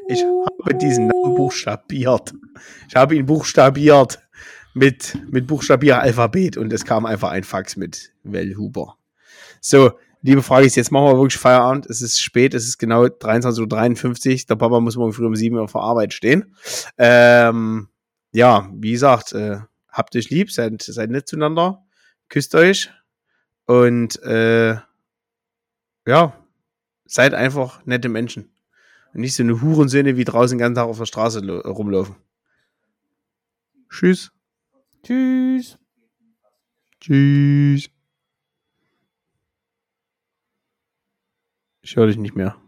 Ich habe diesen Namen buchstabiert. Ich habe ihn buchstabiert mit, mit Buchstabieralphabet und es kam einfach ein Fax mit Well Huber. So, liebe Frage ist, jetzt machen wir wirklich Feierabend. Es ist spät, es ist genau 23.53 Uhr. Der Papa muss morgen früh um 7 Uhr vor Arbeit stehen. Ähm, ja, wie gesagt, äh, habt euch lieb, seid, seid nett zueinander, küsst euch und äh, ja, seid einfach nette Menschen. Und nicht so eine Hurensöhne, wie draußen den ganzen Tag auf der Straße rumlaufen. Tschüss. Tschüss. Tschüss. Ich höre dich nicht mehr.